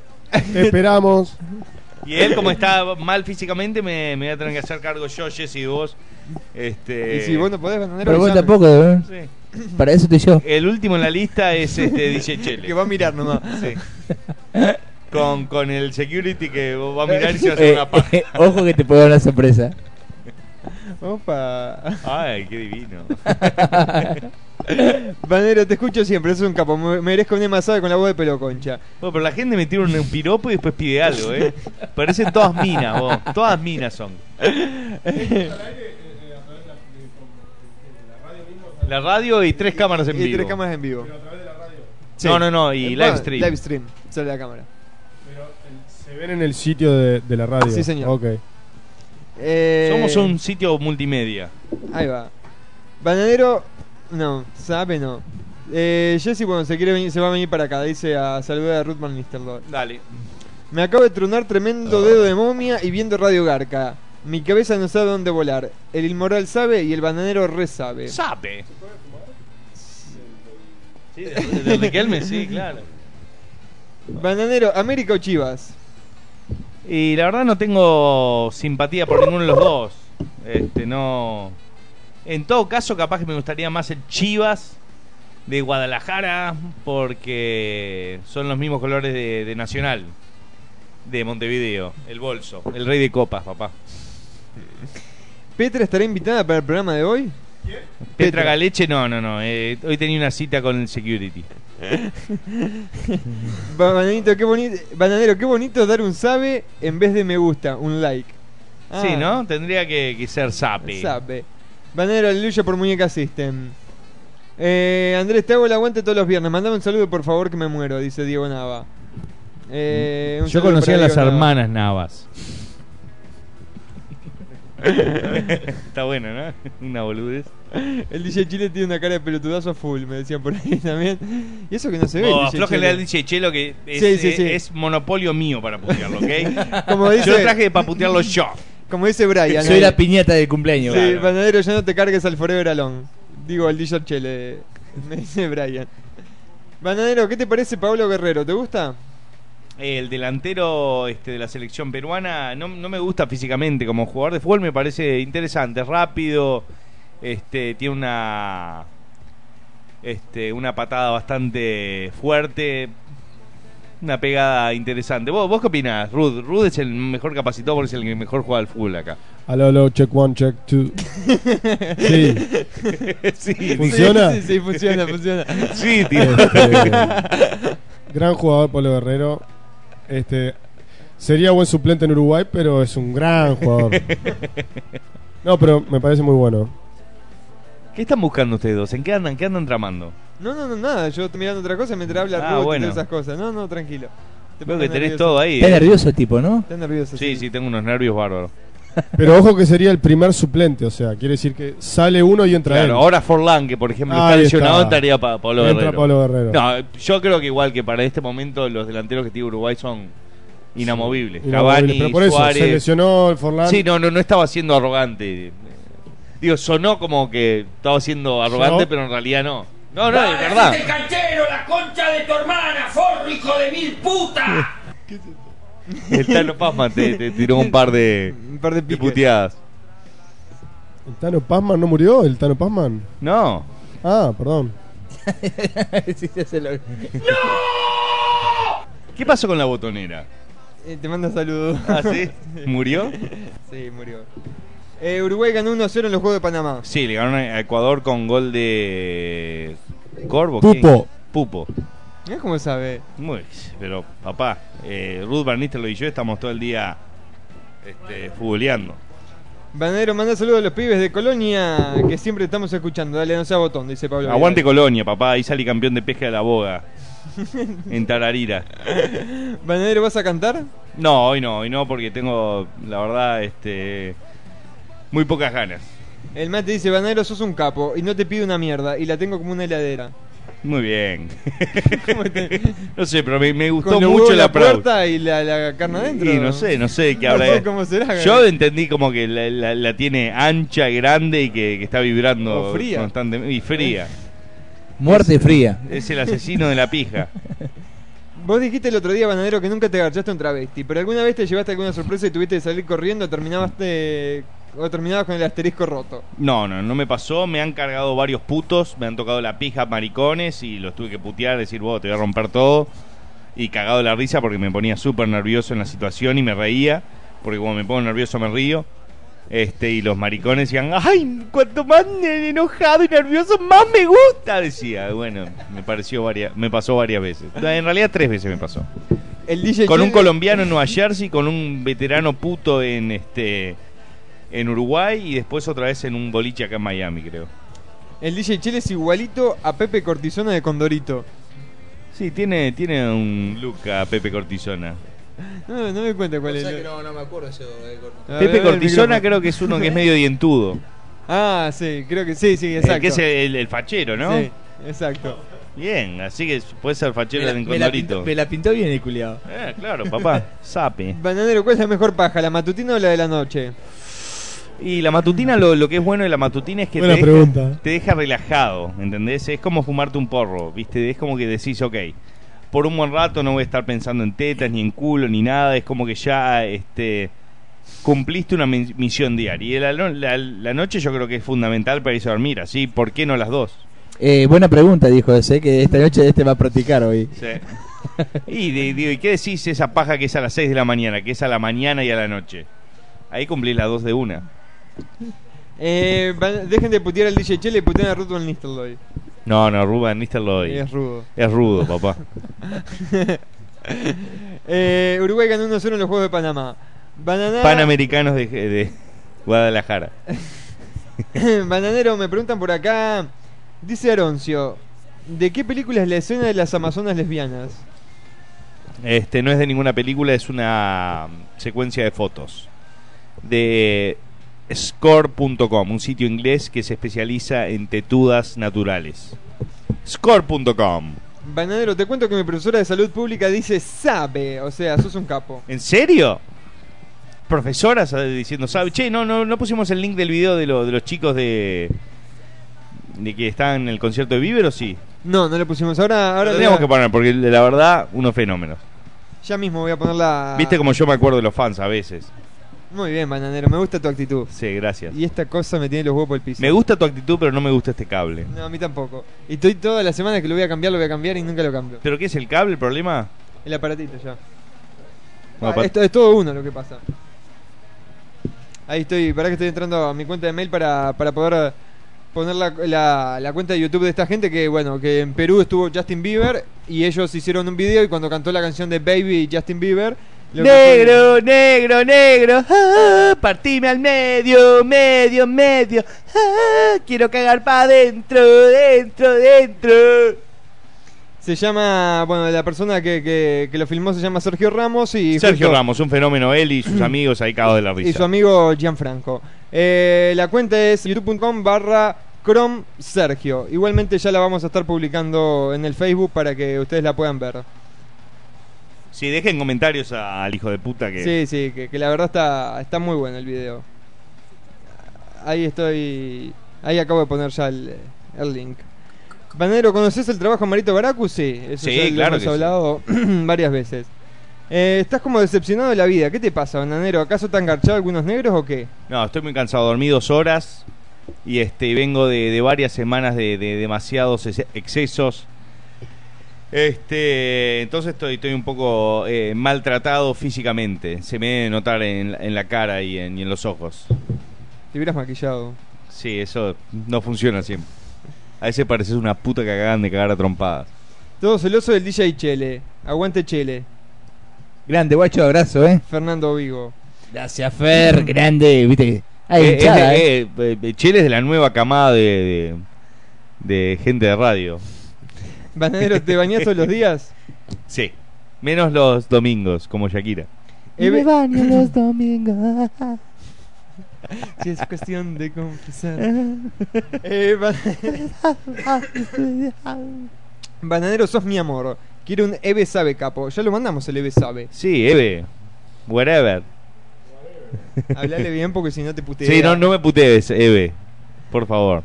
[SPEAKER 36] Te esperamos.
[SPEAKER 3] Y él, como está mal físicamente, me, me voy a tener que hacer cargo yo, Jesse y vos. Este...
[SPEAKER 4] Y si vos no podés,
[SPEAKER 5] Pero vos tampoco, ¿eh?
[SPEAKER 3] Sí.
[SPEAKER 5] Para eso estoy yo.
[SPEAKER 3] El último en la lista es este DJ Chele.
[SPEAKER 4] Que va a mirar nomás.
[SPEAKER 3] Sí. Con, con el security que va a mirar y se va a hacer
[SPEAKER 5] Eh,
[SPEAKER 3] una paja.
[SPEAKER 5] eh, ojo que te puedo dar una sorpresa.
[SPEAKER 4] Opa.
[SPEAKER 3] Ay, qué divino.
[SPEAKER 4] Banero, te escucho siempre, es un capo. Me merezco un emasado con la voz de pelo concha.
[SPEAKER 3] Bueno, pero la gente me tira un, piropo y después pide algo, ¿eh? Parecen todas minas, vos. Todas minas son. La radio y tres cámaras en
[SPEAKER 4] y
[SPEAKER 3] vivo.
[SPEAKER 4] tres cámaras en vivo.
[SPEAKER 3] No, no, no, y
[SPEAKER 4] Eh,
[SPEAKER 3] live stream.
[SPEAKER 4] Live stream, sale la cámara.
[SPEAKER 36] Se ven en el sitio de, de la radio.
[SPEAKER 4] Sí, señor.
[SPEAKER 36] Ok.
[SPEAKER 4] Eh,
[SPEAKER 3] Somos un sitio multimedia.
[SPEAKER 4] Ahí va. Bananero, no, sabe no. Eh, Jesse, bueno, se, quiere venir, se va a venir para acá, dice a saludar a Ruth Van Nistelrooy.
[SPEAKER 3] Dale.
[SPEAKER 4] Me acabo de tronar tremendo dedo de momia y viendo Radio Garca. Mi cabeza no sabe dónde volar. El inmoral sabe y el bananero re sabe.
[SPEAKER 3] Sabe. Sí, de, de Riquelme, sí, claro.
[SPEAKER 4] Bananero, ¿América o Chivas?
[SPEAKER 3] Y la verdad no tengo simpatía por ninguno de los dos. Este, no. En todo caso, capaz que me gustaría más el Chivas de Guadalajara porque son los mismos colores de, de Nacional de Montevideo, el bolso, el rey de copas, papá.
[SPEAKER 4] ¿Petra estará invitada para el programa de hoy?
[SPEAKER 3] Petra Galeche, no, no, no. eh, hoy tenía una cita con el security.
[SPEAKER 4] Bananito, qué bonito, bananero, qué bonito dar un sabe en vez de me gusta, un like. Ah,
[SPEAKER 3] Sí, ¿no? Tendría que, que ser sape.
[SPEAKER 4] Sabe. Bananero, aleluya por Muñeca System. Eh, Andrés, te hago el aguante todos los viernes. Mandame un saludo, por favor, que me muero, dice Diego Nava. Eh,
[SPEAKER 3] Yo
[SPEAKER 4] saludo
[SPEAKER 3] conocí a las
[SPEAKER 4] Nava.
[SPEAKER 3] hermanas Navas. Está bueno, ¿no? Una boludez.
[SPEAKER 4] El DJ Chile tiene una cara de pelotudazo full, me decían por ahí también. Y eso que no se ve.
[SPEAKER 3] Oh,
[SPEAKER 4] el
[SPEAKER 3] aflójenle
[SPEAKER 4] Chile.
[SPEAKER 3] al DJ Chelo que es,
[SPEAKER 4] Sí, sí, sí.
[SPEAKER 3] es- monopolio mío para putearlo, ¿ok?
[SPEAKER 4] Como dice-
[SPEAKER 3] Yo lo traje para putearlo yo.
[SPEAKER 4] Como dice Brian.
[SPEAKER 5] Soy
[SPEAKER 4] eh,
[SPEAKER 5] la piñata del cumpleaños.
[SPEAKER 4] Sí,
[SPEAKER 5] Claro.
[SPEAKER 4] Banadero, ya no te cargues al Forever Alone. Digo, al DJ Chele. Me dice Brian. Banadero, ¿qué te parece Pablo Guerrero? ¿Te gusta?
[SPEAKER 3] El delantero este, de la selección peruana no, no me gusta físicamente como jugador de fútbol, me parece interesante, rápido, este, tiene una este, una patada bastante fuerte, una pegada interesante. ¿Vos, vos qué opinás, Rud? Rud es el mejor capacitado porque es el que mejor juega al fútbol acá.
[SPEAKER 36] Aló, aló, check one, check two. Sí.
[SPEAKER 3] Sí,
[SPEAKER 36] ¿Funciona?
[SPEAKER 4] Sí, sí, sí, funciona, funciona.
[SPEAKER 3] Sí, tío.
[SPEAKER 36] Este, gran jugador Pablo Guerrero. Este sería buen suplente en Uruguay, pero es un gran jugador. No, pero me parece muy bueno.
[SPEAKER 3] ¿Qué están buscando ustedes dos? ¿En qué andan? ¿Qué andan tramando?
[SPEAKER 4] No, no, no, nada. Yo estoy mirando otra cosa mientras habla
[SPEAKER 3] Ah,
[SPEAKER 4] Ruth y
[SPEAKER 3] bueno.
[SPEAKER 4] todas esas cosas. No, no, tranquilo. Te
[SPEAKER 3] Veo que tenés
[SPEAKER 4] nervioso.
[SPEAKER 3] todo ahí.
[SPEAKER 5] Está
[SPEAKER 3] eh.
[SPEAKER 5] nervioso el tipo, ¿no?
[SPEAKER 4] Está nervioso.
[SPEAKER 3] Sí, sí, tengo unos nervios bárbaros.
[SPEAKER 36] Pero ojo que sería el primer suplente, o sea, quiere decir que sale uno y entra
[SPEAKER 3] Claro,
[SPEAKER 36] él.
[SPEAKER 3] ahora Forlán, que por ejemplo está lesionado,
[SPEAKER 36] está.
[SPEAKER 3] entraría para Pablo
[SPEAKER 36] Entra
[SPEAKER 3] Guerrero.
[SPEAKER 36] Pablo Guerrero.
[SPEAKER 3] No, yo creo que igual que para este momento los delanteros que tiene Uruguay son inamovibles.
[SPEAKER 36] Inamovibles,
[SPEAKER 3] Cavani,
[SPEAKER 36] pero por eso,
[SPEAKER 3] Suárez.
[SPEAKER 36] se lesionó el Forlán.
[SPEAKER 3] Sí, no, no, no estaba siendo arrogante. Digo, sonó como que estaba siendo arrogante,
[SPEAKER 36] ¿Sonó?
[SPEAKER 3] pero en realidad no. No, no, es verdad.
[SPEAKER 8] ¡El canchero, la concha de tu hermana, forro, hijo de mil puta!
[SPEAKER 3] El Tano Pazman te, te tiró un par de,
[SPEAKER 4] Un par de
[SPEAKER 3] de puteadas.
[SPEAKER 36] ¿El Tano Pazman no murió? ¿El Tano Pazman?
[SPEAKER 3] No.
[SPEAKER 36] Ah, perdón.
[SPEAKER 5] Sí, sí, se lo-
[SPEAKER 3] ¿Qué pasó con la botonera?
[SPEAKER 4] Eh, te manda saludos.
[SPEAKER 3] Ah, ¿sí? ¿Murió?
[SPEAKER 4] sí, murió. Eh, Uruguay ganó 1-0 en los Juegos de Panamá.
[SPEAKER 3] Sí, le ganaron a Ecuador con gol de. Corvo.
[SPEAKER 36] Pupo.
[SPEAKER 3] ¿quién? Pupo.
[SPEAKER 4] Mirá cómo sabe.
[SPEAKER 3] Muy, pero papá, eh, Ruth Van Nistelrooy y yo estamos todo el día este, futboleando.
[SPEAKER 4] Banadero, manda saludos a los pibes de Colonia que siempre estamos escuchando. Dale, no sea botón, dice Pablo.
[SPEAKER 3] Aguante Colonia, papá, ahí salí campeón de pesca de la boga. en Tararira.
[SPEAKER 4] Banadero, ¿vas a cantar?
[SPEAKER 3] No, hoy no, hoy no, porque tengo, la verdad, este muy pocas ganas.
[SPEAKER 4] El mate dice, Banadero, sos un capo y no te pido una mierda y la tengo como una heladera.
[SPEAKER 3] Muy bien. no sé, pero me, me gustó
[SPEAKER 4] Con
[SPEAKER 3] mucho
[SPEAKER 4] en
[SPEAKER 3] la
[SPEAKER 4] la
[SPEAKER 3] puerta
[SPEAKER 4] y la, la carne adentro.
[SPEAKER 3] Y no sé, no sé qué habrá.
[SPEAKER 4] cómo será,
[SPEAKER 3] Yo entendí como que la, la- la tiene ancha grande y que, que está vibrando
[SPEAKER 4] O fría.
[SPEAKER 3] constantemente. Y fría.
[SPEAKER 5] Muerte fría.
[SPEAKER 3] Es el asesino de la pija.
[SPEAKER 4] Vos dijiste el otro día, Banadero, que nunca te agarchaste un travesti, pero alguna vez te llevaste alguna sorpresa y tuviste que salir corriendo, terminaste o con el asterisco roto.
[SPEAKER 3] No, no, no me pasó. Me han cargado varios putos. Me han tocado la pija maricones y los tuve que putear, decir, vos te voy a romper todo. Y cagado la risa porque me ponía súper nervioso en la situación y me reía. Porque como me pongo nervioso me río. Este, y los maricones decían, ¡ay! Cuanto más enojado y nervioso, más me gusta. Decía, bueno, me pareció varias, me pasó varias veces. En realidad tres veces me pasó.
[SPEAKER 4] El DJ
[SPEAKER 3] Con un colombiano en Nueva Jersey, con un veterano puto en este en Uruguay y después otra vez en un boliche acá en Miami, creo.
[SPEAKER 4] El DJ Chile es igualito a Pepe Cortisona de Condorito.
[SPEAKER 3] Sí, tiene, tiene un look a Pepe Cortisona.
[SPEAKER 4] No, no me cuenta cuál es.
[SPEAKER 5] no, no me acuerdo ese
[SPEAKER 4] A ver,
[SPEAKER 3] Pepe Cortisona creo que es uno que es medio dientudo.
[SPEAKER 4] Ah, sí, creo que sí, sí, exacto.
[SPEAKER 3] El que es el, el fachero, ¿no?
[SPEAKER 4] Sí, exacto.
[SPEAKER 3] Bien, así que puede ser fachero
[SPEAKER 5] la
[SPEAKER 3] Condorito.
[SPEAKER 5] pintó, me la pintó bien el culiado.
[SPEAKER 3] Eh, claro, papá, sape.
[SPEAKER 4] Bananero, ¿cuál es la mejor paja, la matutina o la de la noche?
[SPEAKER 3] Y la matutina, lo, lo que es bueno de la matutina es que te deja,
[SPEAKER 36] pregunta.
[SPEAKER 3] te deja relajado, ¿entendés? Es como fumarte un porro, ¿viste? Es como que decís, ok, por un buen rato no voy a estar pensando en tetas, ni en culo, ni nada. Es como que ya este, cumpliste una mi- misión diaria. Y la, no- la- la noche yo creo que es fundamental para irse a dormir, así, ¿por qué no las dos?
[SPEAKER 5] Eh, buena pregunta, dijo ese, que esta noche este va a practicar hoy.
[SPEAKER 3] Sí. y de- digo, ¿y qué decís esa paja que es a las 6 de la mañana, que es a la mañana y a la noche? Ahí cumplís las dos de una.
[SPEAKER 4] Eh, van- dejen de putear al DJ Chele y putean a Ruth Van Nistelrooy.
[SPEAKER 3] No, no, Ruben Nistelrooy.
[SPEAKER 4] Es rudo.
[SPEAKER 3] Es rudo, papá.
[SPEAKER 4] Eh, Uruguay ganó 1-0 en los Juegos de Panamá. Banana...
[SPEAKER 3] Panamericanos de, de Guadalajara.
[SPEAKER 4] Bananero, me preguntan por acá. Dice Aroncio, ¿de qué película es la escena de las Amazonas lesbianas?
[SPEAKER 3] Este no es de ninguna película, es una secuencia de fotos. De score.com, un sitio inglés que se especializa en tetudas naturales. Score.com.
[SPEAKER 4] Bananero, te cuento que mi profesora de salud pública dice sabe, o sea, sos un capo.
[SPEAKER 3] ¿En serio? Profesoras diciendo, ¿sabe? Che, no, no, no pusimos el link del video de, lo- de los chicos de. de que estaban en el concierto de Bieber o sí?
[SPEAKER 4] No, no le pusimos. Ahora, ahora
[SPEAKER 3] Lo teníamos que poner, porque la verdad, unos fenómenos.
[SPEAKER 4] ya mismo voy a ponerla.
[SPEAKER 3] Viste como yo me acuerdo de los fans a veces.
[SPEAKER 4] Muy bien, Bananero, me gusta tu actitud.
[SPEAKER 3] Sí, gracias.
[SPEAKER 4] Y esta cosa me tiene los huevos por el piso.
[SPEAKER 3] Me gusta tu actitud, pero no me gusta este cable.
[SPEAKER 4] No, a mí tampoco. Y estoy toda la semana que lo voy a cambiar, lo voy a cambiar y nunca lo cambio.
[SPEAKER 3] ¿Pero qué es el cable, el problema?
[SPEAKER 4] El aparatito ya.
[SPEAKER 3] Bueno,
[SPEAKER 4] Ah,
[SPEAKER 3] pa-
[SPEAKER 4] esto es todo uno lo que pasa. Ahí estoy, para que estoy entrando a mi cuenta de mail para, para poder poner la, la- la cuenta de YouTube de esta gente que, bueno, que en Perú estuvo Justin Bieber y ellos hicieron un video y cuando cantó la canción de Baby Justin Bieber...
[SPEAKER 3] Negro, negro, negro, ah, partime al medio, medio, medio, ah, quiero cagar para adentro, dentro, dentro.
[SPEAKER 4] Se llama, bueno, la persona que, que, que lo filmó se llama Sergio Ramos y...
[SPEAKER 3] Sergio
[SPEAKER 4] justo-
[SPEAKER 3] Ramos, un fenómeno él y sus amigos ahí cagados de la
[SPEAKER 4] y
[SPEAKER 3] risa.
[SPEAKER 4] su amigo Gianfranco. Eh, la cuenta es youtube.com barra Chrome Sergio. Igualmente ya la vamos a estar publicando en el Facebook para que ustedes la puedan ver.
[SPEAKER 3] Sí, dejen comentarios a- al hijo de puta que...
[SPEAKER 4] Sí, sí, que, que la verdad está, está muy bueno el video. Ahí estoy. Ahí acabo de poner ya el, el link. Banero, ¿conoces el trabajo de Marito Baracu? Sí, eso
[SPEAKER 3] Sí,
[SPEAKER 4] ya lo
[SPEAKER 3] claro
[SPEAKER 4] hemos
[SPEAKER 3] que sí.
[SPEAKER 4] hablado varias veces. Eh, estás como decepcionado de la vida. ¿Qué te pasa, Bananero? ¿Acaso te han garchado algunos negros o qué?
[SPEAKER 3] No, estoy muy cansado, dormí dos horas y este vengo de, de varias semanas de, de demasiados ex- excesos. Este, entonces estoy, estoy un poco eh, maltratado físicamente. Se me debe notar en, en la cara y en, y en los ojos.
[SPEAKER 4] Te hubieras maquillado.
[SPEAKER 3] Sí, eso no funciona siempre. A veces pareces una puta que acaban de cagar a trompadas.
[SPEAKER 4] Todo celoso del DJ Chele. Aguante Chele.
[SPEAKER 5] Grande, guacho, abrazo, eh.
[SPEAKER 4] Fernando Vigo.
[SPEAKER 5] Gracias, Fer, grande, viste. Hay
[SPEAKER 3] Eh, es
[SPEAKER 5] hinchada,
[SPEAKER 3] de-
[SPEAKER 5] eh.
[SPEAKER 3] eh, eh, Chele es de la nueva camada de, de, de gente de radio.
[SPEAKER 4] Bananero, ¿te bañás todos los días?
[SPEAKER 3] Sí. Menos los domingos, como Shakira.
[SPEAKER 4] Eve-
[SPEAKER 5] baño los domingos.
[SPEAKER 4] Si es cuestión de confesar. Eh, ba- Bananero, sos mi amor. Quiero un Eve Sabe, capo. Ya lo mandamos el Eve Sabe.
[SPEAKER 3] Sí, Eve. Whatever.
[SPEAKER 4] Hablale bien porque si no te putea.
[SPEAKER 3] Sí, no, no me putees, Eve. Por favor.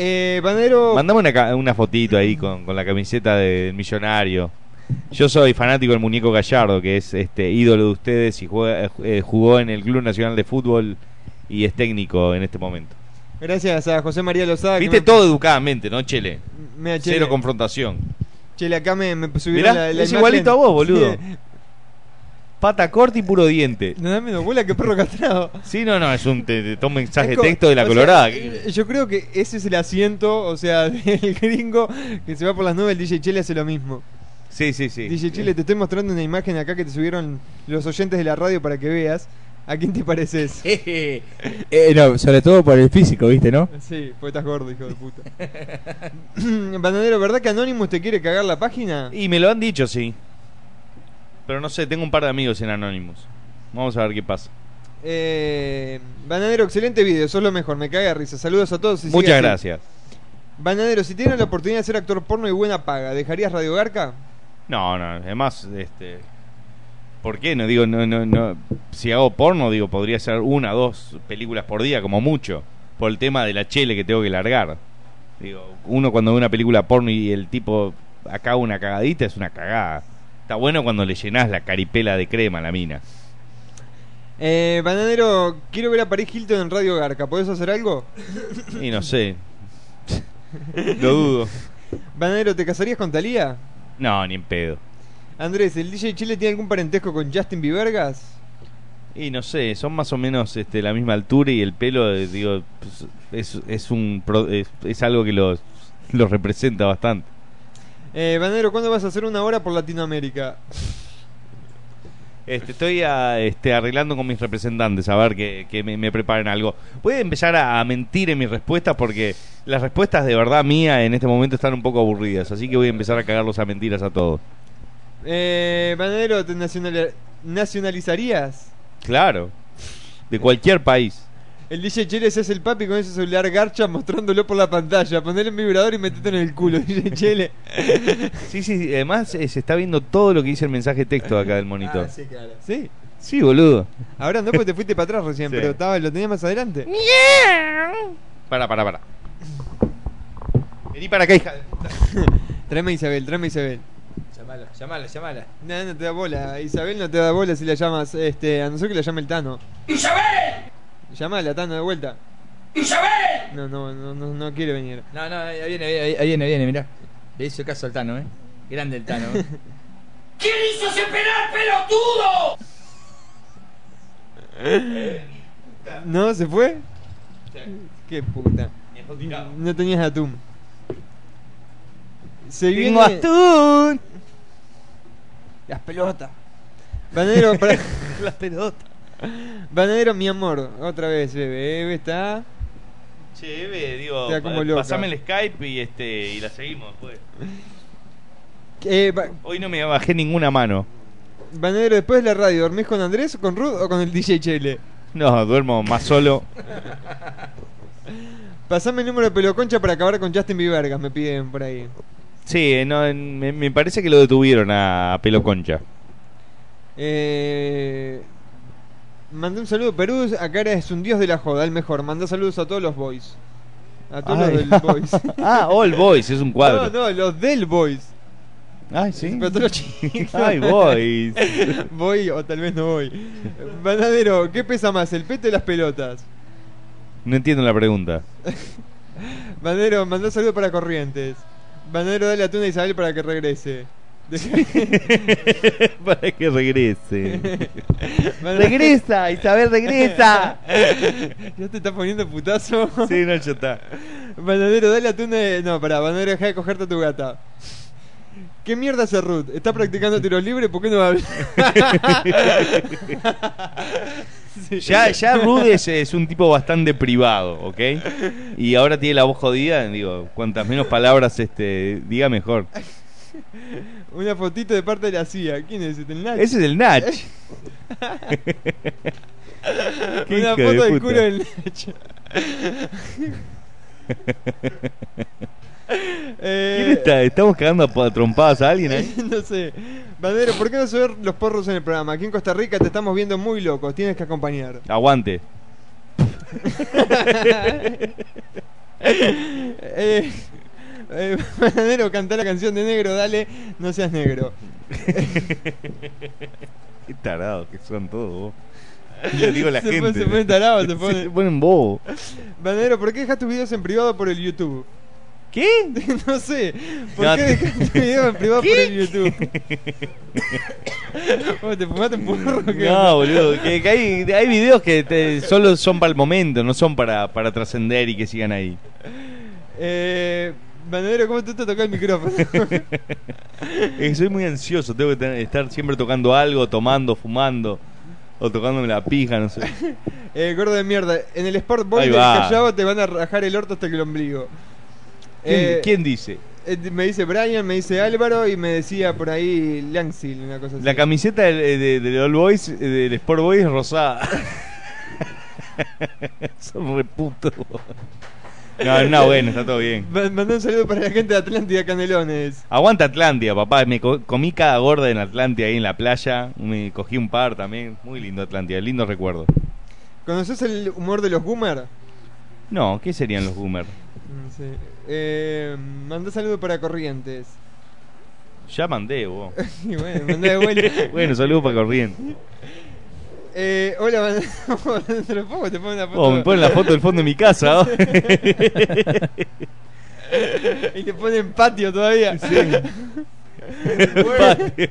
[SPEAKER 4] Eh, Bananero.
[SPEAKER 3] Mandame una, una fotito ahí con, con la camiseta del millonario. Yo soy fanático del muñeco Gallardo, que es este ídolo de ustedes y juega- eh, jugó en el Club Nacional de Fútbol y es técnico en este momento.
[SPEAKER 4] Gracias a José María Lozada. que
[SPEAKER 3] Viste
[SPEAKER 4] me-
[SPEAKER 3] todo educadamente, ¿no, Chele?
[SPEAKER 4] Mira, Chele.
[SPEAKER 3] Cero confrontación.
[SPEAKER 4] Chele, acá me, me subieron
[SPEAKER 3] Mirá,
[SPEAKER 4] la, la
[SPEAKER 3] es
[SPEAKER 4] imagen.
[SPEAKER 3] igualito a vos, boludo.
[SPEAKER 4] Sí.
[SPEAKER 3] Pata corta y puro diente.
[SPEAKER 4] No da menos bola que perro castrado.
[SPEAKER 3] Sí, no, no, es un, te- te- un mensaje de
[SPEAKER 4] Es como-
[SPEAKER 3] texto de la
[SPEAKER 4] sea,
[SPEAKER 3] colorada.
[SPEAKER 4] eh, yo creo que ese es el asiento, o sea, del gringo que se va por las nubes. El DJ Chile hace lo mismo.
[SPEAKER 3] Sí, sí, sí.
[SPEAKER 4] DJ Chile, te estoy mostrando una imagen acá que te subieron los oyentes de la radio para que veas. ¿A quién te pareces?
[SPEAKER 5] Eh, no, sobre todo por el físico, viste, ¿no?
[SPEAKER 4] Sí, porque estás gordo, hijo de puta. Bananero, ¿verdad que Anonymous te quiere cagar la página?
[SPEAKER 3] Y me lo han dicho, sí. Pero no sé, tengo un par de amigos en Anonymous. Vamos a ver qué pasa.
[SPEAKER 4] Eh, Bananero, excelente video, sos lo mejor, me caga de risa. Saludos a todos. y sigue
[SPEAKER 3] Muchas
[SPEAKER 4] así.
[SPEAKER 3] gracias.
[SPEAKER 4] Bananero, si tienes la oportunidad de ser actor porno y buena paga, ¿dejarías Radio Garca?
[SPEAKER 3] No, no, además, este. ¿Por qué? No digo, no, no, no. Si hago porno, digo, podría ser una, dos películas por día, como mucho. Por el tema de la chele que tengo que largar. Digo, uno cuando ve una película porno y el tipo acaba una cagadita, es una cagada. Está bueno cuando le llenás la caripela de crema a la mina.
[SPEAKER 4] Eh, Bananero, quiero ver a Paris Hilton en Radio Garca, ¿podés hacer algo?
[SPEAKER 3] Y no sé. Lo dudo.
[SPEAKER 4] Bananero, ¿te casarías con Talía?
[SPEAKER 3] No, ni en pedo.
[SPEAKER 4] Andrés, ¿el DJ Chile tiene algún parentesco con Justin Biebergas?
[SPEAKER 3] Y no sé, son más o menos este, la misma altura y el pelo, eh, digo, pues, es, es un pro- es, es algo que los, los representa bastante.
[SPEAKER 4] Eh, Bananero, ¿cuándo vas a hacer una hora por Latinoamérica?
[SPEAKER 3] Este, estoy a- este, arreglando con mis representantes a ver que, que me, me preparen algo. Voy a empezar a, a mentir en mis respuestas porque las respuestas de verdad mía en este momento están un poco aburridas, así que voy a empezar a cagarlos a mentiras a todos.
[SPEAKER 4] Eh, Bananero, ¿te nacional- nacionalizarías?
[SPEAKER 3] Claro, de cualquier país.
[SPEAKER 4] El DJ Chele se hace el papi con ese celular garcha mostrándolo por la pantalla. Ponerle en vibrador y metete en el culo, DJ Chele.
[SPEAKER 3] Sí, sí, además eh, se está viendo todo lo que dice el mensaje de texto acá del monitor.
[SPEAKER 4] Ah, sí, claro. ¿Sí?
[SPEAKER 3] Sí, boludo.
[SPEAKER 4] Ahora no, porque te fuiste para atrás recién,
[SPEAKER 3] Sí.
[SPEAKER 4] pero estaba, lo tenías más adelante.
[SPEAKER 3] Para, para, para. Vení para acá, hija. de puta.
[SPEAKER 4] Tráeme a Isabel, tráeme a Isabel.
[SPEAKER 5] Llamala, llamala, llamala.
[SPEAKER 4] No, no te da bola. Isabel no te da bola si la llamas, este, a no ser que la llame el Tano.
[SPEAKER 5] ¡Isabel!
[SPEAKER 4] Llamala, Tano, de vuelta.
[SPEAKER 5] ¡Isabel!
[SPEAKER 4] No, no, no, no, no quiere venir.
[SPEAKER 5] No, no, ahí viene, ahí, ahí viene, viene, mirá. Le hizo caso al Tano, eh. Grande el Tano, eh.
[SPEAKER 8] ¿Quién hizo ese penal, pelotudo?
[SPEAKER 4] ¿No? ¿Se fue? Qué puta. No tenías atún. Se
[SPEAKER 3] Tengo
[SPEAKER 4] viene...
[SPEAKER 3] atún.
[SPEAKER 4] Las pelotas. Banadero, para...
[SPEAKER 3] Las pelotas.
[SPEAKER 4] Banadero, mi amor. Otra vez, bebé. Bebé está...
[SPEAKER 3] Che, Eve, digo,
[SPEAKER 4] Está como
[SPEAKER 3] pa-
[SPEAKER 4] loca.
[SPEAKER 3] pasame el Skype y este y la seguimos después.
[SPEAKER 4] Eh, ba-
[SPEAKER 3] Hoy no me bajé ninguna mano.
[SPEAKER 4] Banadero, después de la radio, ¿dormís con Andrés, con Ruth o con el DJ Chele?
[SPEAKER 3] No, duermo más solo.
[SPEAKER 4] Pasame el número de peloconcha para acabar con Justin Bieber, me piden por ahí.
[SPEAKER 3] Sí, eh, no, me, me parece que lo detuvieron a, a Pelo Concha.
[SPEAKER 4] Eh, mandé un saludo. Perú acá es un dios de la joda, el mejor. Manda saludos a todos los boys. A todos
[SPEAKER 3] Ay.
[SPEAKER 4] los del boys.
[SPEAKER 3] ah, All Boys, es un cuadro.
[SPEAKER 4] No, no, los del boys.
[SPEAKER 3] Ay, sí.
[SPEAKER 4] Pero todos los chicos.
[SPEAKER 3] Ay, boys.
[SPEAKER 4] voy o tal vez no voy. Banadero, ¿qué pesa más, el pete o las pelotas?
[SPEAKER 3] No entiendo la pregunta.
[SPEAKER 4] Banadero, mandó saludo para Corrientes. Banadero, dale a Isabel para que regrese.
[SPEAKER 3] Para que regrese. Regresa, Isabel, regresa.
[SPEAKER 4] ¿Ya te estás poniendo putazo?
[SPEAKER 3] Sí, no, ya está.
[SPEAKER 4] Banadero, dale atún de... No, pará, Banadero, deja de cogerte a tu gata. ¿Qué mierda hace Ruth? ¿Está practicando tiro libre? ¿Por qué no va a hablar? Sí.
[SPEAKER 3] Ya, ya Rude es, es un tipo bastante privado, ¿ok? Y ahora tiene la voz jodida, digo, cuantas menos palabras este, diga mejor.
[SPEAKER 4] Una fotito de parte de la CIA. ¿Quién es este? ¿El Nach?
[SPEAKER 3] Ese es el Nach.
[SPEAKER 4] Una
[SPEAKER 3] de
[SPEAKER 4] foto del culo del Nach. Eh,
[SPEAKER 3] ¿Quién está? ¿Estamos cagando a pa- trompadas a alguien ahí?
[SPEAKER 4] no sé. Bandero, ¿por qué no se ven los porros en el programa? Aquí en Costa Rica te estamos viendo muy locos. Tienes que acompañar.
[SPEAKER 3] Aguante.
[SPEAKER 4] eh, eh, Bananero, cantá la canción de negro, dale, no seas negro.
[SPEAKER 3] Qué tarados que son todos vos. Le digo la
[SPEAKER 4] Se
[SPEAKER 3] gente.
[SPEAKER 4] pone- se pone tarado, se pone-
[SPEAKER 3] Se ponen bobo.
[SPEAKER 4] Bananero, ¿por qué dejas tus videos en privado por el YouTube?
[SPEAKER 3] ¿Qué?
[SPEAKER 4] no sé. ¿Por
[SPEAKER 3] No,
[SPEAKER 4] qué
[SPEAKER 3] te-
[SPEAKER 4] dejas tus videos en privado por el YouTube? ¿Vos te fumaste un porro?
[SPEAKER 3] No, boludo. Que, que hay, hay videos que te- solo son para el momento, no son para, para trascender y que sigan ahí.
[SPEAKER 4] Eh, Bananero, ¿cómo te toca el micrófono?
[SPEAKER 3] Que soy muy ansioso, tengo que tener- estar siempre tocando algo, tomando, fumando. O tocándome la pija, no sé.
[SPEAKER 4] Eh, gordo de mierda, en el Sport Boy
[SPEAKER 3] Ahí
[SPEAKER 4] del
[SPEAKER 3] va.
[SPEAKER 4] Callao te van a rajar el orto hasta el ombligo.
[SPEAKER 3] ¿Quién,
[SPEAKER 4] Eh,
[SPEAKER 3] quién dice?
[SPEAKER 4] eh, me dice Brian, me dice Álvaro y me decía por ahí Langsil, una cosa así.
[SPEAKER 3] La camiseta del, eh, de, del All Boys, eh, del Sport Boys es rosada. Son reputos. No, no, bueno, está todo bien.
[SPEAKER 4] Ma- Mandé un saludo para la gente de Atlántida Canelones.
[SPEAKER 3] Aguanta Atlántida, papá. Me co- comí cada gorda en Atlántida ahí en la playa. Me cogí un par también. Muy lindo Atlántida, lindo recuerdo.
[SPEAKER 4] ¿Conoces el humor de los Boomer?
[SPEAKER 3] No, ¿qué serían los boomers?
[SPEAKER 4] No sé. Eh, mandé saludo para Corrientes.
[SPEAKER 3] Ya mandé, vos.
[SPEAKER 4] y bueno, mandé de vuelta.
[SPEAKER 3] bueno, saludos para Corriente.
[SPEAKER 4] Eh, hola, te lo pongo, te pongo una foto.
[SPEAKER 3] Oh, me ponen la foto del fondo de mi casa.
[SPEAKER 4] y te ponen patio todavía.
[SPEAKER 3] Sí. Patio.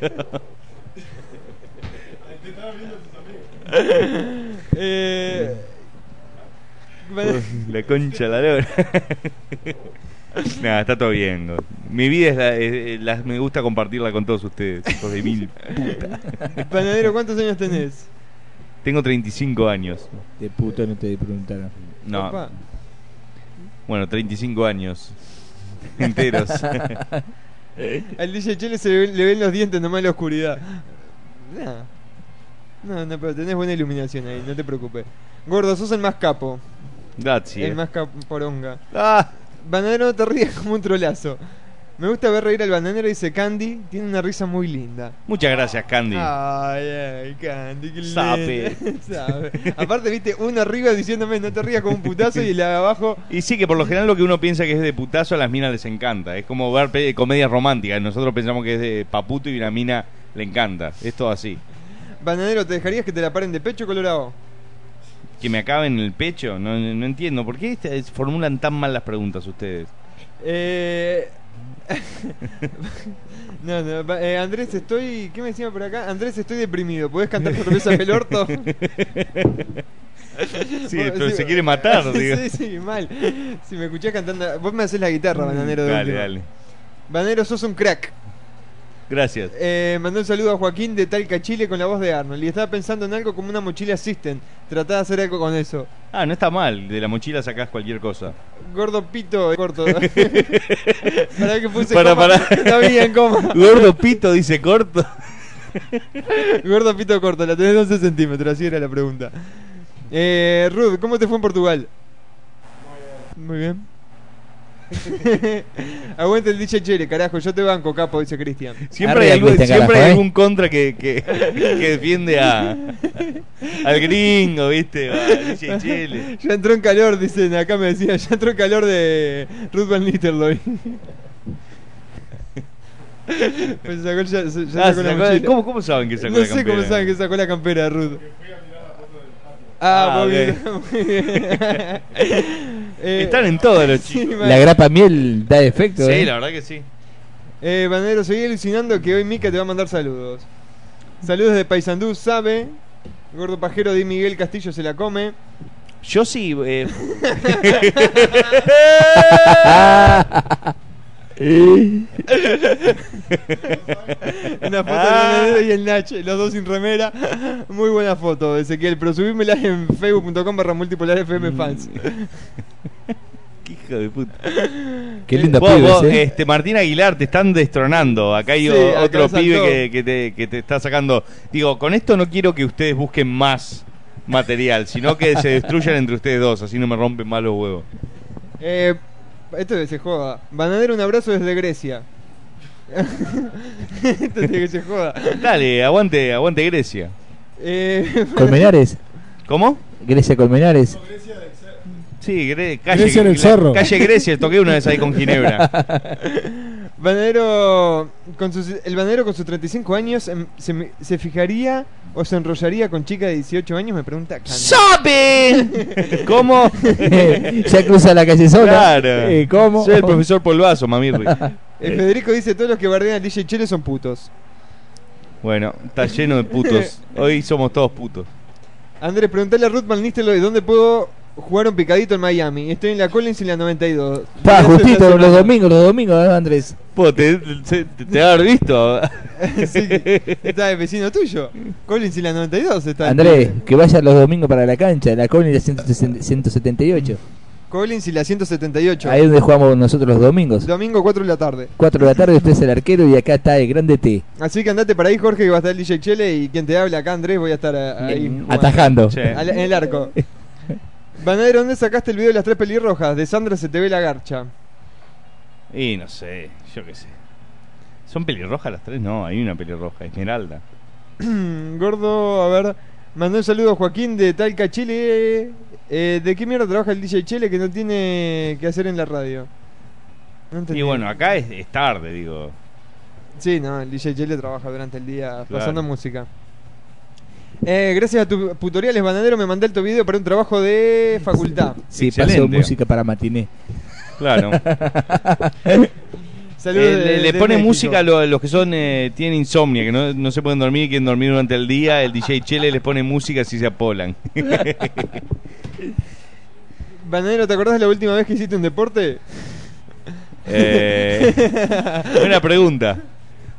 [SPEAKER 4] eh,
[SPEAKER 3] La concha de la lora. Nada, está todo bien. Mi vida es la, es- la- me gusta compartirla con todos ustedes, hijos de mil puta.
[SPEAKER 4] Panadero, ¿cuántos años tenés?
[SPEAKER 3] Tengo 35 años.
[SPEAKER 5] De puto no te preguntaron.
[SPEAKER 3] No.
[SPEAKER 4] Opa.
[SPEAKER 3] Bueno, 35 años. Enteros.
[SPEAKER 4] Al DJ Chele se le, ven- le ven los dientes nomás en la oscuridad. Nah. No, no, pero tenés buena iluminación ahí, no te preocupes. Gordo, sos el más capo.
[SPEAKER 3] Gracias.
[SPEAKER 4] El más capo poronga.
[SPEAKER 3] Ah.
[SPEAKER 4] Bananero no te ríes como un trolazo. Me gusta ver reír al bananero, dice Candy. Tiene una risa muy linda.
[SPEAKER 3] Muchas gracias, Candy.
[SPEAKER 4] Ay, ay, Candy, qué lindo.
[SPEAKER 3] Sape.
[SPEAKER 4] Sabe. Aparte, viste, uno arriba diciéndome no te rías como un putazo y el de abajo.
[SPEAKER 3] Y sí, que por lo general lo que uno piensa que es de putazo a las minas les encanta. Es como ver comedias románticas. Nosotros pensamos que es de paputo y una mina le encanta. Es todo así.
[SPEAKER 4] Bananero, ¿te dejarías que te la paren de pecho colorado?
[SPEAKER 3] Que me acaben en el pecho, no, no entiendo. ¿Por qué este- formulan tan mal las preguntas ustedes?
[SPEAKER 4] Eh. no, no, eh, Andrés, estoy. ¿Qué me decía por acá? Andrés, estoy deprimido. ¿Podés cantar por Besa el orto?
[SPEAKER 3] Sí, pero se quiere matar, digo.
[SPEAKER 4] Sí, sí, mal. Si me escuchás cantando. Vos me haces la guitarra, Bananero. de
[SPEAKER 3] Dale, dale.
[SPEAKER 4] Bananero, sos un crack.
[SPEAKER 3] Gracias.
[SPEAKER 4] Eh, mandó un saludo a Joaquín de Talca, Chile con la voz de Arnold. Y estaba pensando en algo como una mochila Assistant. Tratá de hacer algo con eso.
[SPEAKER 3] Ah, no está mal. De la mochila sacás cualquier cosa.
[SPEAKER 4] Gordo pito, eh, corto. para que puse
[SPEAKER 3] Para,
[SPEAKER 4] coma.
[SPEAKER 3] para.
[SPEAKER 4] Está bien, coma.
[SPEAKER 3] Gordo pito dice corto.
[SPEAKER 4] Gordo pito corto, la tenés 12 centímetros, así era la pregunta. Eh, Ruth, ¿cómo te fue en Portugal? Muy bien. Aguante el DJ Chele, carajo, yo te banco, capo, dice Cristian.
[SPEAKER 3] Siempre hay, siempre hay algún contra que, que, que defiende a al gringo, ¿viste? A DJ Chele.
[SPEAKER 4] Ya entró en calor, dicen, acá me decía, ya entró en calor de Ruth Van Nistelrooy. Pues sacó, ya, ya
[SPEAKER 3] Ah,
[SPEAKER 4] sacó la
[SPEAKER 3] sacó-. ¿cómo- cómo saben que sacó
[SPEAKER 4] no
[SPEAKER 3] la
[SPEAKER 4] sé cómo
[SPEAKER 3] campera?
[SPEAKER 4] saben que sacó la campera de Ruth. Ah,
[SPEAKER 3] Ah,
[SPEAKER 4] muy bien, muy bien. Eh,
[SPEAKER 3] Están en todo los chicos.
[SPEAKER 5] La grapa miel da efecto.
[SPEAKER 3] Sí,
[SPEAKER 5] ¿eh?
[SPEAKER 3] la verdad que sí.
[SPEAKER 4] Eh, Bandero, seguí alucinando que hoy Mica te va a mandar saludos. Saludos de Paysandú, sabe. Gordo pajero de Miguel Castillo se la come.
[SPEAKER 3] Yo sí. eh,
[SPEAKER 4] Una foto de Bandero y el Nach, los dos sin remera. Muy buena foto, Ezequiel. Pero subímela en facebook.com barra multipolar FM fans.
[SPEAKER 3] Qué hijo de puta.
[SPEAKER 5] Qué lindo
[SPEAKER 3] Vos,
[SPEAKER 5] pibes,
[SPEAKER 3] vos,
[SPEAKER 5] ¿eh?
[SPEAKER 3] este, Martín Aguilar, te están destronando. Acá hay
[SPEAKER 4] Sí,
[SPEAKER 3] o-
[SPEAKER 4] acá
[SPEAKER 3] otro pibe que, que te, que te está sacando. Digo, con esto no quiero que ustedes busquen más material, sino que se destruyan entre ustedes dos, así no me rompen más los huevos.
[SPEAKER 4] Eh, esto de se joda. Banadero, un abrazo desde Grecia. esto de que se joda.
[SPEAKER 3] Dale, aguante, aguante Grecia.
[SPEAKER 4] Eh,
[SPEAKER 5] Colmenares.
[SPEAKER 3] ¿Cómo?
[SPEAKER 5] Grecia Colmenares.
[SPEAKER 3] Sí, Gre- calle,
[SPEAKER 36] Grecia en el
[SPEAKER 3] la-
[SPEAKER 36] Zorro.
[SPEAKER 3] calle Grecia, toqué una vez ahí con Ginebra.
[SPEAKER 4] Banadero, con sus, el banadero con sus 35 años em, se, se fijaría o se enrollaría con chica de 18 años, me pregunta.
[SPEAKER 3] ¡Sabe! ¿Cómo?
[SPEAKER 5] ya cruza la calle sola.
[SPEAKER 3] Claro.
[SPEAKER 5] Eh, ¿Cómo?
[SPEAKER 3] Soy el profesor Polvazo, mamirri.
[SPEAKER 4] Eh, Federico dice, todos los que bardean al DJ Chele son putos.
[SPEAKER 3] Bueno, está lleno de putos. Hoy somos todos putos.
[SPEAKER 4] Andrés, preguntale a Ruth Van Nistelrooy dónde puedo jugar un picadito en Miami. Estoy en la Collins y en la 92.
[SPEAKER 5] Pa,
[SPEAKER 4] Eso
[SPEAKER 5] justito
[SPEAKER 4] está
[SPEAKER 5] los domingos, los domingos, ¿eh, Andrés.
[SPEAKER 3] Po, te, te, te, te va a haber visto.
[SPEAKER 4] sí, está el vecino tuyo. Collins y la 92 está.
[SPEAKER 5] Andrés, que vaya los domingos para la cancha, la Colin de 178.
[SPEAKER 4] Collins y la 178.
[SPEAKER 5] Ahí es donde jugamos nosotros los domingos.
[SPEAKER 4] Domingo 4 de la tarde.
[SPEAKER 5] 4 de la tarde, usted es el arquero y acá está el grande T.
[SPEAKER 4] Así que andate para ahí, Jorge, que va a estar el DJ Chele y quien te habla acá, Andrés, voy a estar eh, ahí.
[SPEAKER 5] Atajando.
[SPEAKER 4] Al- en el arco. Banadero, ¿dónde sacaste el video de las tres pelirrojas? De Sandra se te ve la garcha.
[SPEAKER 3] Y no sé, yo qué sé. ¿Son pelirrojas las tres? No, hay una pelirroja, Esmeralda.
[SPEAKER 4] Gordo, a ver. Mandó un saludo a Joaquín de Talca, Chile. Eh, ¿De qué mierda trabaja el DJ Chele que no tiene que hacer en la radio? No.
[SPEAKER 3] Y bueno, acá es, es tarde, digo.
[SPEAKER 4] Sí, no, el DJ Chele trabaja durante el día
[SPEAKER 3] Claro.
[SPEAKER 4] pasando música. Eh, gracias a tus tutoriales, Banadero, me mandé tu video para un trabajo de facultad.
[SPEAKER 5] Sí,
[SPEAKER 3] Excelente.
[SPEAKER 5] pasó música para matiné.
[SPEAKER 3] Claro.
[SPEAKER 4] Saludos
[SPEAKER 3] Eh, le, pone
[SPEAKER 4] México.
[SPEAKER 3] música a lo- los que son eh, tienen insomnia, que no, no se pueden dormir y quieren dormir durante el día. El DJ Chele les pone música si se apolan.
[SPEAKER 4] Banadero, ¿te acordás de la última vez que hiciste un deporte?
[SPEAKER 3] Eh, buena pregunta.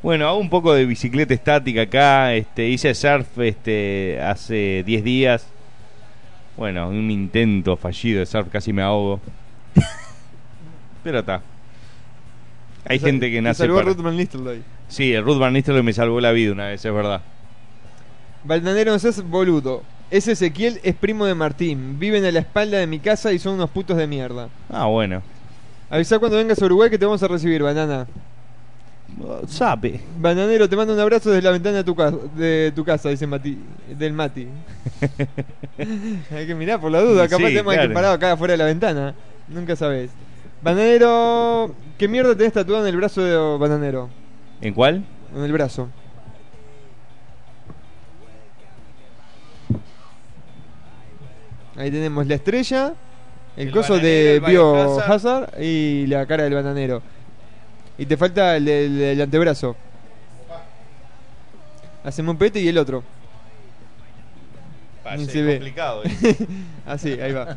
[SPEAKER 3] Bueno, hago un poco de bicicleta estática acá. Este, hice surf este, hace 10 días. Bueno, un intento fallido de surf, casi me ahogo. Pero está. Hay
[SPEAKER 4] Te
[SPEAKER 3] gente que nace
[SPEAKER 4] salvó
[SPEAKER 3] para...
[SPEAKER 4] Ruth Van Nistelrooy.
[SPEAKER 3] Sí, el Ruth Van Nistelrooy me salvó la vida una vez, es verdad.
[SPEAKER 4] Bananero, no seas boludo. Ese Ezequiel es primo de Martín. Viven a la espalda de mi casa y son unos putos de mierda.
[SPEAKER 3] Ah, bueno.
[SPEAKER 4] Avisa cuando vengas a Uruguay que te vamos a recibir, banana.
[SPEAKER 3] Sabe.
[SPEAKER 4] Bananero, te mando un abrazo desde la ventana de tu, ca- de tu casa, dice Mati, del Mati. Hay que mirar por la duda, capaz
[SPEAKER 3] Sí,
[SPEAKER 4] tenemos
[SPEAKER 3] claro.
[SPEAKER 4] que parado acá afuera de la ventana. Nunca sabes. Bananero, ¿qué mierda tenés tatuado en el brazo de Bananero?
[SPEAKER 3] ¿En cuál?
[SPEAKER 4] En el brazo. Ahí tenemos la estrella, el,
[SPEAKER 3] El
[SPEAKER 4] coso de.
[SPEAKER 3] Biohazard
[SPEAKER 4] y la cara del bananero. Y te falta el, el- el antebrazo. Hacemos un pete y el otro. Ni se ve.
[SPEAKER 3] complicado, eh.
[SPEAKER 4] Así, ahí va.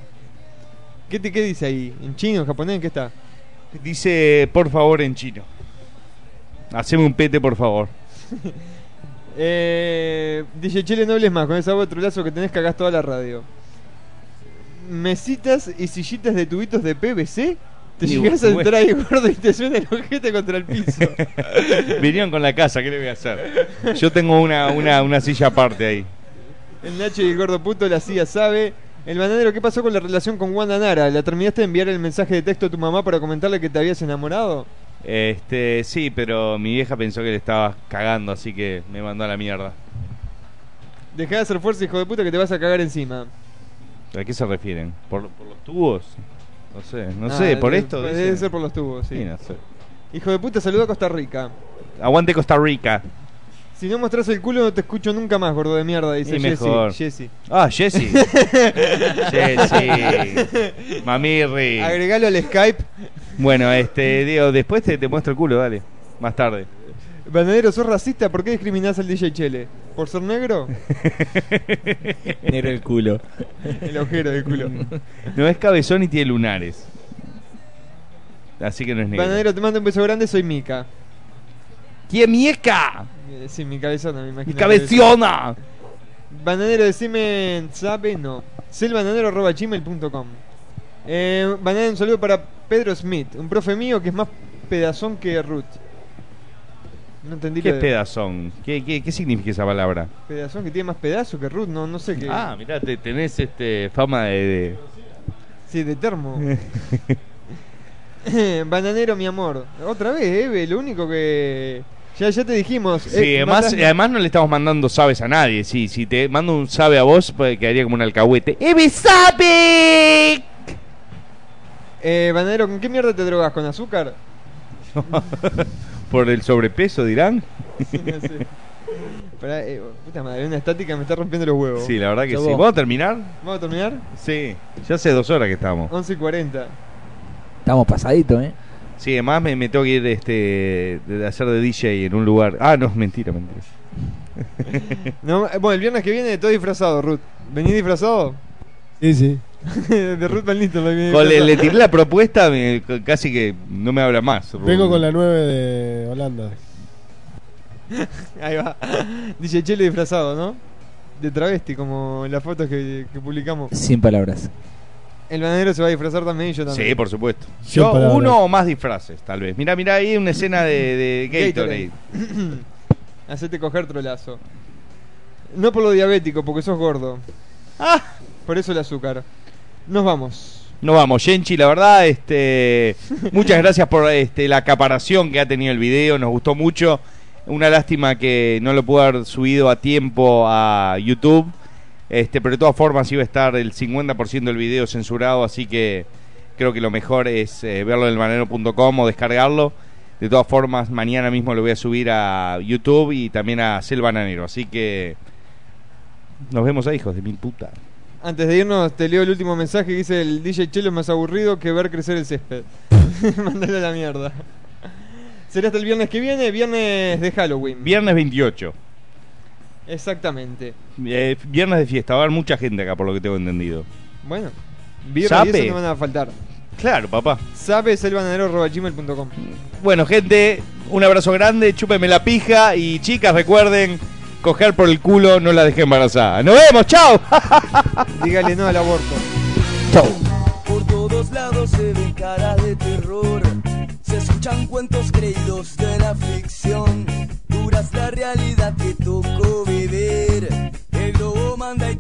[SPEAKER 4] ¿Qué, te, ¿Qué dice ahí? ¿En chino, en japonés? ¿En qué está?
[SPEAKER 3] Dice, por favor, en chino. Haceme un pete, por favor.
[SPEAKER 4] Eh, DJ Chile, no hables más. Con ese otro lazo que tenés cagás toda la radio. Mesitas y sillitas de tubitos de PVC. Te llegás
[SPEAKER 3] bueno.
[SPEAKER 4] al traje gordo y te suena el ojete contra el piso.
[SPEAKER 3] Vinieron con la casa, ¿qué le voy a hacer? Yo tengo una, una, una silla aparte ahí.
[SPEAKER 4] El Nacho y el gordo puto, la CIA sabe. El bananero, ¿qué pasó con la relación con Wanda Nara? ¿La terminaste de enviar el mensaje de texto a tu mamá para comentarle que te habías enamorado?
[SPEAKER 3] Este, sí, pero mi vieja pensó que le estaba cagando, así que me mandó a la mierda.
[SPEAKER 4] Dejá de hacer fuerza, hijo de puta, que te vas a cagar encima.
[SPEAKER 3] ¿A qué se refieren? ¿Por, por los tubos? No sé, no
[SPEAKER 4] Ah,
[SPEAKER 3] sé, ¿por esto?
[SPEAKER 4] Debe ser por los tubos, sí.
[SPEAKER 3] Sí, no sé.
[SPEAKER 4] Hijo de puta, saluda a Costa Rica.
[SPEAKER 3] Aguante Costa Rica.
[SPEAKER 4] Si no mostrás el culo no te escucho nunca más, gordo de mierda, dice
[SPEAKER 3] mejor.
[SPEAKER 4] Jessy.
[SPEAKER 3] Ah, Jessy. Jessy. Mamirri.
[SPEAKER 4] Agregalo al Skype.
[SPEAKER 3] Bueno, este, Diego, después te, te muestro el culo, dale. Más tarde.
[SPEAKER 4] Bananero, ¿sos racista? ¿Por qué discriminás al DJ Chele? ¿Por ser negro?
[SPEAKER 5] Negro el culo.
[SPEAKER 4] El agujero del culo.
[SPEAKER 3] No es cabezón y tiene lunares. Así que no es negro.
[SPEAKER 4] Bananero, te mando un beso grande, soy Mika.
[SPEAKER 3] ¿Quién?
[SPEAKER 4] Eh, Sí, mi cabezona, me imagino.
[SPEAKER 3] ¡Mi cabezona!
[SPEAKER 4] Bananero, decime, ¿sabe? No. Selbananero.gmail.com eh, Bananero, un saludo para Pedro Smith, un profe mío que es más pedazón que Ruth. No entendí
[SPEAKER 3] ¿Qué es
[SPEAKER 4] de-
[SPEAKER 3] pedazón? ¿Qué, qué, qué significa esa palabra?
[SPEAKER 4] Pedazón que tiene más pedazo que Ruth, no, no sé qué.
[SPEAKER 3] Ah, mirá, te, tenés este, fama de... de-
[SPEAKER 4] Sí, de termo. Bananero, mi amor. Otra vez, Eve, lo único que. Ya, ya te dijimos.
[SPEAKER 3] Sí,
[SPEAKER 4] eh,
[SPEAKER 3] además, además no le estamos mandando sabes a nadie. Sí, si te mando un sabe a vos, pues quedaría como un alcahuete. ¡Eve sabe!
[SPEAKER 4] Eh, Bananero, ¿con qué mierda te drogas? ¿Con azúcar?
[SPEAKER 3] Por el sobrepeso, dirán.
[SPEAKER 4] No sé. Pará, eh, puta madre, una estática me está rompiendo los huevos.
[SPEAKER 3] Sí, la verdad que sí.
[SPEAKER 4] vos.
[SPEAKER 3] ¿Vamos a terminar?
[SPEAKER 4] ¿Vamos a terminar?
[SPEAKER 3] Sí, ya hace dos horas que estamos.
[SPEAKER 4] 11 y 40.
[SPEAKER 5] Estamos pasaditos, ¿eh?
[SPEAKER 3] Sí, además me, me tengo que ir este, de hacer de DJ en un lugar. Ah, no, mentira, mentira.
[SPEAKER 4] No, eh, bueno, el viernes que viene todo disfrazado, Ruth. ¿Venís disfrazado?
[SPEAKER 36] Sí, sí.
[SPEAKER 4] de Ruth
[SPEAKER 3] Con le, le tiré la propuesta, me- casi que no me habla más.
[SPEAKER 36] Vengo con la 9 de Holanda.
[SPEAKER 4] Ahí va. DJ Chele disfrazado, ¿no? De travesti, como en las fotos que, que publicamos.
[SPEAKER 5] Sin palabras.
[SPEAKER 4] El bananero se va a disfrazar también y yo también.
[SPEAKER 3] Sí, por supuesto.
[SPEAKER 36] Sin
[SPEAKER 3] Yo
[SPEAKER 36] palabras.
[SPEAKER 3] uno o más disfraces, tal vez. Mira, mira ahí una escena de, de Gatorade.
[SPEAKER 4] Hacete coger trolazo. No por lo diabético, porque sos gordo.
[SPEAKER 3] Ah.
[SPEAKER 4] Por eso el azúcar. Nos vamos.
[SPEAKER 3] Nos vamos, Genchi, la verdad, este, muchas gracias por este, la acaparación que ha tenido el video, nos gustó mucho. Una lástima que no lo pude haber subido a tiempo a YouTube, este, pero de todas formas iba a estar el 50% del video censurado, así que creo que lo mejor es eh, verlo en elmanero.com o descargarlo. De todas formas, mañana mismo lo voy a subir a YouTube y también a Selvananero, así que nos vemos ahí, hijos de mil puta.
[SPEAKER 4] Antes de irnos, te leo el último mensaje que dice el DJ Chelo es más aburrido que ver crecer el césped. Mándale a la mierda. Será hasta el viernes que viene, viernes de Halloween.
[SPEAKER 3] Viernes 28.
[SPEAKER 4] Exactamente.
[SPEAKER 3] Eh, viernes de fiesta, va a haber mucha gente acá por lo que tengo entendido.
[SPEAKER 4] Bueno, viernes y eso no van a faltar.
[SPEAKER 3] Claro, papá.
[SPEAKER 4] Sabes elbananero.gmail.com
[SPEAKER 3] Bueno, gente, un abrazo grande, chúpeme la pija y chicas, recuerden, coger por el culo, no la dejé embarazada. ¡Nos vemos! ¡Chao!
[SPEAKER 4] Dígale no al aborto. ¡Chao!
[SPEAKER 37] Por todos lados se ven cara de terror. Se escuchan cuentos creídos de la ficción. Duras la realidad que tocó vivir. El lobo manda y